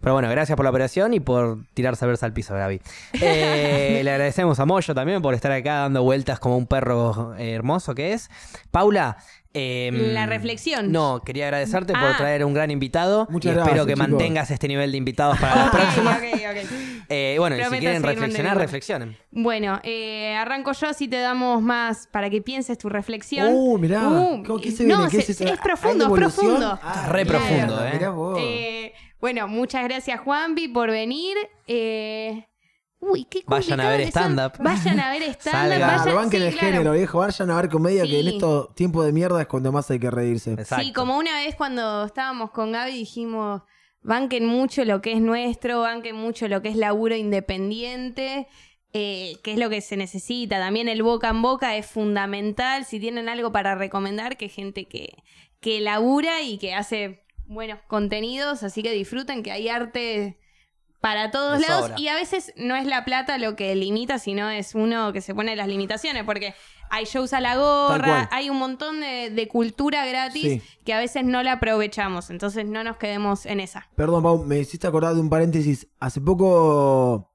Pero bueno, gracias por la operación y por tirar saberse al piso, Gaby. Eh, le agradecemos a Moyo también por estar acá dando vueltas como un perro eh, hermoso que es. Paula. Em, La reflexión. No, quería agradecerte por Ah. traer un gran invitado Muchas y espero gracias, que chicos. mantengas este nivel de invitados para las Ok, próximas. ok, ok. <laughs> Eh, bueno, y si quieren reflexionar, reflexionen. Bueno, eh, arranco yo así te damos más para que pienses tu reflexión. Uh, mirá. Uh, ¿Cómo- ¿Qué se no, viene? ¿Qué se- es profundo, ¿Hay es profundo. Ah, Re profundo, ¿eh? Mirá vos. Eh, bueno, muchas gracias Juanpi por venir. Eh, uy, qué Vayan a ver stand-up. Vayan a ver <laughs> stand-up. Salgan. Claro, vayan- banquen sí, el claro. género, viejo. Vayan a ver comedia que en estos tiempos de mierda es cuando más hay que reírse. Exacto. Sí, como una vez cuando estábamos con Gaby dijimos, banquen mucho lo que es nuestro, banquen mucho lo que es laburo independiente, eh, que es lo que se necesita. También el boca en boca es fundamental. Si tienen algo para recomendar, que gente que, que labura y que hace buenos contenidos, así que disfruten que hay arte para todos lados sobra. y a veces no es la plata lo que limita, sino es uno que se pone las limitaciones, porque hay shows a la gorra, hay un montón de, de cultura gratis Sí. que a veces no la aprovechamos, entonces no nos quedemos en esa. Perdón, Pau, me hiciste acordar de un paréntesis. Hace poco,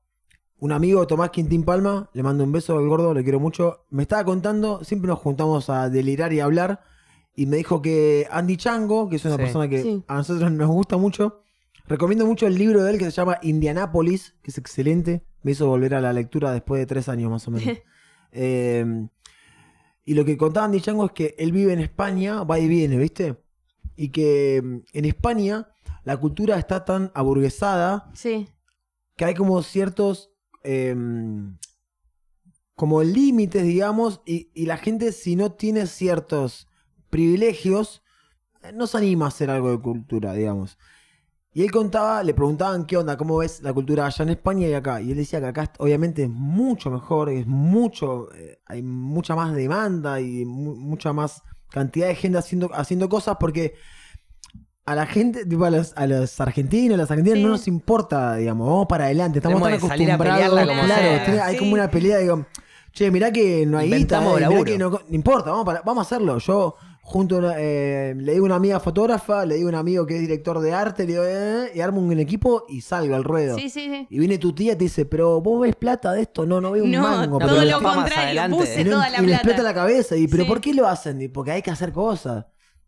un amigo, Tomás Quintín Palma, le mando un beso al gordo, le quiero mucho. Me estaba contando, siempre nos juntamos a delirar y a hablar. y me dijo que Andy Chango, que es una Sí. persona que Sí. a nosotros nos gusta mucho, recomiendo mucho el libro de él que se llama Indianápolis, que es excelente. Me hizo volver a la lectura después de tres años más o menos. <laughs> Eh, y lo que contaba Andy Chango es que él vive en España, va y viene, ¿viste? Y que mm, en España la cultura está tan aburguesada Sí. que hay como ciertos eh, como límites, digamos, y, y la gente si no tiene ciertos privilegios, eh, no se anima a hacer algo de cultura, digamos. Y él contaba, le preguntaban qué onda, cómo ves la cultura allá en España y acá. Y él decía que acá obviamente es mucho mejor, es mucho, eh, hay mucha más demanda y mu- mucha más cantidad de gente haciendo, haciendo cosas porque a la gente, tipo a los, a los argentinos, a las argentinas Sí. no nos importa, digamos, vamos para adelante, estamos Tenemos tan a acostumbrados. pelearla como claro, sea. tiene- hay Sí. como una pelea, digo, che, mirá que no hay guita, eh, mirá que no, no importa, vamos, para- vamos a hacerlo. Yo junto a una- eh, le digo a una amiga fotógrafa, le digo a un amigo que es director de arte, le digo, eh, y armo un equipo y salgo al ruedo. Sí, sí, sí. Y viene tu tía y te dice, pero vos ves plata de esto, no, no veo un No, mango. Todo pero lo contrario. Puse y, no- toda la y plata. explota la cabeza. Y, ¿pero Sí. por qué lo hacen? Y porque hay que hacer cosas.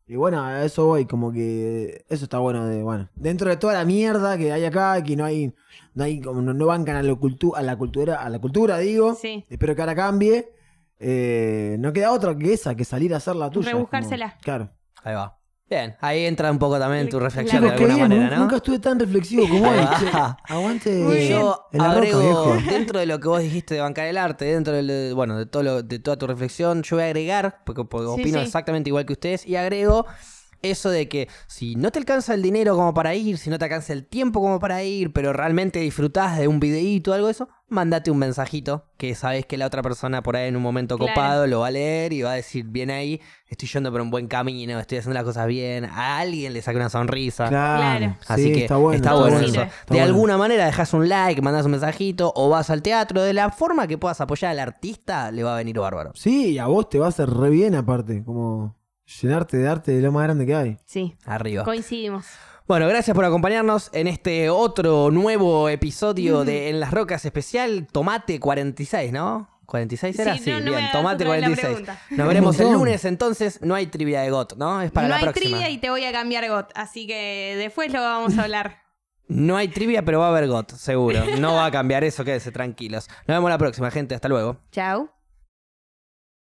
Y bueno, a eso voy, como que eso está bueno de, bueno, dentro de toda la mierda que hay acá, que no hay, no hay, como no, no bancan a, lo cultu- a la cultura, a la cultura, digo. Sí. Espero que ahora cambie. Eh, no queda otra que esa, que salir a hacer la tuya. Rebuscársela. como- claro. Ahí va. Bien, ahí entra un poco también tu reflexión de Chicos, alguna bien, manera, ¿no? nunca estuve tan reflexivo como hoy. Va. Aguante. Yo roca, agrego, viejo. dentro de lo que vos dijiste de bancar el arte, dentro del- bueno, de, todo lo- de toda tu reflexión, yo voy a agregar, porque, porque Sí, opino sí. exactamente igual que ustedes, y agrego eso de que si no te alcanza el dinero como para ir, si no te alcanza el tiempo como para ir, pero realmente disfrutás de un videíto o algo de eso, mandate un mensajito que sabes que la otra persona por ahí en un momento Claro. copado lo va a leer y va a decir, bien ahí, estoy yendo por un buen camino, estoy haciendo las cosas bien, a alguien le saque una sonrisa. Claro. Claro. Así Sí, que está bueno. está Todo bueno sirve. eso. Está de bueno. alguna manera dejas un like, mandas un mensajito o vas al teatro. De la forma que puedas apoyar al artista, le va a venir bárbaro. Sí, y a vos te va a hacer re bien aparte, como llenarte de arte de lo más grande que hay. Sí. Arriba. Coincidimos. Bueno, gracias por acompañarnos en este otro nuevo episodio de En las Rocas especial Tomate 46, ¿no? ¿46 era? Sí, Sí, no, no bien, Tomate otra vez la 46. pregunta. Nos veremos el lunes entonces. No hay trivia de GOT, ¿no? Es para no la hay próxima. trivia y te voy a cambiar GOT, así que después lo vamos a hablar. No hay trivia, pero va a haber GOT, seguro. No va a cambiar eso, quédense tranquilos. Nos vemos la próxima, gente. Hasta luego. Chao.